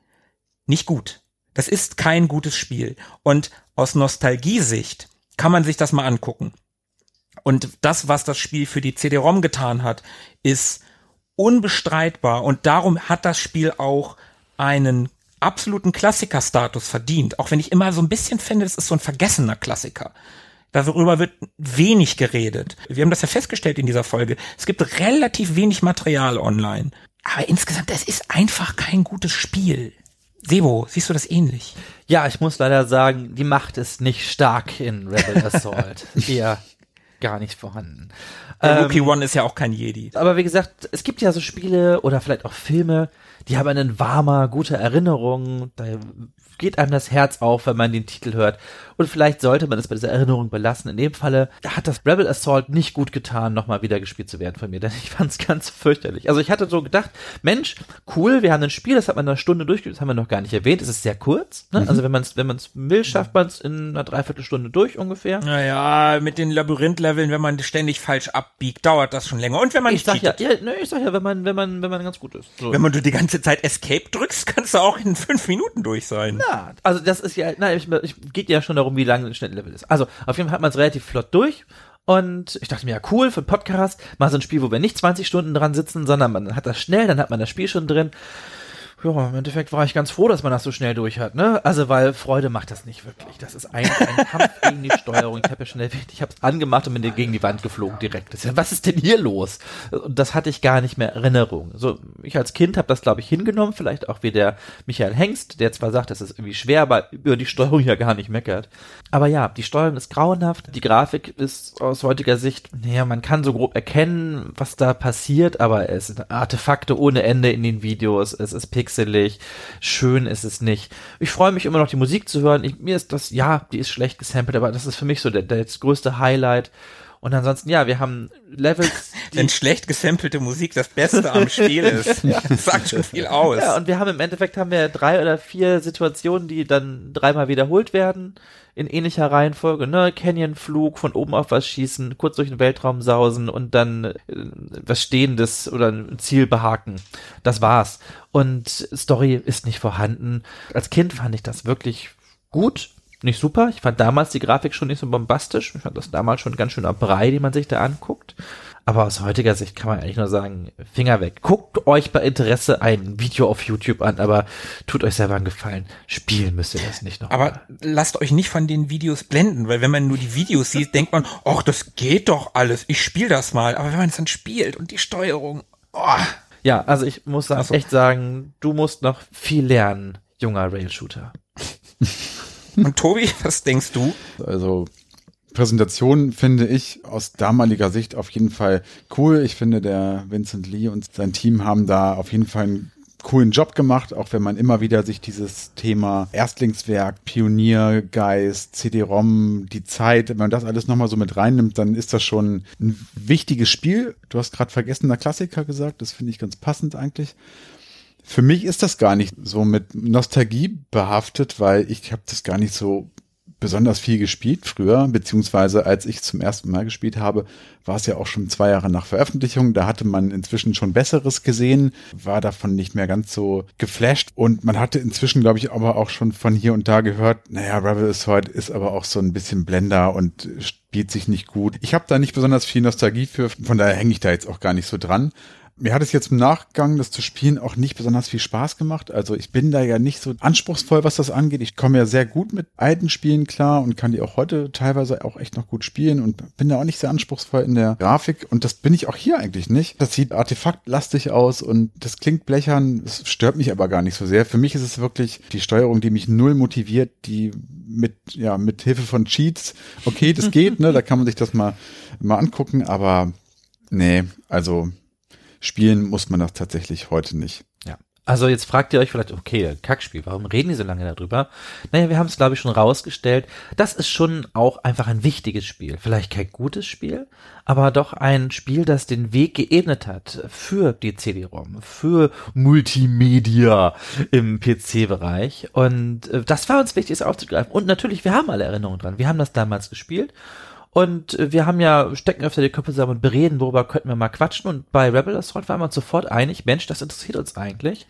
nicht gut. Das ist kein gutes Spiel. Und aus Nostalgiesicht kann man sich das mal angucken. Und das, was das Spiel für die CD-ROM getan hat, ist unbestreitbar und darum hat das Spiel auch einen absoluten Klassikerstatus verdient. Auch wenn ich immer so ein bisschen finde, es ist so ein vergessener Klassiker. Darüber wird wenig geredet. Wir haben das ja festgestellt in dieser Folge. Es gibt relativ wenig Material online. Aber insgesamt, es ist einfach kein gutes Spiel. Sebo, siehst du das ähnlich? Ja, ich muss leider sagen, die Macht ist nicht stark in Rebel Assault. Eher gar nicht vorhanden. Der Rookie One ist ja auch kein Jedi. Aber wie gesagt, es gibt ja so Spiele oder vielleicht auch Filme, die haben einen warmer, gute Erinnerung. Da geht einem das Herz auf, wenn man den Titel hört. Und vielleicht sollte man es bei dieser Erinnerung belassen. In dem Falle hat das Rebel Assault nicht gut getan, nochmal wieder gespielt zu werden von mir, denn ich fand es ganz fürchterlich. Also ich hatte so gedacht, Mensch, cool, wir haben ein Spiel, das hat man in einer Stunde durchgespielt, das haben wir noch gar nicht erwähnt. Es ist sehr kurz. Ne? Mhm. Also wenn man es wenn man's will, schafft man es in einer Dreiviertelstunde durch ungefähr. Naja, mit den Labyrinth-Leveln, wenn man ständig falsch abbiegt, dauert das schon länger. Und wenn man ich sag ja, ja, ne, ich sag ja, wenn man, wenn man, wenn man ganz gut ist. So. Wenn man die ganze Zeit Escape drückst, kannst du auch in fünf Minuten durch sein. Ja, also das ist ja, na, ich, ich geht ja schon darum, wie lange ein Schnittlevel ist. Also auf jeden Fall hat man es relativ flott durch. Und ich dachte mir, ja, cool, für einen Podcast, mal so ein Spiel, wo wir nicht 20 Stunden dran sitzen, sondern man hat das schnell, dann hat man das Spiel schon drin ja, im Endeffekt war ich ganz froh, dass man das so schnell durch hat, ne? Also, weil Freude macht das nicht wirklich. Das ist ein, ein Kampf gegen die Steuerung. Ich habe ja erwähnt, ich habe es angemacht und bin gegen die Wand geflogen direkt. Was ist denn hier los? Und das hatte ich gar nicht mehr Erinnerung. So, ich als Kind habe das, glaube ich, hingenommen, vielleicht auch wie der Michael Hengst, der zwar sagt, das ist irgendwie schwer, aber über die Steuerung ja gar nicht meckert. Aber ja, die Steuerung ist grauenhaft, die Grafik ist aus heutiger Sicht, naja, man kann so grob erkennen, was da passiert, aber es sind Artefakte ohne Ende in den Videos, es ist Pixel pixelig, schön ist es nicht. Ich freue mich immer noch, die Musik zu hören. Ich, mir ist das, ja, die ist schlecht gesampelt, aber das ist für mich so der, der das größte Highlight. Und ansonsten, ja, wir haben Levels. Wenn schlecht gesampelte Musik das Beste am Spiel ist, ja. das sagt schon viel aus. Ja, und wir haben im Endeffekt haben wir drei oder vier Situationen, die dann dreimal wiederholt werden in ähnlicher Reihenfolge, ne? Canyon-Flug, von oben auf was schießen, kurz durch den Weltraum sausen und dann äh, was Stehendes oder ein Ziel behaken. Das war's. Und Story ist nicht vorhanden. Als Kind fand ich das wirklich gut, nicht super. Ich fand damals die Grafik schon nicht so bombastisch. Ich fand das damals schon ganz schön Brei, die man sich da anguckt. Aber aus heutiger Sicht kann man eigentlich nur sagen, Finger weg. Guckt euch bei Interesse ein Video auf YouTube an, aber tut euch selber einen Gefallen. Spielen müsst ihr das nicht noch. Aber mal. lasst euch nicht von den Videos blenden, weil wenn man nur die Videos sieht, denkt man, ach, das geht doch alles. Ich spiele das mal. Aber wenn man es dann spielt und die Steuerung, oh. Ja, also ich muss so. echt sagen, du musst noch viel lernen, junger Rail-Shooter. Und Tobi, was denkst du? Also Präsentation finde ich aus damaliger Sicht auf jeden Fall cool. Ich finde, der Vincent Lee und sein Team haben da auf jeden Fall einen coolen Job gemacht, auch wenn man immer wieder sich dieses Thema Erstlingswerk, Pioniergeist, CD-ROM, die Zeit, wenn man das alles nochmal so mit reinnimmt, dann ist das schon ein wichtiges Spiel. Du hast gerade vergessener Klassiker gesagt, das finde ich ganz passend eigentlich. Für mich ist das gar nicht so mit Nostalgie behaftet, weil ich habe das gar nicht so besonders viel gespielt früher, beziehungsweise als ich zum ersten Mal gespielt habe, war es ja auch schon zwei Jahre nach Veröffentlichung. Da hatte man inzwischen schon Besseres gesehen, war davon nicht mehr ganz so geflasht und man hatte inzwischen, glaube ich, aber auch schon von hier und da gehört, naja, Rebel Assault ist aber auch so ein bisschen Blender und spielt sich nicht gut. Ich habe da nicht besonders viel Nostalgie für, von daher hänge ich da jetzt auch gar nicht so dran mir hat es jetzt im Nachgang, das zu spielen, auch nicht besonders viel Spaß gemacht. Also ich bin da ja nicht so anspruchsvoll, was das angeht. Ich komme ja sehr gut mit alten Spielen klar und kann die auch heute teilweise auch echt noch gut spielen und bin da auch nicht sehr anspruchsvoll in der Grafik. Und das bin ich auch hier eigentlich nicht. Das sieht artefaktlastig aus und das klingt blechern. Das stört mich aber gar nicht so sehr. Für mich ist es wirklich die Steuerung, die mich null motiviert, die mit, ja, mit Hilfe von Cheats. Okay, das geht, ne? Da kann man sich das mal, mal angucken, aber nee, also spielen muss man das tatsächlich heute nicht. Ja. Also jetzt fragt ihr euch vielleicht, okay, Kackspiel, warum reden die so lange darüber? Naja, wir haben es, glaube ich, schon rausgestellt. Das ist schon auch einfach ein wichtiges Spiel. Vielleicht kein gutes Spiel, aber doch ein Spiel, das den Weg geebnet hat für die CD-ROM, für Multimedia im PC-Bereich. Und äh, das war uns wichtig, es aufzugreifen. Und natürlich, wir haben alle Erinnerungen dran. Wir haben das damals gespielt und wir haben ja, stecken öfter die Köpfe zusammen und bereden, worüber könnten wir mal quatschen. Und bei Rebel Assault waren wir uns sofort einig, Mensch, das interessiert uns eigentlich.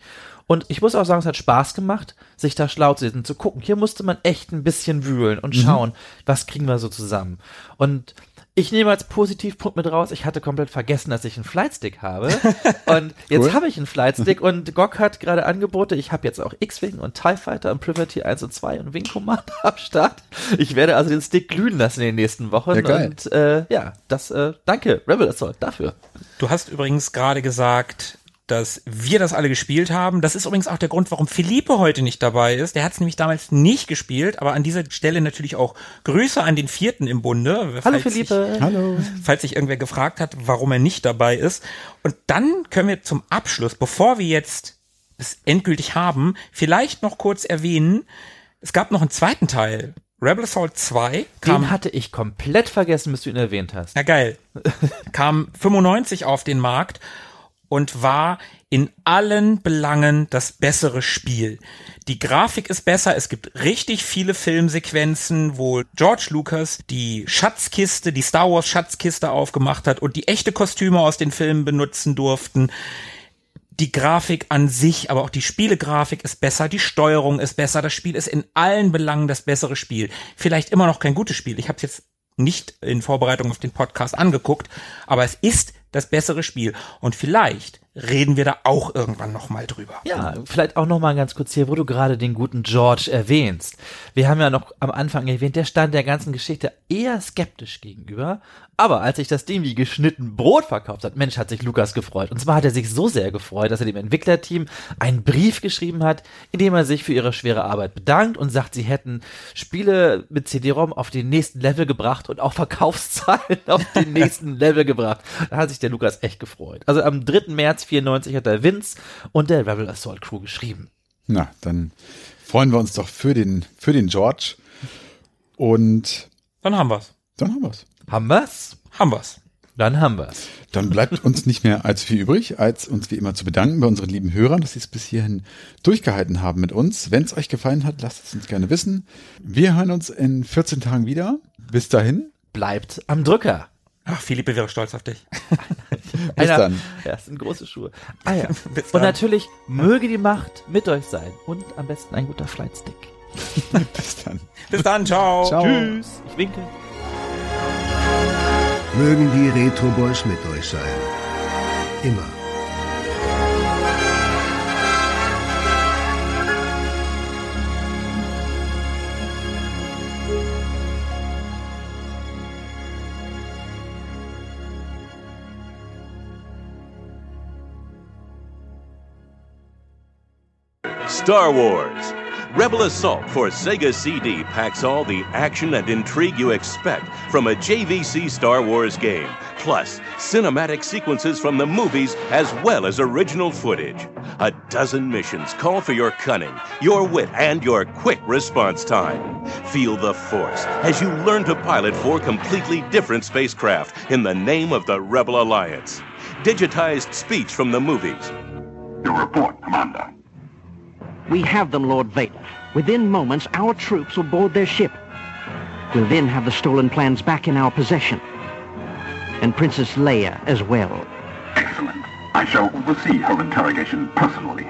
Und ich muss auch sagen, es hat Spaß gemacht, sich da schlau zu lesen, zu gucken. Hier musste man echt ein bisschen wühlen und mhm. schauen, mhm. was kriegen wir so zusammen. Und Ich nehme als Positivpunkt mit raus, ich hatte komplett vergessen, dass ich einen Flightstick habe. Und jetzt Cool. habe ich einen Flightstick und GOG hat gerade Angebote. Ich habe jetzt auch X-Wing und TIE Fighter und Privateer 1 und 2 und Wing Commander am Start. Ich werde also den Stick glühen lassen in den nächsten Wochen. Ja, geil. Und äh, ja, das, äh, danke, Rebel Assault, dafür. Du hast übrigens gerade gesagt, dass wir das alle gespielt haben. Das ist übrigens auch der Grund, warum Philippe heute nicht dabei ist. Der hat es nämlich damals nicht gespielt, aber an dieser Stelle natürlich auch Grüße an den vierten im Bunde. Hallo falls Philippe. Hallo. Sich, falls sich irgendwer gefragt hat, warum er nicht dabei ist. Und dann können wir zum Abschluss, bevor wir jetzt es endgültig haben, vielleicht noch kurz erwähnen, es gab noch einen zweiten Teil. Rebel Assault 2 kam Den hatte ich komplett vergessen, bis du ihn erwähnt hast. ja, geil. Kam 95 auf den Markt und war in allen Belangen das bessere Spiel. Die Grafik ist besser, es gibt richtig viele Filmsequenzen, wo George Lucas die Schatzkiste, die Star Wars Schatzkiste aufgemacht hat und die echte Kostüme aus den Filmen benutzen durften. Die Grafik an sich, aber auch die Spielegrafik ist besser, die Steuerung ist besser, das Spiel ist in allen Belangen das bessere Spiel. Vielleicht immer noch kein gutes Spiel. Ich habe es jetzt nicht in Vorbereitung auf den Podcast angeguckt, aber es ist das bessere Spiel. Und vielleicht reden wir da auch irgendwann nochmal drüber. Ja, vielleicht auch noch mal ganz kurz hier, wo du gerade den guten George erwähnst. Wir haben ja noch am Anfang erwähnt, der stand der ganzen Geschichte eher skeptisch gegenüber. Aber als sich das Ding wie geschnitten Brot verkauft hat, Mensch, hat sich Lukas gefreut. Und zwar hat er sich so sehr gefreut, dass er dem Entwicklerteam einen Brief geschrieben hat, in dem er sich für ihre schwere Arbeit bedankt und sagt, sie hätten Spiele mit CD-ROM auf den nächsten Level gebracht und auch Verkaufszahlen auf den nächsten Level gebracht. Da hat sich der Lukas echt gefreut. Also am 3. März 94 hat der Vince und der Rebel Assault Crew geschrieben. Na, dann freuen wir uns doch für den, für den George. Und Dann haben wir's. dann haben wir's. Haben wir's? Haben wir's. Dann haben wir's. Dann bleibt uns nicht mehr allzu viel übrig, als uns wie immer zu bedanken bei unseren lieben Hörern, dass sie es bis hierhin durchgehalten haben mit uns. Wenn es euch gefallen hat, lasst es uns gerne wissen. Wir hören uns in 14 Tagen wieder. Bis dahin. Bleibt am Drücker. Ach, Philippe wäre stolz auf dich. Bis dann. Ja, das sind große Schuhe. Ah ja. Bis Und natürlich möge die Macht mit euch sein. Und am besten ein guter Flightstick. Bis dann. Bis dann, ciao. Ciao. Tschüss. Ich winke. Mögen die Retro Boys mit euch sein. Immer. Star Wars. Rebel Assault for Sega CD packs all the action and intrigue you expect from a JVC Star Wars game, plus cinematic sequences from the movies as well as original footage. A dozen missions call for your cunning, your wit, and your quick response time. Feel the Force as you learn to pilot four completely different spacecraft in the name of the Rebel Alliance. Digitized speech from the movies. Your report, Commander. We have them, Lord Vader. Within moments, our troops will board their ship. We'll then have the stolen plans back in our possession. And Princess Leia as well. Excellent. I shall oversee her interrogation personally.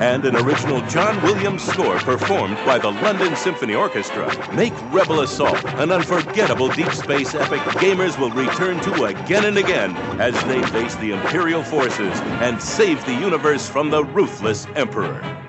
and an original John Williams score performed by the London Symphony Orchestra. Make Rebel Assault an unforgettable deep space epic gamers will return to again and again as they face the Imperial forces and save the universe from the ruthless Emperor.